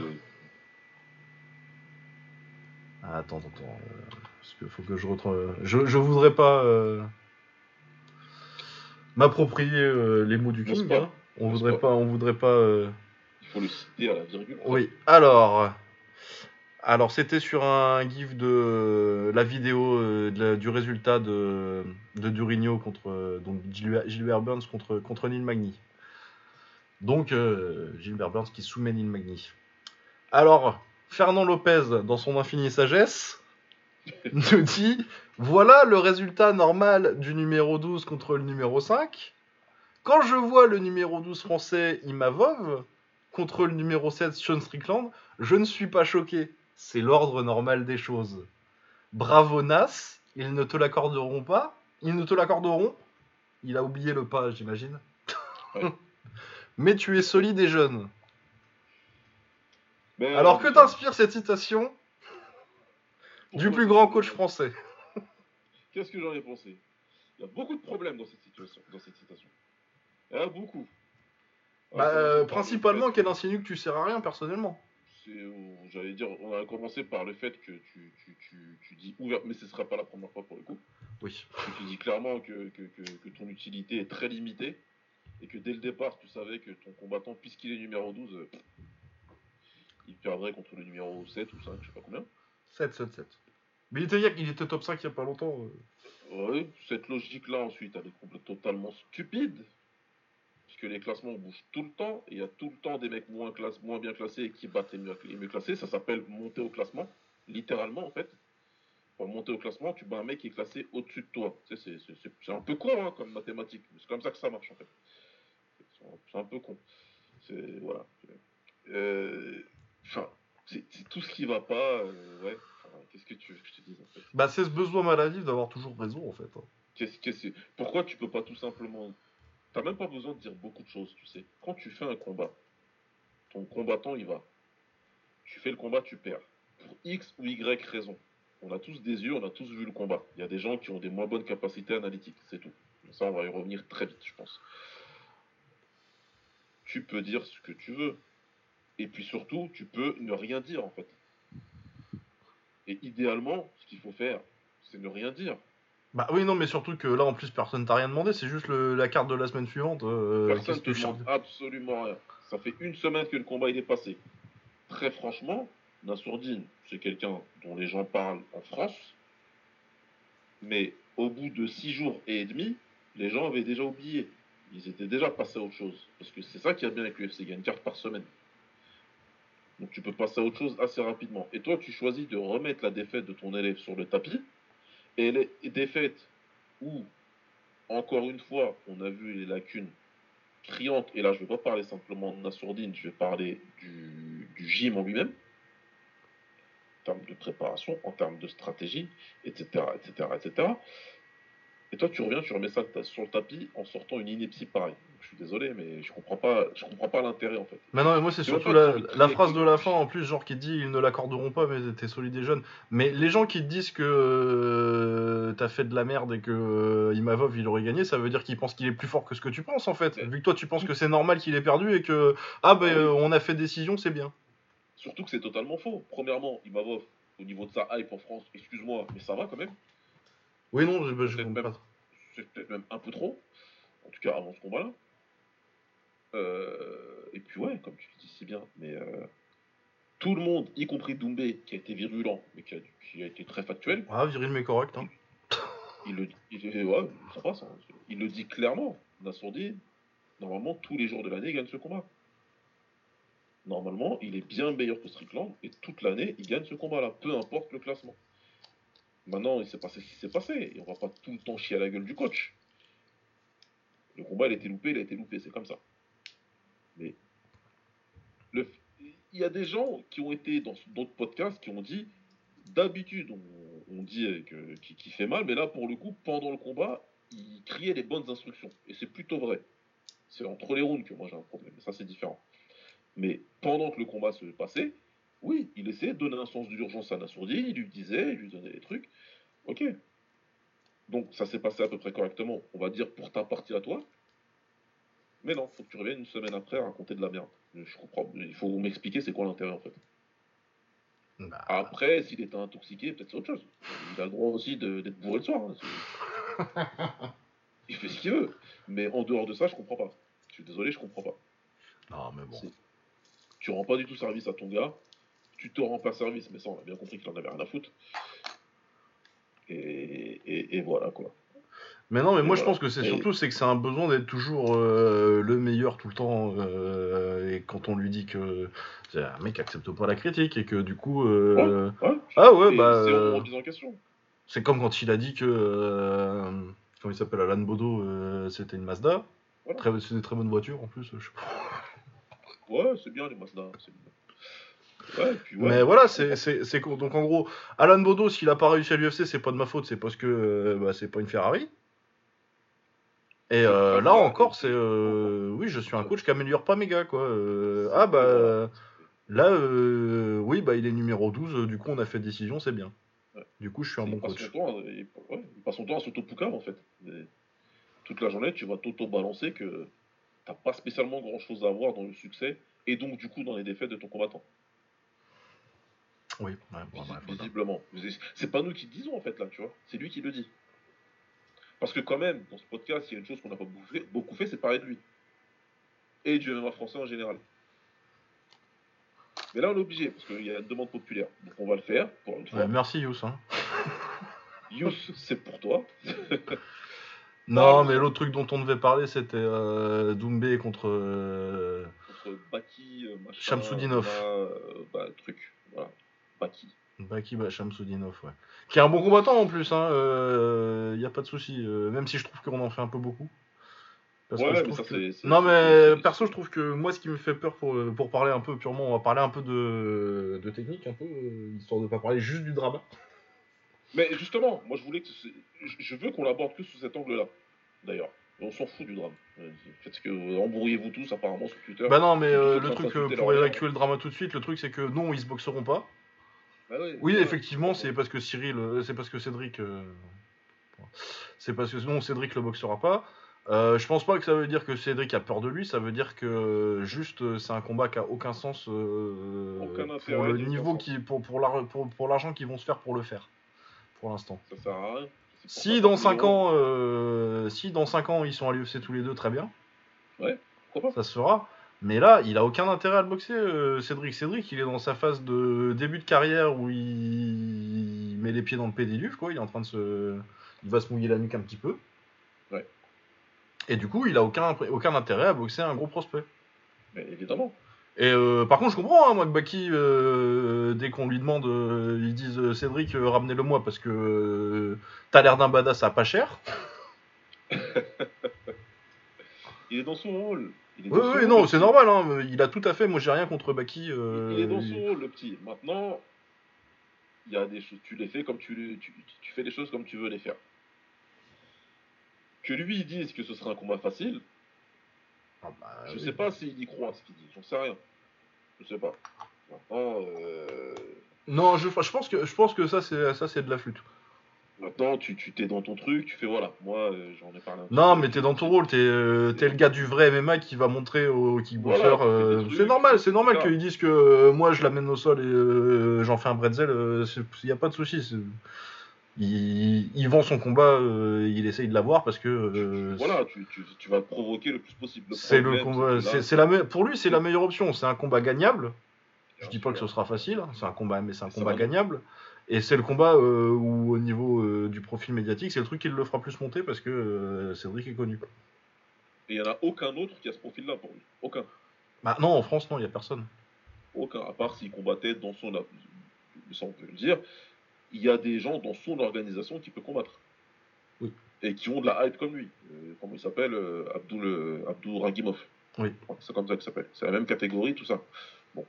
ah, Attends, attends, attends. euh, Parce qu'il faut que je retrouve. Je, je voudrais pas euh, m'approprier euh, les mots du King. hein. On voudrait pas. On voudrait pas. Il faut le citer à la virgule. Oui, alors. Alors, c'était sur un gif de la vidéo euh, du résultat de, de Durigno contre euh, Gilbert, Burns contre, contre Neil Magny. Donc, euh, Gilbert Burns qui soumet Neil Magny. Alors, Fernand Lopez, dans son infinie sagesse, nous dit Voilà le résultat normal du numéro 12 contre le numéro 5. Quand je vois le numéro 12 français Imavov contre le numéro 7 Sean Strickland, je ne suis pas choqué. C'est l'ordre normal des choses. Bravo Nas, ils ne te l'accorderont pas. Ils ne te l'accorderont. Il a oublié le pas, j'imagine. Ouais. Mais tu es solide et jeune. Mais, Alors que t'inspire cette citation du plus grand coach français Qu'est-ce que j'en ai pensé? Il y a beaucoup de problèmes dans cette situation. Dans cette citation. Il y en a beaucoup. Bah, euh, Principalement qu'elle insinue que tu sers à rien personnellement. J'allais dire, on a commencé par le fait que tu, tu, tu, tu dis ouvert, mais ce ne sera pas la première fois pour le coup. Oui. que tu dis clairement que, que, que, que ton utilité est très limitée et que dès le départ, tu savais que ton combattant, puisqu'il est numéro 12, euh, il perdrait contre le numéro 7 ou 5, je sais pas combien. 7, 7, 7. Mais il était, il était top 5 il y a pas longtemps. euh. Ouais, cette logique-là, ensuite, elle est complètement totalement stupide. Puisque les classements bougent tout le temps, il y a tout le temps des mecs moins, classe, moins bien classés et qui battent les mieux, les mieux classés. Ça s'appelle monter au classement, littéralement en fait. Pour monter au classement, tu bats un mec qui est classé au-dessus de toi. Tu sais, c'est- c'est- c'est c'est un peu con hein, comme mathématique, c'est comme ça que ça marche en fait. C'est un- peu con. C'est. Voilà. Euh, Enfin, c'est tout ce qui va pas. euh, ouais. Enfin, Qu'est-ce que tu veux que je te dise en fait? Bah, c'est ce besoin maladif d'avoir toujours raison en fait. hein. Qu'est-ce que c'est Pourquoi tu peux pas tout simplement. T'as même pas besoin de dire beaucoup de choses, tu sais. Quand tu fais un combat, ton combattant il va. Tu fais le combat, tu perds. Pour X ou Y raison. On a tous des yeux, on a tous vu le combat. Il y a des gens qui ont des moins bonnes capacités analytiques, c'est tout. Ça, on va y revenir très vite, je pense. Tu peux dire ce que tu veux. Et puis surtout, tu peux ne rien dire en fait. Et idéalement, ce qu'il faut faire, c'est ne rien dire. Bah oui, non, mais surtout que là en plus personne t'a rien demandé, c'est juste le- la carte de la semaine suivante. euh, Personne te demande absolument rien. Ça fait une semaine que le combat il est passé. Très franchement, Nassourdine, c'est quelqu'un dont les gens parlent en France. Mais au bout de six jours et demi, les gens avaient déjà oublié. Ils étaient déjà passés à autre chose. Parce que c'est ça qui a bien avec l'UFC, il y a une carte par semaine. Donc tu peux passer à autre chose assez rapidement. Et toi, tu choisis de remettre la défaite de ton élève sur le tapis. Et les défaites où, encore une fois, on a vu les lacunes criantes. Et là, je ne vais pas parler simplement de Nassourdine, je vais parler du, du gym en lui-même. En termes de préparation, en termes de stratégie, etc. etc., etc. Et toi, tu reviens, tu remets ça sur le tapis en sortant une ineptie pareille. Je suis désolé, mais je comprends pas, je comprends pas l'intérêt en fait. Mais non, mais moi c'est surtout la, phrase de la fin en plus, genre qui dit ils ne l'accorderont pas, mais t'es solide et jeune. Mais les gens qui te disent que euh, t'as fait de la merde et que euh, Imavov il aurait gagné, ça veut dire qu'ils pensent qu'il est plus fort que ce que tu penses en fait. Vu que toi tu penses que c'est normal qu'il ait perdu et que ah ben euh, on a fait décision, c'est bien. Surtout que c'est totalement faux. Premièrement, Imavov, au niveau de sa hype en France, excuse-moi, mais ça va quand même. Oui, non, je, je comprends pas. C'est peut-être même un peu trop. En tout cas, avant ce combat-là. Euh, et puis, ouais, comme tu le dis si bien, mais euh, tout le monde, y compris Doumbé, qui a été virulent, mais qui a, été très factuel. Ah, viril, mais correct. Hein. Il, le, il, ouais, ça passe, hein. il le dit clairement. dit normalement, tous les jours de l'année, il gagne ce combat. Normalement, il est bien meilleur que Strickland, et toute l'année, il gagne ce combat-là, peu importe le classement. Maintenant, il s'est passé ce qui s'est passé. Et on va pas tout le temps chier à la gueule du coach. Le combat, il a été loupé, il a été loupé, c'est comme ça. Mais il y a des gens qui ont été dans d'autres podcasts qui ont dit d'habitude, on, dit qu'il qui fait mal, mais là, pour le coup, pendant le combat, il criait les bonnes instructions. Et c'est plutôt vrai. C'est entre les rounds que moi j'ai un problème. Ça, c'est différent. Mais pendant que le combat se passait, oui, il essayait de donner un sens d'urgence à Nassourdi, il lui disait, il lui donnait des trucs. Ok. Donc ça s'est passé à peu près correctement, on va dire pour ta partie à toi. Mais non, faut que tu reviennes une semaine après à raconter de la merde. Je comprends. Il faut m'expliquer c'est quoi l'intérêt en fait. Bah. Après, s'il était intoxiqué, peut-être c'est autre chose. Il a le droit aussi d'être bourré le soir. Hein, il fait ce qu'il veut. Mais en dehors de ça, je comprends pas. Je suis désolé, je comprends pas. Non, mais bon. Tu rends pas du tout service à ton gars tu te rends pas service, mais ça, on a bien compris qu'il en avait rien à foutre. Et, voilà, quoi. Mais non, mais moi je pense que c'est surtout c'est que c'est un besoin d'être toujours euh, le meilleur tout le temps. Euh, et quand on lui dit que c'est un mec qui accepte pas la critique et que du coup. Euh, ah ouais, bah. C'est comme quand il a dit que. comment il s'appelle Alan Bodo, c'était une Mazda. C'est des très bonnes voitures en plus. Je... Ouais, c'est bien les Mazda. Mais voilà, c'est donc en gros, Alan Bodo, s'il a pas réussi à l'UFC, c'est pas de ma faute, c'est parce que euh, bah, c'est pas une Ferrari. Et euh, là encore, c'est euh, oui, je suis un coach qui améliore pas mes gars quoi. ah bah là, oui, bah il est numéro 12, du coup on a fait décision, c'est bien. Du coup, je suis un bon coach. il, passe son temps à s'auto-poucave en fait. toute la journée, tu vas t'auto-balancer que t'as pas spécialement grand chose à voir dans le succès et donc du coup dans les défaites de ton combattant. Oui, visiblement. C'est pas nous qui le disons en fait là, tu vois. C'est lui qui le dit. Parce que quand même, dans ce podcast, il y a une chose qu'on n'a pas beaucoup fait, c'est parler de lui. Et du MMA français en général. Mais là, on est obligé, parce qu'il y a une demande populaire. Donc on va le faire. Pour merci Yous. Hein. Yous, c'est pour toi. non, mais l'autre truc dont on devait parler, c'était euh, Doumbé contre... Euh... Contre Baki, euh, machin... Shamsoudinov. Euh, bah, truc, voilà. Baki. Baki Soudinov, ouais. Qui est un bon combattant en plus, hein. Il euh, n'y a pas de souci. Euh, même si je trouve qu'on en fait un peu beaucoup. ouais, mais ça, c'est, non, mais perso, je trouve que moi, ce qui me fait peur pour, pour parler un peu purement, on va parler un peu de, de technique, un peu, euh, histoire de pas parler juste du drama. Mais justement, moi, je voulais que. Je veux qu'on l'aborde plus sous cet angle-là, d'ailleurs. On s'en fout du drame. Faites que embrouillez-vous tous apparemment sur Twitter. Bah non, mais le truc pour évacuer le drama tout de suite, le truc c'est que non, ils se boxeront pas. Bah oui, effectivement, c'est parce que Cyril, euh, c'est parce que Cédric, euh, c'est parce que non, Cédric le boxera pas. Euh, je pense pas que ça veut dire que Cédric a peur de lui, ça veut dire que juste c'est un combat qui a aucun sens pour le niveau qui, pour, pour l'argent qu'ils vont se faire pour le faire, pour l'instant. Ça sert à rien. Si dans 5 ans, si dans 5 ans ils sont à l'UFC tous les deux, très bien. Ouais, Ça se fera. Mais là, il a aucun intérêt à le boxer, euh, Cédric. Cédric, il est dans sa phase de début de carrière où il met les pieds dans le pédiluve, quoi. Il est en train de se. Il va se mouiller la nuque un petit peu. Ouais. Et du coup, il a aucun, aucun intérêt à boxer un gros prospect. Mais évidemment. Et euh, par contre, je comprends, hein, moi, que Baki, euh, dès qu'on lui demande, ils disent Cédric, ramenez-le moi parce que t'as l'air d'un badass à pas cher. Il est dans son rôle. Oui, oui, non, c'est normal, hein, il a tout à fait. Moi, j'ai rien contre Baki. euh, Il est dans son rôle, le petit. Maintenant, il y a des choses. Tu les fais comme tu, les- tu, tu fais les choses comme tu veux les faire. Que lui il dise que ce sera un combat facile, Ah, bah, je oui. sais pas s'il y croit ce qu'il dit. J'en sais rien. Je sais pas. Maintenant, euh, Non, je, je pense que je pense que ça, c'est ça, c'est de la flûte. Maintenant tu t'es dans ton truc, tu fais voilà. Moi, euh, j'en ai parlé un Non, peu. mais t'es dans ton rôle, t'es euh, le gars du vrai MMA qui va montrer aux kickboxers. Voilà, euh, c'est normal, c'est normal qu'ils disent que euh, moi je l'amène au sol et j'en fais un bretzel. Il y a pas de souci. Il, il vend son combat, il essaye de l'avoir parce que Voilà, tu, tu, tu vas provoquer le plus possible. Le c'est le combat. c'est- la pour lui, c'est la meilleure option. C'est un combat gagnable. Je dis pas que ce sera facile, hein, c'est un combat, mais c'est un combat gagnable. Et c'est le combat euh, où, au niveau euh, du profil médiatique, c'est le truc qui le fera plus monter parce que euh, Cédric est connu. Et il n'y en a aucun autre qui a ce profil-là pour lui. Aucun. Bah non, en France, non, il y a personne. Aucun. À part s'il combattait dans son. Ça, on peut le dire. Il y a des gens dans son organisation qui peut combattre. Oui. Et qui ont de la hype comme lui. Euh, comment il s'appelle Abdul, euh, Abdul Ragimov. Oui. C'est comme ça qu'il s'appelle. C'est la même catégorie, tout ça. Bon.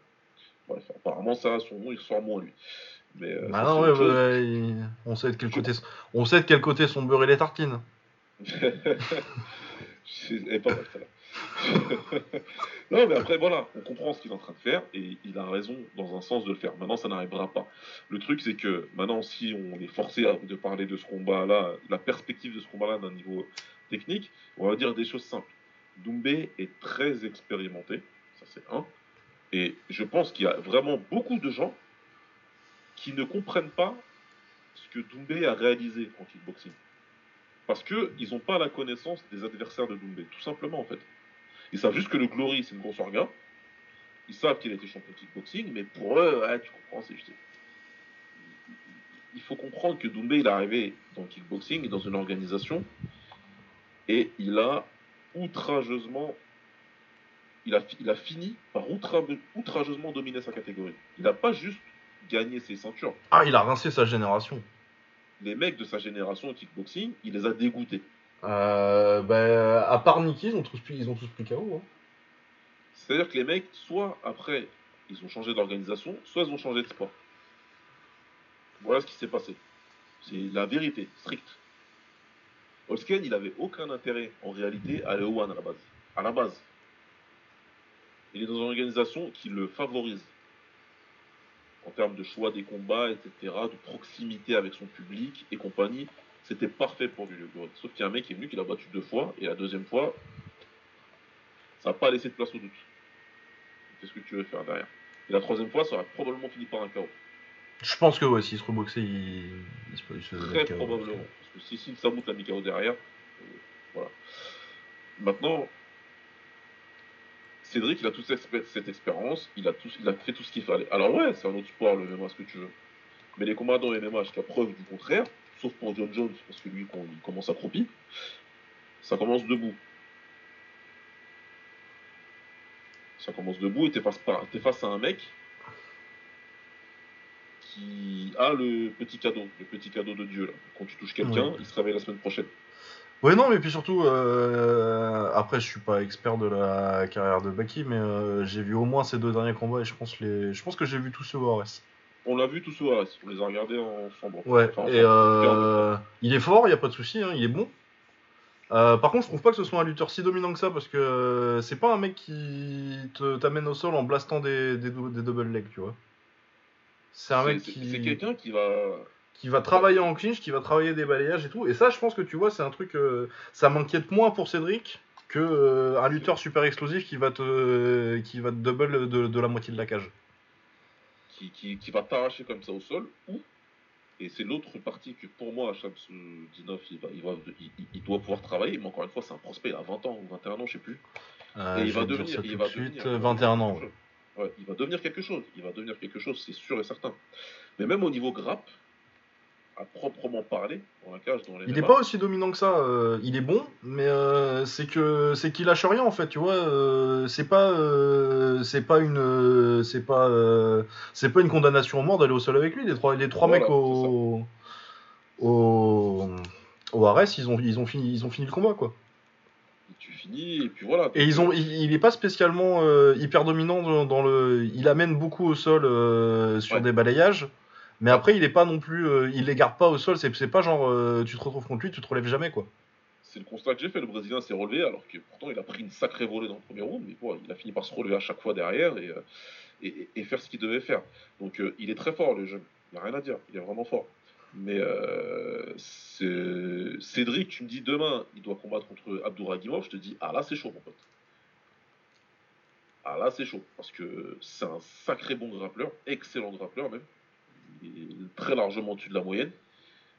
Bref, apparemment, ça, son nom, il ressort moins, lui. Mais, euh, Bah non, ouais, ouais, il- on sait de quel côté, on sait de quel côté sont beurrées les tartines. Pas mal, non, mais après, voilà, on comprend ce qu'il est en train de faire et il a raison dans un sens de le faire. Maintenant, ça n'arrivera pas. Le truc, c'est que maintenant, si on est forcé de parler de ce combat-là, la perspective de ce combat-là d'un niveau technique, on va dire des choses simples. Doumbé est très expérimenté, ça c'est un. Et je pense qu'il y a vraiment beaucoup de gens qui ne comprennent pas ce que Doumbé a réalisé en kickboxing. Parce qu'ils n'ont pas la connaissance des adversaires de Doumbé, tout simplement en fait. Ils savent juste que le Glory c'est une grosse orga. Ils savent qu'il a été champion de kickboxing, mais pour eux, tu comprends, c'est juste. Il faut comprendre que Doumbé il est arrivé dans le kickboxing, dans une organisation, et il a outrageusement. Il a, fini par outra- outrageusement dominer sa catégorie. Il n'a pas juste gagné ses ceintures. Ah, il a rincé sa génération. Les mecs de sa génération au kickboxing, il les a dégoûtés. Euh, bah, à part Nicky, ils ont tous pris, ils ont tous pris KO. Hein. C'est-à-dire que les mecs, soit après, ils ont changé d'organisation, soit ils ont changé de sport. Voilà ce qui s'est passé. C'est la vérité, stricte. Holsken, il avait aucun intérêt, en réalité, à aller au One à la base. À la base. Il est dans une organisation qui le favorise. En termes de choix des combats, etc., de proximité avec son public et compagnie. C'était parfait pour lui, le. Sauf qu'il y a un mec qui est venu, qui l'a battu deux fois, et la deuxième fois, ça n'a pas laissé de place au doute. Qu'est-ce que tu veux faire derrière? Et la troisième fois, ça aurait probablement fini par un KO. Je pense que ouais, s'il se reboxait, il, il se il se Très probablement. Parce que si Sid Samout l'a KO derrière, euh, voilà. Maintenant, Cédric, il a toute cette, expé- cette expérience, il a, tout, il a fait tout ce qu'il fallait. Alors ouais, c'est un autre sport, le MMA, ce que tu veux. Mais les combats dans le MMA, jusqu'à preuve du contraire, sauf pour John Jones, parce que lui, quand il commence accroupi, ça commence debout. Ça commence debout et t'es face, face à un mec qui a le petit cadeau, le petit cadeau de Dieu là. Quand tu touches quelqu'un, il se réveille la semaine prochaine. Ouais, non, mais puis surtout, euh, après, je suis pas expert de la carrière de Baki, mais euh, j'ai vu au moins ces deux derniers combats et je pense, les... je pense que j'ai vu tous ceux au RS. On l'a vu tous au RS, on les a regardés ensemble. Ouais, Enfin, et euh, il est fort, il y a pas de souci, hein, il est bon. Euh, par contre, je trouve pas que ce soit un lutteur si dominant que ça parce que euh, c'est pas un mec qui te- t'amène au sol en blastant des, des, des double legs, tu vois. C'est un mec qui. C'est quelqu'un qui va. Qui va travailler en clinch, qui va travailler des balayages et tout. Et ça, je pense que tu vois, c'est un truc. euh, ça m'inquiète moins pour Cédric que euh, un lutteur super explosif qui va te, qui va te double de, de la moitié de la cage. qui, qui, qui va t'arracher comme ça au sol, ou, et c'est l'autre partie que pour moi, Shams Dinov, il, va, il, va, il, il- il doit pouvoir travailler, mais encore une fois, c'est un prospect, il a 20 ans ou 21 ans, je sais plus. Euh, et il va devenir, il va de suite. devenir, euh, il va 21 devenir ans. Ouais, il va devenir quelque chose, il va devenir quelque chose, c'est sûr et certain. Mais même au niveau grappe, à proprement parler dans la cage. Dans les il n'est pas aussi dominant que ça. euh, il est bon, mais euh, c'est que c'est qu'il lâche rien en fait. Tu vois, euh, c'est pas c'est pas une c'est pas c'est pas une condamnation à mort d'aller au sol avec lui. Les trois les trois Voilà, mecs au au au Ares, ils ont ils ont fini ils ont fini le combat quoi. Tu finis, et puis voilà. Et ils ont, il, il est pas spécialement hyper dominant dans, dans le. Il amène beaucoup au sol sur Ouais. des balayages, mais après il est pas non plus, euh, il les garde pas au sol. C'est pas genre euh, tu te retrouves contre lui, tu te relèves jamais quoi. C'est le constat que j'ai fait. Le Brésilien s'est relevé, alors que pourtant il a pris une sacrée volée dans le premier round, mais bon, il a fini par se relever à chaque fois derrière et, euh, faire ce qu'il devait faire. Donc il est très fort, le jeune. Il n'y a rien à dire. Il est vraiment fort. Mais Cédric, tu me dis demain, il doit combattre contre Abdouragimov, je te dis, ah là c'est chaud, mon pote. Ah là c'est chaud, parce que c'est un sacré bon grappleur, excellent grappleur même. Il est très largement au-dessus de la moyenne.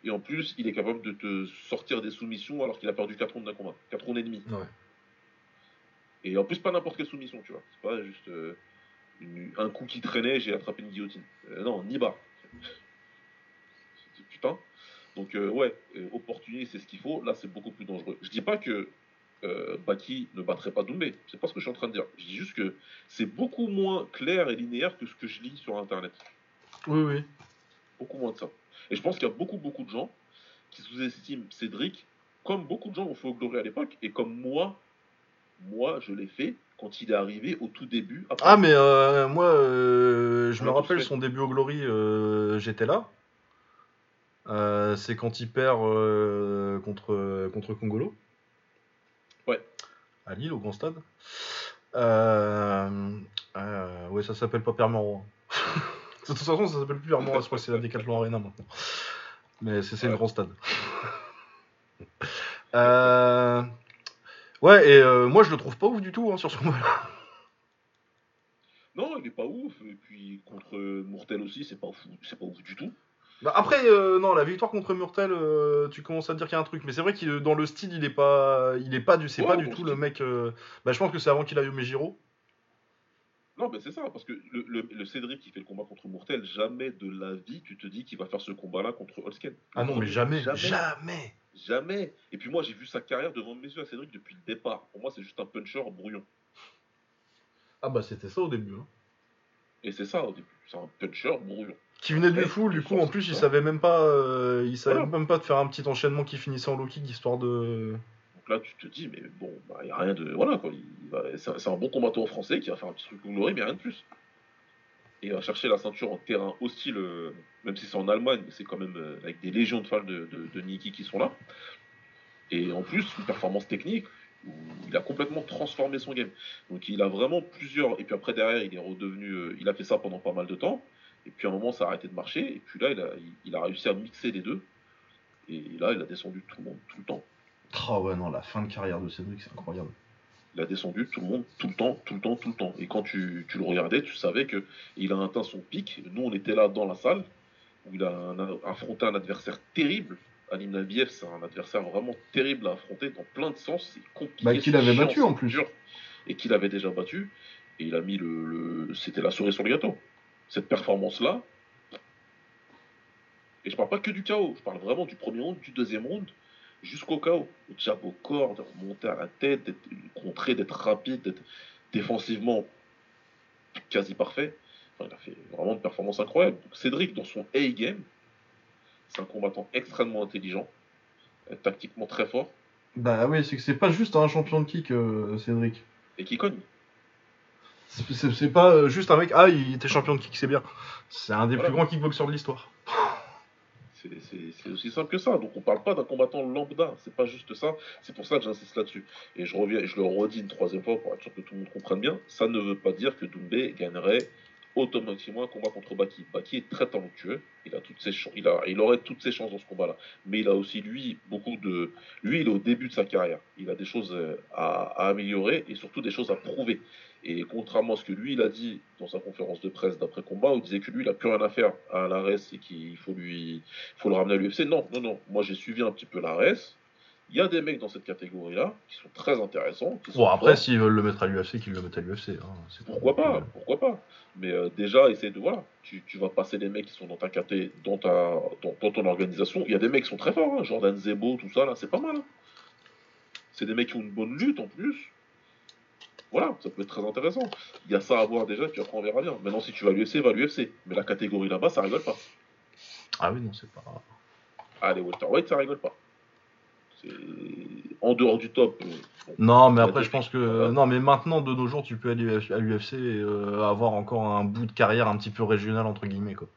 Et en plus, il est capable de te sortir des soumissions alors qu'il a perdu 4 rounds d'un combat. 4 rounds et demi. Ouais. Et en plus, pas n'importe quelle soumission, tu vois. C'est pas juste euh, une- un coup qui traînait, j'ai attrapé une guillotine. Euh, non, ni bas. C'est- Putain. Donc, euh, ouais, euh, opportunité, c'est ce qu'il faut. Là, c'est beaucoup plus dangereux. Je dis pas que Baki ne battrait pas Doumbé. C'est pas ce que je suis en train de dire. Je dis juste que c'est beaucoup moins clair et linéaire que ce que je lis sur Internet. Oui oui. Beaucoup moins de ça. Et je pense qu'il y a beaucoup, beaucoup de gens qui sous-estiment Cédric, comme beaucoup de gens ont fait au Glory à l'époque, et comme moi, moi, je l'ai fait quand il est arrivé au tout début. après- Ah mais euh, moi euh, je me rappelle son début au Glory, euh, j'étais là. C'est quand il perd contre contre Congolo. Ouais. À Lille au Grand Stade. Ouais ça s'appelle pas. De toute façon ça s'appelle plus Mauroy, je crois que c'est la Decathlon Arena maintenant. Mais c'est c'est le Ouais. Grand Stade. Euh, Ouais et euh, moi je le trouve pas ouf du tout hein, sur ce combat-là. Non, il est pas ouf. Et puis contre Mourtel aussi, c'est pas ouf, c'est pas ouf du tout. Bah après, euh, non, la victoire contre Murtel, euh, tu commences à te dire qu'il y a un truc. Mais c'est vrai qu'il dans le style, il est pas, il est pas du, c'est Ouais, pas du tout style. le mec. euh, Bah, je pense que c'est avant qu'il aille au Mejiro. Non, mais c'est ça, parce que le, le- le Cédric qui fait le combat contre Mourtel, jamais de la vie tu te dis qu'il va faire ce combat-là contre Holsken. Ah non, mais jamais, Jamais. jamais. Jamais. Et puis moi, j'ai vu sa carrière devant mes yeux à Cédric depuis le départ. Pour moi, c'est juste un puncher brouillon. Ah bah c'était ça au début. hein. Et c'est ça au début. C'est un puncher brouillon. Qui venait du full, du coup, en plus, il savait même pas, euh, il savait Voilà. même pas de faire un petit enchaînement qui finissait en low kick histoire de. Là, tu te dis, mais bon, il n'y a rien de. Voilà, quoi. C'est un, bon combattant français qui va faire un petit truc glory, mais rien de plus. Et il va chercher la ceinture en terrain hostile, euh, même si c'est en Allemagne, mais c'est quand même euh, avec des légions de fans de, de, Niki qui sont là. Et en plus, une performance technique où il a complètement transformé son game. Donc il a vraiment plusieurs. Et puis après, derrière, il est redevenu. euh, il a fait ça pendant pas mal de temps. Et puis à un moment, ça a arrêté de marcher. Et puis là, il a, il a réussi à mixer les deux. Et là, il a descendu tout le monde tout le temps. Oh ouais, non, la fin de carrière de Cédric, c'est incroyable. Il a descendu tout le monde, tout le temps, tout le temps, tout le temps. Et quand tu, tu le regardais, tu savais que il a atteint son pic. Nous, on était là dans la salle, où il a un- affronté un adversaire terrible. Alim Nabiev, c'est un adversaire vraiment terrible à affronter dans plein de sens. C'est compliqué. Bah, qu'il avait chiant, battu, en plus. dur. Et qu'il avait déjà battu. Et il a mis le. le- C'était la souris sur le gâteau. Cette performance-là. Et je parle pas que du chaos, je parle vraiment du premier round, du deuxième round, jusqu'au chaos. Le jab au corps, de remonter à la tête, d'être contré, d'être rapide, d'être défensivement quasi parfait. Enfin, il a fait vraiment une performance incroyable. Donc, Cédric, dans son A-game, c'est un combattant extrêmement intelligent, euh, tactiquement très fort, Bah oui, c'est que c'est pas juste un champion de kick, euh, Cédric. et qui cogne. C'est- pas euh, juste un mec, ah, il était champion de kick, c'est bien. C'est un des Voilà. plus grands kickboxers de l'histoire. C'est- aussi simple que ça. Donc on parle pas d'un combattant lambda. C'est pas juste ça. C'est pour ça que j'insiste là-dessus. Et je reviens, je le redis une troisième fois pour être sûr que tout le monde comprenne bien. Ça ne veut pas dire que Doumbé gagnerait automatiquement un combat contre Baki. Baki est très talentueux. Il a toutes ses. Il a, il aurait toutes ses chances dans ce combat-là. Mais il a aussi lui beaucoup de. Lui, il est au début de sa carrière. Il a des choses euh, à améliorer et surtout des choses à prouver. Et contrairement à ce que lui, il a dit dans sa conférence de presse d'après combat, où il disait que lui, il a plus rien à faire à l'ARES et qu'il faut lui, faut le ramener à l'UFC. Non, non, non. Moi, j'ai suivi un petit peu l'ARES. Il y a des mecs dans cette catégorie-là qui sont très intéressants. qui Bon, après, s'ils veulent le mettre à l'UFC, qu'ils le mettent à l'UFC. Hein. Pourquoi pas, pourquoi pas. Mais euh, déjà, essaye de voilà, tu, tu vas passer des mecs qui sont dans ta caté, dans ta, dans, dans ton organisation. Il y a des mecs qui sont très forts, hein, Jordan Zebo, tout ça là, c'est pas mal. hein. C'est des mecs qui ont une bonne lutte en plus. Voilà, ça peut être très intéressant. Il y a ça à voir déjà, puis après on verra bien. Maintenant, si tu vas à l'UFC, va à l'UFC. Mais la catégorie là-bas, ça rigole pas. Ah oui, non, c'est pas. Ah, les welterweight, ça rigole pas. C'est en dehors du top. euh, bon, Non, mais après, je pense que. voilà. Non, mais maintenant, de nos jours, tu peux aller à l'UFC et euh, avoir encore un bout de carrière un petit peu régional, entre guillemets, quoi.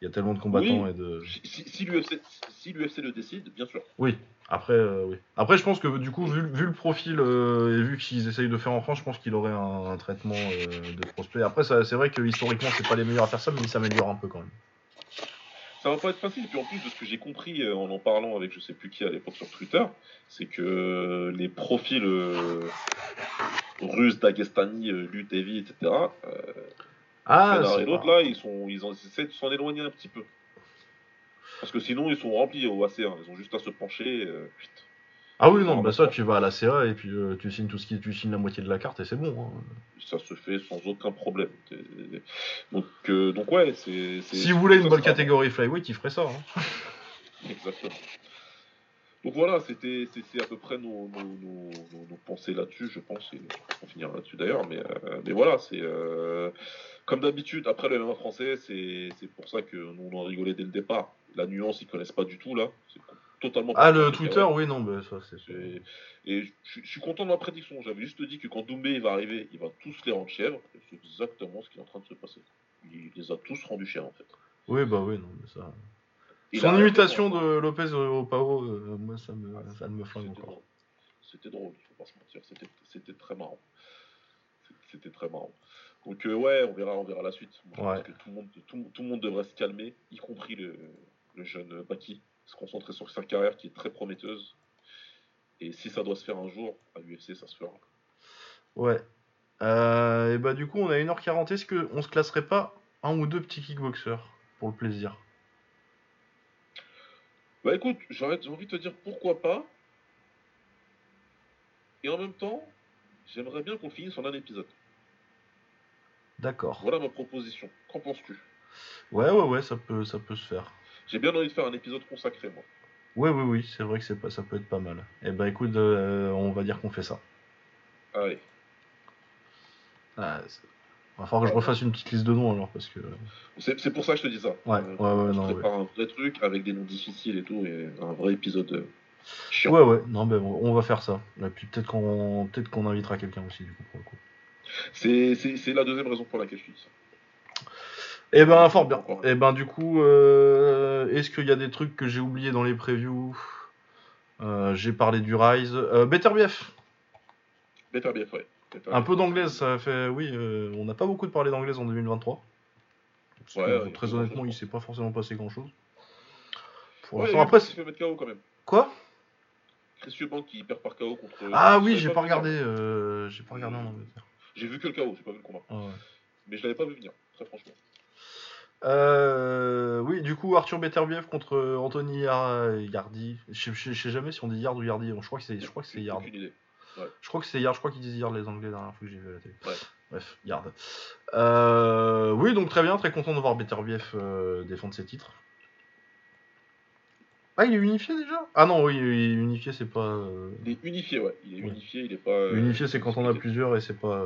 Il y a tellement de combattants Oui. et de. si l'UFC si le décide, bien sûr. Oui, après, euh, oui. Après, je pense que du coup, vu, vu le profil euh, et vu qu'ils essayent de faire en France, je pense qu'il aurait un, un traitement euh, de prospect. Après, c'est vrai que historiquement, c'est pas les meilleurs à faire ça, mais il s'améliore un peu quand même. Ça va pas être facile. Puis en plus de ce que j'ai compris en en parlant avec je sais plus qui à l'époque sur Twitter, c'est que les profils russes, Dagestani, heavy, etc. Ah, c'est et l'autre là, ils sont, ils, ont, ils essaient de s'en éloigner un petit peu. Parce que sinon ils sont remplis au AC1. Ils ont juste à se pencher. euh, ah oui, non, bah ça, tu vas à la CA et puis euh, tu signes tout ce qui, tu signes la moitié de la carte et c'est bon. hein. ça se fait sans aucun problème. Donc, euh, donc ouais, c'est. Si vous voulez une bonne catégorie flyweight, il ferait ça. hein. Exactement. Donc voilà, c'était c'est à peu près nos, nos, nos, pensées là-dessus, je pense, et on finira là-dessus d'ailleurs, mais, euh, mais voilà, c'est euh, comme d'habitude, après le MMA français, c'est pour ça que nous on en rigolait dès le départ. La nuance, ils connaissent pas du tout là, c'est totalement Ah, le. Twitter, oui, non, bah ça, c'est. C'est- Et je, suis content de ma prédiction. J'avais juste dit que quand Doumbé va arriver, il va tous les rendre chèvres. Et C'est exactement ce qui est en train de se passer. Il les a tous rendus chèvres en fait. Oui, bah oui, non, mais ça. Il Son a- imitation de Lopez au Pao, euh, moi, ça me, ça me flingue C'était encore. drôle. C'était drôle, faut pas se mentir. C'était- C'était très marrant. C'était très marrant. Donc euh, ouais, on verra, on verra la suite. Moi, je Ouais. pense que tout le monde, tout, tout le monde devrait se calmer, y compris le, le jeune Baki, se concentrer sur sa carrière qui est très prometteuse. Et si ça doit se faire un jour à l'UFC, ça se fera. Ouais. Euh, et bah, du coup, on a 1h40. Est-ce qu'on se classerait pas un ou deux petits kickboxers pour le plaisir? Bah écoute, j'aurais j'ai envie de te dire pourquoi pas. Et en même temps, j'aimerais bien qu'on finisse en un épisode. D'accord. Voilà ma proposition. Qu'en penses-tu? Ouais, ouais, ouais, ça peut, ça peut se faire. J'ai bien envie de faire un épisode consacré, moi. Ouais, oui, oui, c'est vrai que c'est pas, ça peut être pas mal. Et bah, écoute, euh, on va dire qu'on fait ça. Allez. Ah, va falloir que je refasse une petite liste de noms alors, parce que. C'est c'est pour ça que je te dis ça. Ouais, Euh, ouais, ouais, je non, prépare un vrai truc avec des noms difficiles et tout, et un vrai épisode euh, chiant. Ouais, ouais, non, ben on va faire ça. Et puis peut-être qu'on peut qu'on invitera quelqu'un aussi, du coup, pour le coup. C'est la deuxième raison pour laquelle je te dis ça. Eh ben, fort bien. Eh ben, du coup, euh, est-ce qu'il y a des trucs que j'ai oubliés dans les previews? Euh, J'ai parlé du Rise. Euh, Better BF. Better BF, ouais. Un peu d'anglaise, ça fait. Oui, euh, on n'a pas beaucoup de parlé d'anglaise en 2023. Parce que, Ouais, euh, ouais, très il honnêtement, il s'est pas forcément passé grand chose. Pour Ouais, l'instant, il après, fait mettre KO quand même. quoi? Chris qui perd par KO contre. Ah je oui, j'ai pas venir. regardé. euh, j'ai pas regardé en Angleterre. J'ai vu que le KO, j'ai pas vu le combat. Ah ouais. Mais je l'avais pas vu venir, très franchement. Euh, oui, du coup, Arthur Beterbiev contre Anthony Yar- Yardi. Je sais- jamais si on dit Yard ou Yardi. Je crois que c'est, je crois que c'est Yard. Aucune idée. Je crois que c'est Yard. Je crois qu'ils disent Yard les Anglais la dernière fois que j'ai vu à la télé. Ouais. Bref, Yard. Euh, oui, donc très bien, très content de voir Beterbiev euh, défendre ses titres. Ah, il est unifié déjà? Ah non, oui, il est unifié, c'est pas. euh, Il est unifié, ouais. Il est Ouais. unifié, il est pas. Unifié, c'est quand on a plusieurs et c'est pas.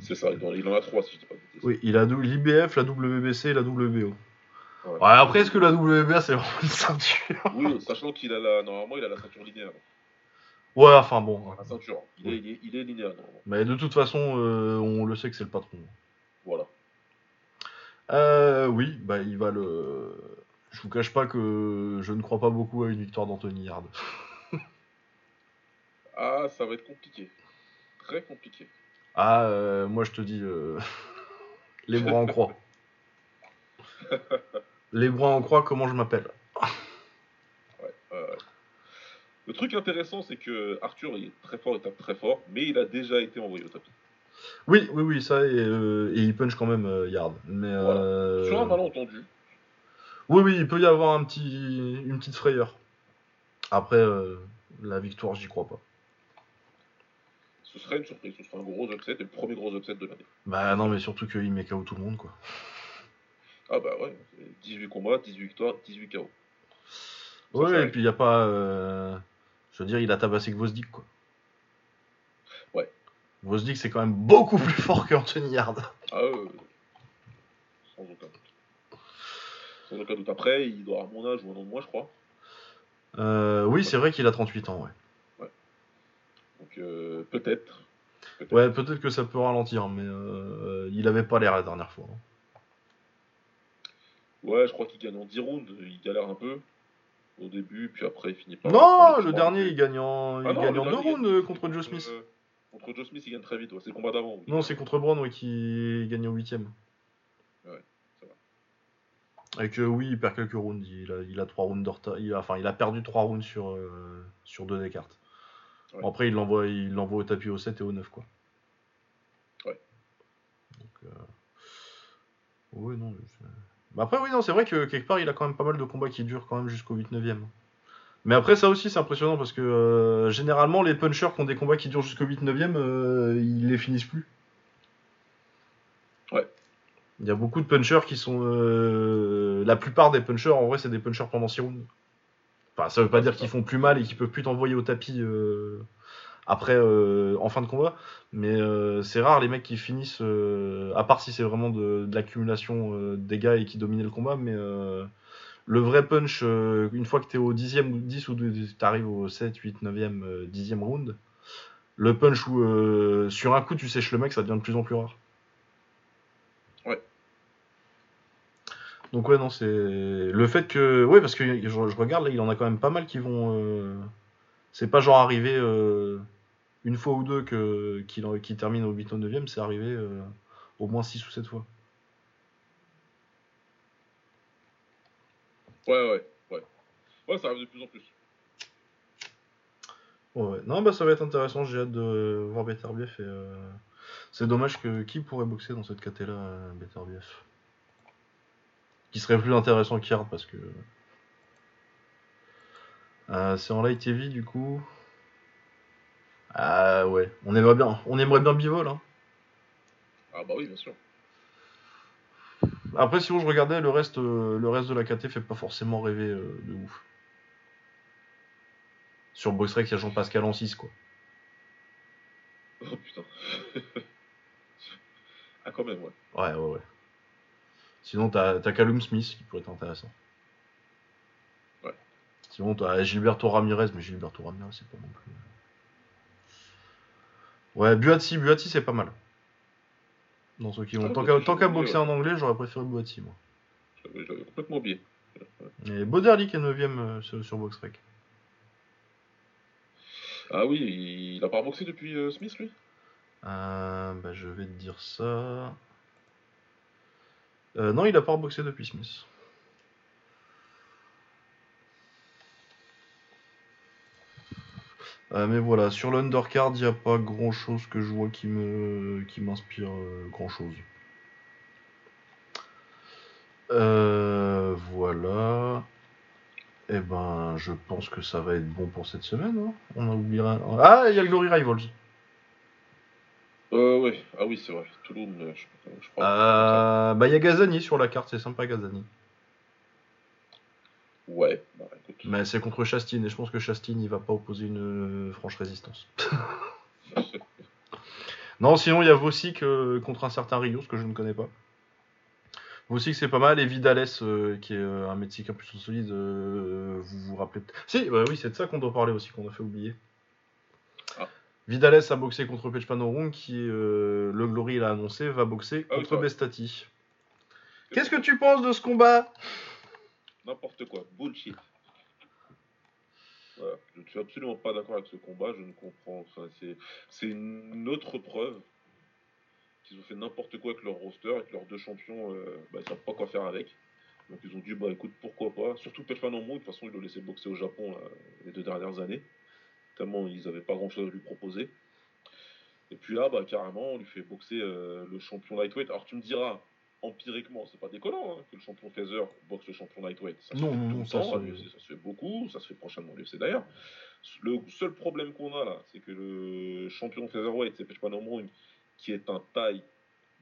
C'est ça, il en, a trois si je dis pas de bêtises. Oui, il a l'IBF, la WBC et la WBO. Ouais. Ouais, après, est-ce que la WBA c'est vraiment une ceinture? Oui, sachant qu'il a la. Normalement, il a la ceinture linéaire. Ouais, enfin bon. La ceinture. Il, est, il, est, il est linéaire, normalement. Mais de toute façon, euh, on le sait que c'est le patron. Voilà. Euh, oui, bah il va le. Je vous cache pas que je ne crois pas beaucoup à une victoire d'Anthony Yard. Ah, ça va être compliqué. Très compliqué. Ah, euh, moi je te dis, euh, les bras en croix. les bras en croix, comment je m'appelle Ouais, ouais, ouais. Le truc intéressant, c'est que Arthur il est très fort, il tape très fort, mais il a déjà été envoyé au tapis. Oui, oui, oui, ça, et, euh, et il punch quand même euh, Yard. Mais, Voilà. euh, Sur un malentendu, Oui, oui, il peut y avoir un petit, une petite frayeur. Après, euh, la victoire, j'y crois pas. Ce serait une surprise, ce serait un gros upset et le premier gros upset de l'année. Bah non, mais surtout qu'il met KO tout le monde, quoi. Ah bah ouais, 18 combats, 18 victoires, 18 KO. Ouais, et puis il n'y a pas. euh, Je veux dire, il a tabassé que Vosdik, quoi. Ouais. Vosdik, c'est quand même beaucoup plus fort qu'Anthony Yard. Ah ouais, ouais, ouais. sans aucun doute. Sans aucun doute. Après, il doit avoir mon âge ou un an de moins, je crois. Euh, oui, c'est vrai qu'il a 38 ans, ouais. Donc euh, peut-être. Peut-être. Ouais, peut-être que ça peut ralentir, mais euh, il avait pas l'air la dernière fois. hein. Ouais, je crois qu'il gagne en 10 rounds. Il galère un peu au début, puis après il finit par. Non, le dernier, il gagne en, Ah il non, gagne en deux rounds euh, contre Joe Smith. Euh, contre Joe Smith, il gagne très vite. ouais. C'est le combat d'avant. oui. Non, c'est contre Brown ouais, qui gagne au huitième. Ouais, ça va. Et que oui, il perd quelques rounds. Il a, il a trois rounds. Il a, enfin, il a perdu trois rounds sur, euh, sur deux des cartes. Ouais. Bon, après, il l'envoie, il l'envoie au tapis au 7 et au 9, quoi. Ouais. Donc, euh... Oui, non. je- Mais après, oui, non, c'est vrai que quelque part, il a quand même pas mal de combats qui durent quand même jusqu'au 8-9ème. Mais après, ça aussi, c'est impressionnant parce que euh, généralement, les punchers qui ont des combats qui durent jusqu'au 8-9ème, euh, ils les finissent plus. Ouais. Il y a beaucoup de punchers qui sont. euh, La plupart des punchers, en vrai, c'est des punchers pendant 6 rounds. Enfin, ça veut pas dire qu'ils font plus mal et qu'ils peuvent plus t'envoyer au tapis après, euh, en fin de combat. Mais euh, c'est rare les mecs qui finissent, euh, à part si c'est vraiment de, de l'accumulation euh, de dégâts et qui dominaient le combat. Mais le vrai punch, une fois que tu es au 10 ou 10 ou tu arrives au 7, 8, 9e, euh, 10e round, le punch où euh, sur un coup tu sèches le mec, ça devient de plus en plus rare. Ouais. Donc ouais non c'est le fait que ouais parce que je, je regarde là il en a quand même pas mal qui vont euh, c'est pas genre arrivé euh, une fois ou deux que qu'il termine au 8 ou 9 e c'est arrivé euh, au moins 6 ou 7 fois. Ouais, ouais, ouais. Ouais, ça arrive de plus en plus. Ouais, ouais. Non bah ça va être intéressant, j'ai hâte de voir Beterbiev et euh, c'est dommage que qui pourrait boxer dans cette caté là Beterbiev? Qui serait plus intéressant qu'Yard parce que Euh, c'est en light TV du coup. Ah ouais, on aimerait bien, on aimerait bien Bivol. Hein. Ah bah oui, bien sûr. Après, sinon je regardais le reste, euh, le reste de la KT fait pas forcément rêver euh, de ouf. Sur Boxrec, il y a Jean-Pascal en 6 quoi. Oh putain. ah quand même, ouais. Ouais, ouais, ouais. Sinon, t'as as Callum Smith qui pourrait être intéressant. T'as Gilberto Ramirez, mais Gilberto Ramirez, c'est pas non plus. Ouais, Buatsi, Buatsi, c'est pas mal. Dans ceux qui. Ah, tant qu'à tant qu'à boxer ouais. en anglais, j'aurais préféré Buatsi, moi. J'avais complètement oublié. Et Boderlik est 9ème sur, sur Boxrec. Ah oui, il a pas boxé depuis euh, Smith, lui? Euh, bah, je vais te dire ça. Euh, non, il a pas reboxé depuis Smith. Euh, mais voilà, sur l'undercard, il n'y a pas grand chose que je vois qui me qui m'inspire grand chose. voilà. Et ben, je pense que ça va être bon pour cette semaine. hein. On a oublié un- Ah, il y a le Glory Rivals. Euh, ouais. Ah oui, c'est vrai. Toulouse, euh, je, je crois. Euh, bah, il y a Gazani sur la carte, c'est sympa Gazani. Ouais, bah. Mais c'est contre Chastine, et je pense que Chastine, il va pas opposer une euh, franche résistance. non, sinon, il y a Vossic euh, contre un certain Rios que je ne connais pas. Vossic, c'est pas mal, et Vidales, euh, qui est euh, un Mexicain plus solide, euh, vous vous rappelez peut-être. Si, bah oui, c'est de ça qu'on doit parler aussi, qu'on a fait oublier. Ah. Vidales a boxé contre Pechpanorung, qui, euh, le Glory l'a annoncé, va boxer Ah oui, contre. Bestati. Qu'est-ce que tu penses de ce combat? N'importe quoi. Bullshit. Je ne suis absolument pas d'accord avec ce combat. Je ne comprends. Enfin, c'est, une autre preuve qu'ils ont fait n'importe quoi avec leur roster et que leurs deux champions, euh, bah, savent pas quoi faire avec. Donc ils ont dit, bah écoute, pourquoi pas. Surtout Pechman de toute façon, ils l'ont laissé boxer au Japon les deux dernières années. Tellement ils n'avaient pas grand chose à lui proposer. Et puis là, bah carrément, on lui fait boxer euh, le champion lightweight. Alors tu me diras, empiriquement, c'est pas déconnant hein, que le champion Feather boxe le champion lightweight. Ça se Non, fait non, tout non, le ça se- ça fait beaucoup, ça se fait prochainement l'UFC d'ailleurs. Le seul problème qu'on a là, c'est que le champion featherweight, c'est Pechpanomrung, qui est un taille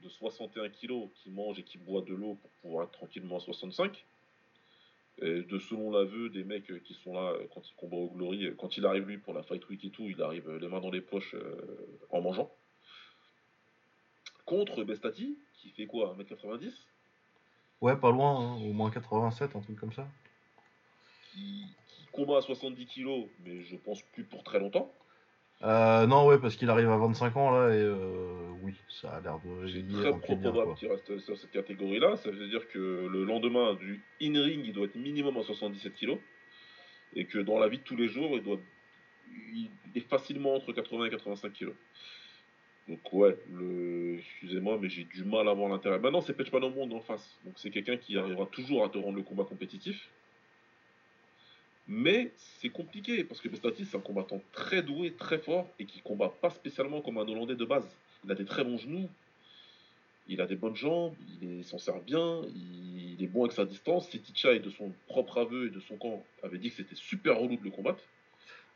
de 61 kg, qui mange et qui boit de l'eau pour pouvoir être tranquillement à 65. Et de selon l'aveu des mecs euh, qui sont là euh, quand il combat au Glory, euh, quand il arrive lui pour la Fight Week et tout, il arrive les mains dans les poches euh, en mangeant. Contre Bestati, qui fait quoi 1m90 Ouais, pas loin, hein, au moins 87, un truc comme ça. qui, qui combat à 70 kg, mais je pense plus pour très longtemps. Euh, non, ouais, parce qu'il arrive à 25 ans là, et euh, oui, ça a l'air de C'est très probable qu'il reste sur cette catégorie-là. Ça veut dire que le lendemain du in-ring, il doit être minimum à 77 kg. Et que dans la vie de tous les jours, il, doit, il est facilement entre 80 et 85 kg. Donc ouais, excusez-moi, mais j'ai du mal à voir l'intérêt. Maintenant, c'est Pechman au monde en face. Donc c'est quelqu'un qui arrivera toujours à te rendre le combat compétitif. Mais c'est compliqué parce que Bestati, c'est un combattant très doué, très fort et qui combat pas spécialement comme un Hollandais de base. Il a des très bons genoux, il a des bonnes jambes, il s'en sert bien, il, est bon avec sa distance. Seticha, de son propre aveu et de son camp, avait dit que c'était super relou de le combattre.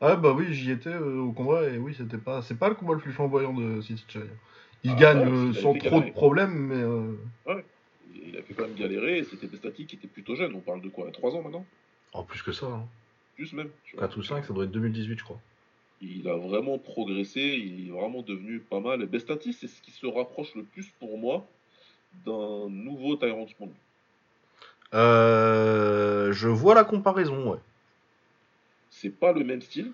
Ah bah oui, j'y étais euh, au combat, et oui, c'était pas, c'est pas le combat le plus flamboyant de City Chai. Il Ah, gagne euh, sans trop de problèmes, mais euh, Et il a fait quand même galérer et c'était Bestati qui était plutôt jeune. On parle de quoi 3 ans maintenant? En plus que ça, hein. Plus même. tu vois. 4 ou 5, ça doit être 2018, je crois. Il a vraiment progressé, il est vraiment devenu pas mal. Et Bestati, c'est ce qui se rapproche le plus pour moi d'un nouveau Tyrant Spong. Euh, je vois la comparaison, ouais. C'est pas le même style,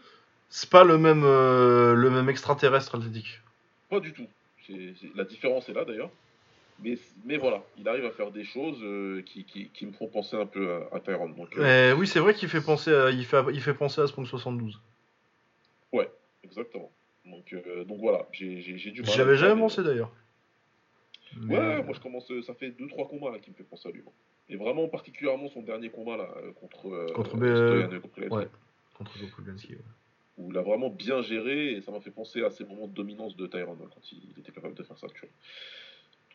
C'est pas le même, euh, le même extraterrestre athlétique. pas du tout. C'est- c'est- La différence est là d'ailleurs. Mais, mais voilà, il arrive à faire des choses euh, qui, qui, qui me font penser un peu à, à. Donc, euh, Mais oui, c'est vrai qu'il fait penser à, il fait, il fait penser à Sprong 72. exactement. Donc, donc voilà, j'ai j'ai- j'ai du mal. J'avais jamais mais- pensé d'ailleurs. Mais, Ouais, moi je commence, ça fait 2-3 combats là qui me fait penser à lui. Et vraiment particulièrement son dernier combat là contre Contre B- Kopylevski, ouais. Contre Kopylevski, ouais. où il a vraiment bien géré et ça m'a fait penser à ces moments de dominance de Tyron hein, quand il, était capable de faire ça. tu vois.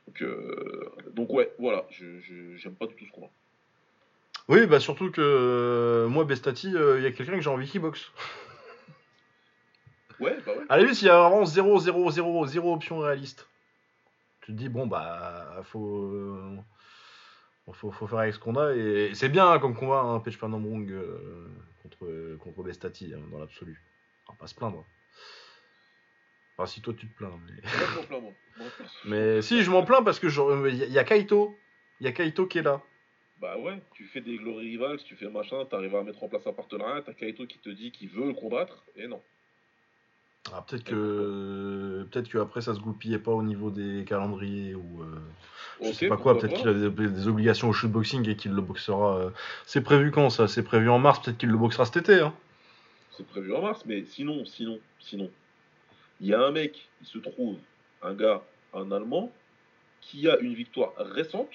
Donc, euh, donc ouais, voilà, je je- j'aime pas du tout ce combat. Oui, bah surtout que euh, moi, Bestati, il y a quelqu'un que j'ai envie qui boxe. Ouais, bah ouais. À la limite, il y a vraiment 0, 0, 0, 0 option réaliste. Tu te dis, bon, bah, faut, euh, faut, faut faire avec ce qu'on a. Et c'est bien hein, comme combat, un Pernambrung euh, contre, contre Bestati, hein, dans l'absolu. On va pas se plaindre. Enfin, si toi tu te plains. Mais, je plains, moi. Mais si, je m'en plains parce que il y, a- y a Kaito. Il y a Kaito qui est là. Bah ouais, tu fais des Glory Rivals, tu fais machin, t'arrives à mettre en place un partenariat, t'as Kaito qui te dit qu'il veut le combattre, et non. Ah, peut-être que peut-être que après ça se goupillait pas au niveau des calendriers ou euh, je Ok, sais pas quoi, peut-être qu'il a des, des obligations au shootboxing et qu'il le boxera. euh, C'est prévu quand ça? C'est prévu en mars, peut-être qu'il le boxera cet été. Hein. C'est prévu en mars, mais sinon, sinon, sinon. Il y a un mec, il se trouve, un gars, un Allemand, qui a une victoire récente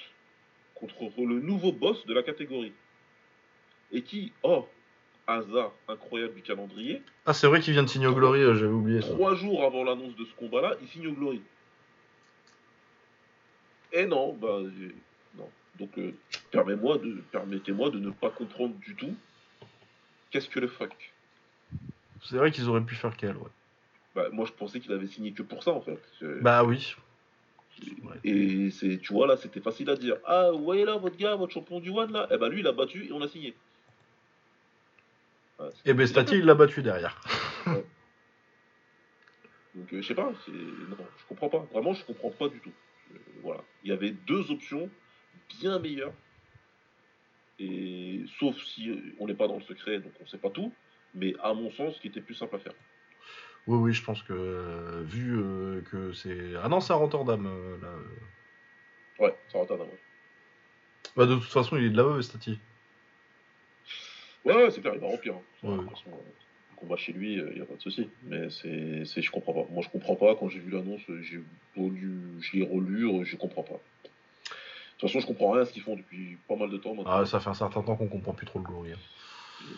contre le nouveau boss de la catégorie. Et qui, oh, hasard incroyable du calendrier, Ah, c'est vrai qu'il vient de signer au Glory, euh, j'avais oublié ça. trois jours avant l'annonce de ce combat-là, il signe au Glory. Et non, bah, j'ai- non. Donc, euh, permets-moi de, permettez-moi de ne pas comprendre du tout qu'est-ce que le fuck. C'est vrai qu'ils auraient pu faire quel, ouais. Bah, moi, je pensais qu'il avait signé que pour ça, en fait. Euh, Bah oui. Et c'est, tu vois, là, c'était facile à dire. Ah, vous voyez là, votre gars, votre champion du One, là? Eh ben, lui, il a battu et on a signé. C'est- Et Bestati, il l'a battu derrière. Donc, euh, je sais pas, c'est... Non, je comprends pas. Vraiment, je comprends pas du tout. Euh, voilà. Il y avait deux options bien meilleures. Et sauf si euh, on n'est pas dans le secret, donc on sait pas tout. Mais à mon sens, qui était plus simple à faire. Oui, oui, je pense que euh, vu que c'est. Ah non, c'est à Rotterdam. là. Ouais, ça va tarder, ouais. Bah, de toute façon, il est de là-bas, Bestati. Ouais, ouais, c'est clair, il va remplir. hein. Ouais. De toute façon, euh, le combat chez lui, il n'y a pas de souci. Mais c'est, c'est, je comprends pas. Moi, je comprends pas. Quand j'ai vu l'annonce, euh, j'ai relu, je l'ai relu, euh, je comprends pas. De toute façon, je comprends rien à ce qu'ils font depuis pas mal de temps maintenant. Ah, ça fait un certain temps qu'on comprend plus trop le Glory. hein.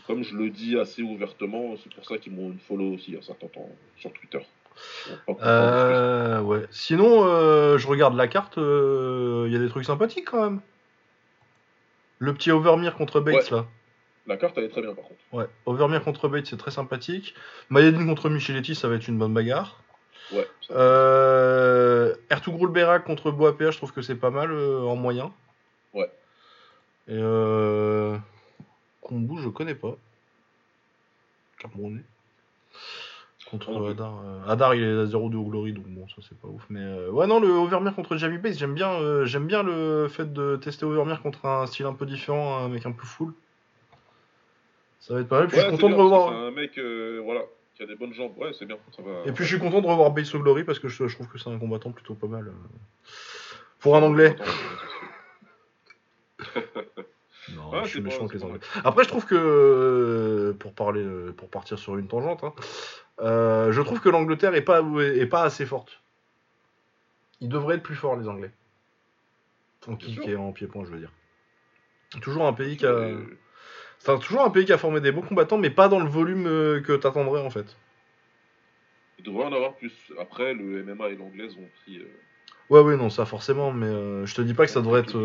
Comme je le dis assez ouvertement, c'est pour ça qu'ils m'ont une follow aussi il y a un certain temps sur Twitter. Euh, ouais. Sinon, euh, je regarde la carte, il y a des trucs sympathiques quand même. Le petit Overmere contre Bates là. La carte elle est très bien par contre. Ouais, Overmere contre Bates c'est très sympathique. Mayadine contre Micheletti ça va être une bonne bagarre. Ouais. Euh, Ertugrul Berak contre Boapea, je trouve que c'est pas mal en moyen. Ouais. Et euh... Kombu, je connais pas. Camerounais. Contre Adar. Euh, Adar, il est à 0-2 au Glory, donc bon, ça c'est pas ouf. Mais euh, ouais, non, le Overmere contre Jamie Base, j'aime bien, euh, j'aime bien le fait de tester Overmere contre un style un peu différent, un mec un peu full. Ça va être pas mal. Puis je suis content de revoir. C'est un mec, voilà, qui a des bonnes jambes. Ouais, c'est bien. Ça va... Et puis je suis content de revoir Base au Glory parce que je, je trouve que c'est un combattant plutôt pas mal. Pour un anglais. Non, je suis méchant avec les Anglais. Après, je trouve que euh, pour parler, euh, pour partir sur une tangente, hein, euh, je trouve que l'Angleterre est pas est pas assez forte. Ils devraient être plus forts les Anglais. En kick et en pied-point, je veux dire. Toujours un pays qui a, c'est toujours un pays qui a formé des bons combattants, mais pas dans le volume que t'attendrais en fait. Il devrait en avoir plus. Après, le MMA et l'anglaise ont pris. Ouais, ouais, non, ça forcément, mais je te dis pas que ça devrait être.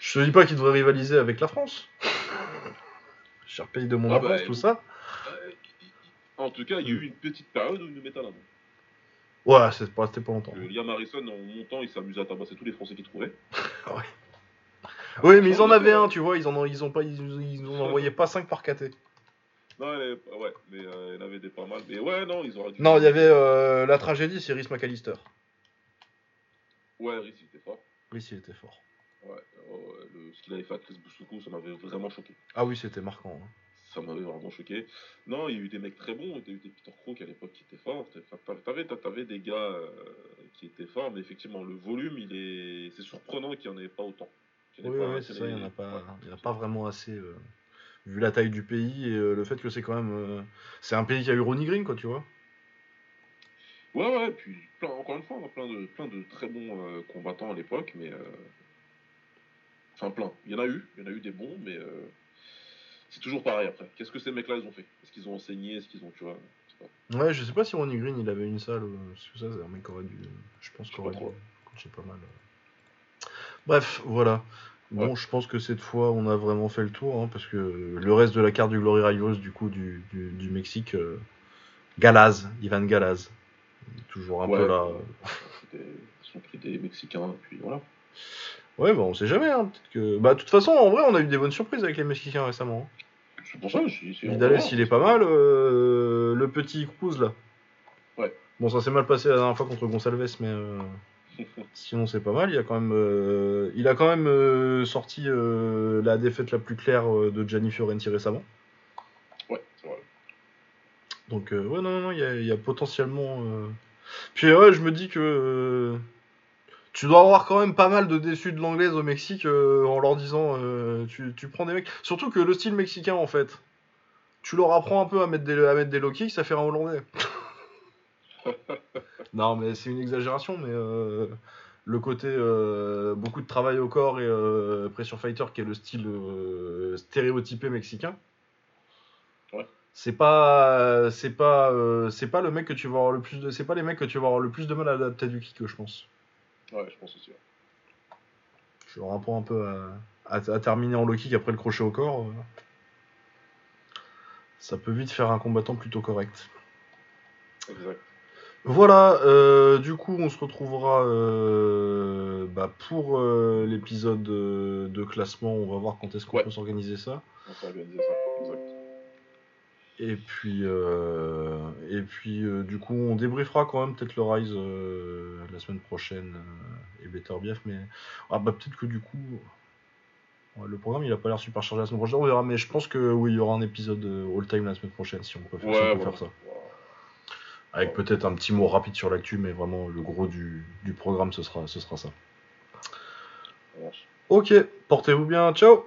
Je te dis pas qu'il devrait rivaliser avec la France. Cher pays de mon ah bah, tout ça. Euh, en tout cas, il y a eu une petite période où il nous mettait à la main. Ouais, c'est pas, pas longtemps. Liam Harrison, en montant, il s'amusait à tabasser tous les Français qu'il trouvait. ouais. Oui, mais ils en avaient un, tu vois, ils en ont, ils ont pas, ils, envoyaient pas 5 par KT. Non, ouais, mais euh, il y en avait des pas mal. Mais ouais, non, ils auraient dû. Non, il y avait euh, la tragédie, c'est Rhys McAllister. Ouais, Rhys, il était fort. Rhys, il était fort. Ouais, euh, le, ce qu'il avait fait à Chris Boussoukou, ça m'avait vraiment choqué. Ah oui, c'était marquant. Hein. Ça m'avait vraiment choqué. Non, il y a eu des mecs très bons, il y a eu des Peter Crook à l'époque qui étaient forts. T'avais, t'avais des gars euh, qui étaient forts, mais effectivement, le volume, il est, c'est surprenant qu'il n'y en ait pas autant. Oui, oui, c'est ça, il n'y en a pas, il a pas vraiment assez. Euh, vu la taille du pays et le fait que c'est quand même. c'est un pays qui a eu Ronnie Green, quoi, tu vois. Ouais, ouais, puis encore une fois, on a plein de, plein de très bons combattants à l'époque, mais Enfin, plein. Il y en a eu, il y en a eu des bons, mais euh, c'est toujours pareil après. Qu'est-ce que ces mecs-là, ils ont fait? Est-ce qu'ils ont enseigné? Est-ce qu'ils ont, tu vois Ouais, je sais pas si Ronnie Green, il avait une salle, que ça, c'est un mec qui aurait dû. Je pense qu'il aurait dû coacher pas mal. Bref, voilà. Bon, je pense que cette fois, on a vraiment fait le tour, hein, parce que le reste de la carte du Glory Rayos, du coup, du, du, Mexique, euh, Galaz, Ivan Galaz. Toujours un peu là. Ils sont pris des Mexicains, puis voilà. Ouais, bah on sait jamais. Hein. que... Bah, de toute façon, en vrai, on a eu des bonnes surprises avec les Mexicains récemment. Hein. C'est pour ça, je Vidal, il est pas mal. Euh, le petit Cruz, là. Ouais. Bon, ça s'est mal passé la dernière fois contre Gonçalves, mais euh, sinon, c'est pas mal. Il a quand même, euh, il a quand même sorti la défaite la plus claire de Gianni Fiorenti récemment. Ouais, c'est vrai. Donc, ouais, non, non, il y a, y a, potentiellement. Puis, ouais, je me dis que tu dois avoir quand même pas mal de déçus de l'anglaise au Mexique euh, en leur disant euh, tu, prends des mecs. Surtout que le style mexicain en fait, tu leur apprends un peu à mettre des, à mettre des low kicks, ça fait un hollandais. non mais c'est une exagération, mais euh, le côté beaucoup de travail au corps et pressure fighter qui est le style stéréotypé mexicain. C'est pas c'est pas c'est pas le mec que tu vas avoir le plus de c'est pas les mecs que tu vas avoir le plus de mal à adapter du kick je pense. Ouais, je pense aussi. Je reprends un peu à, terminer en low kick après le crochet au corps. Euh. Ça peut vite faire un combattant plutôt correct. Exact. Voilà, euh, du coup, on se retrouvera euh, bah, pour l'épisode de, classement. On va voir quand est-ce qu'on peut s'organiser ça. On peut organiser ça, exact. Et puis, euh, et puis euh, du coup, on débriefera quand même peut-être le Rise euh, la semaine prochaine et Better Bief, mais ah, bah, peut-être que du coup, le programme il a pas l'air super chargé la semaine prochaine, on verra, mais je pense que oui, il y aura un épisode all time la semaine prochaine si on peut faire, ça. Avec peut-être un petit mot rapide sur l'actu, mais vraiment le gros du, du programme ce sera, ce sera ça. Ok, portez-vous bien, ciao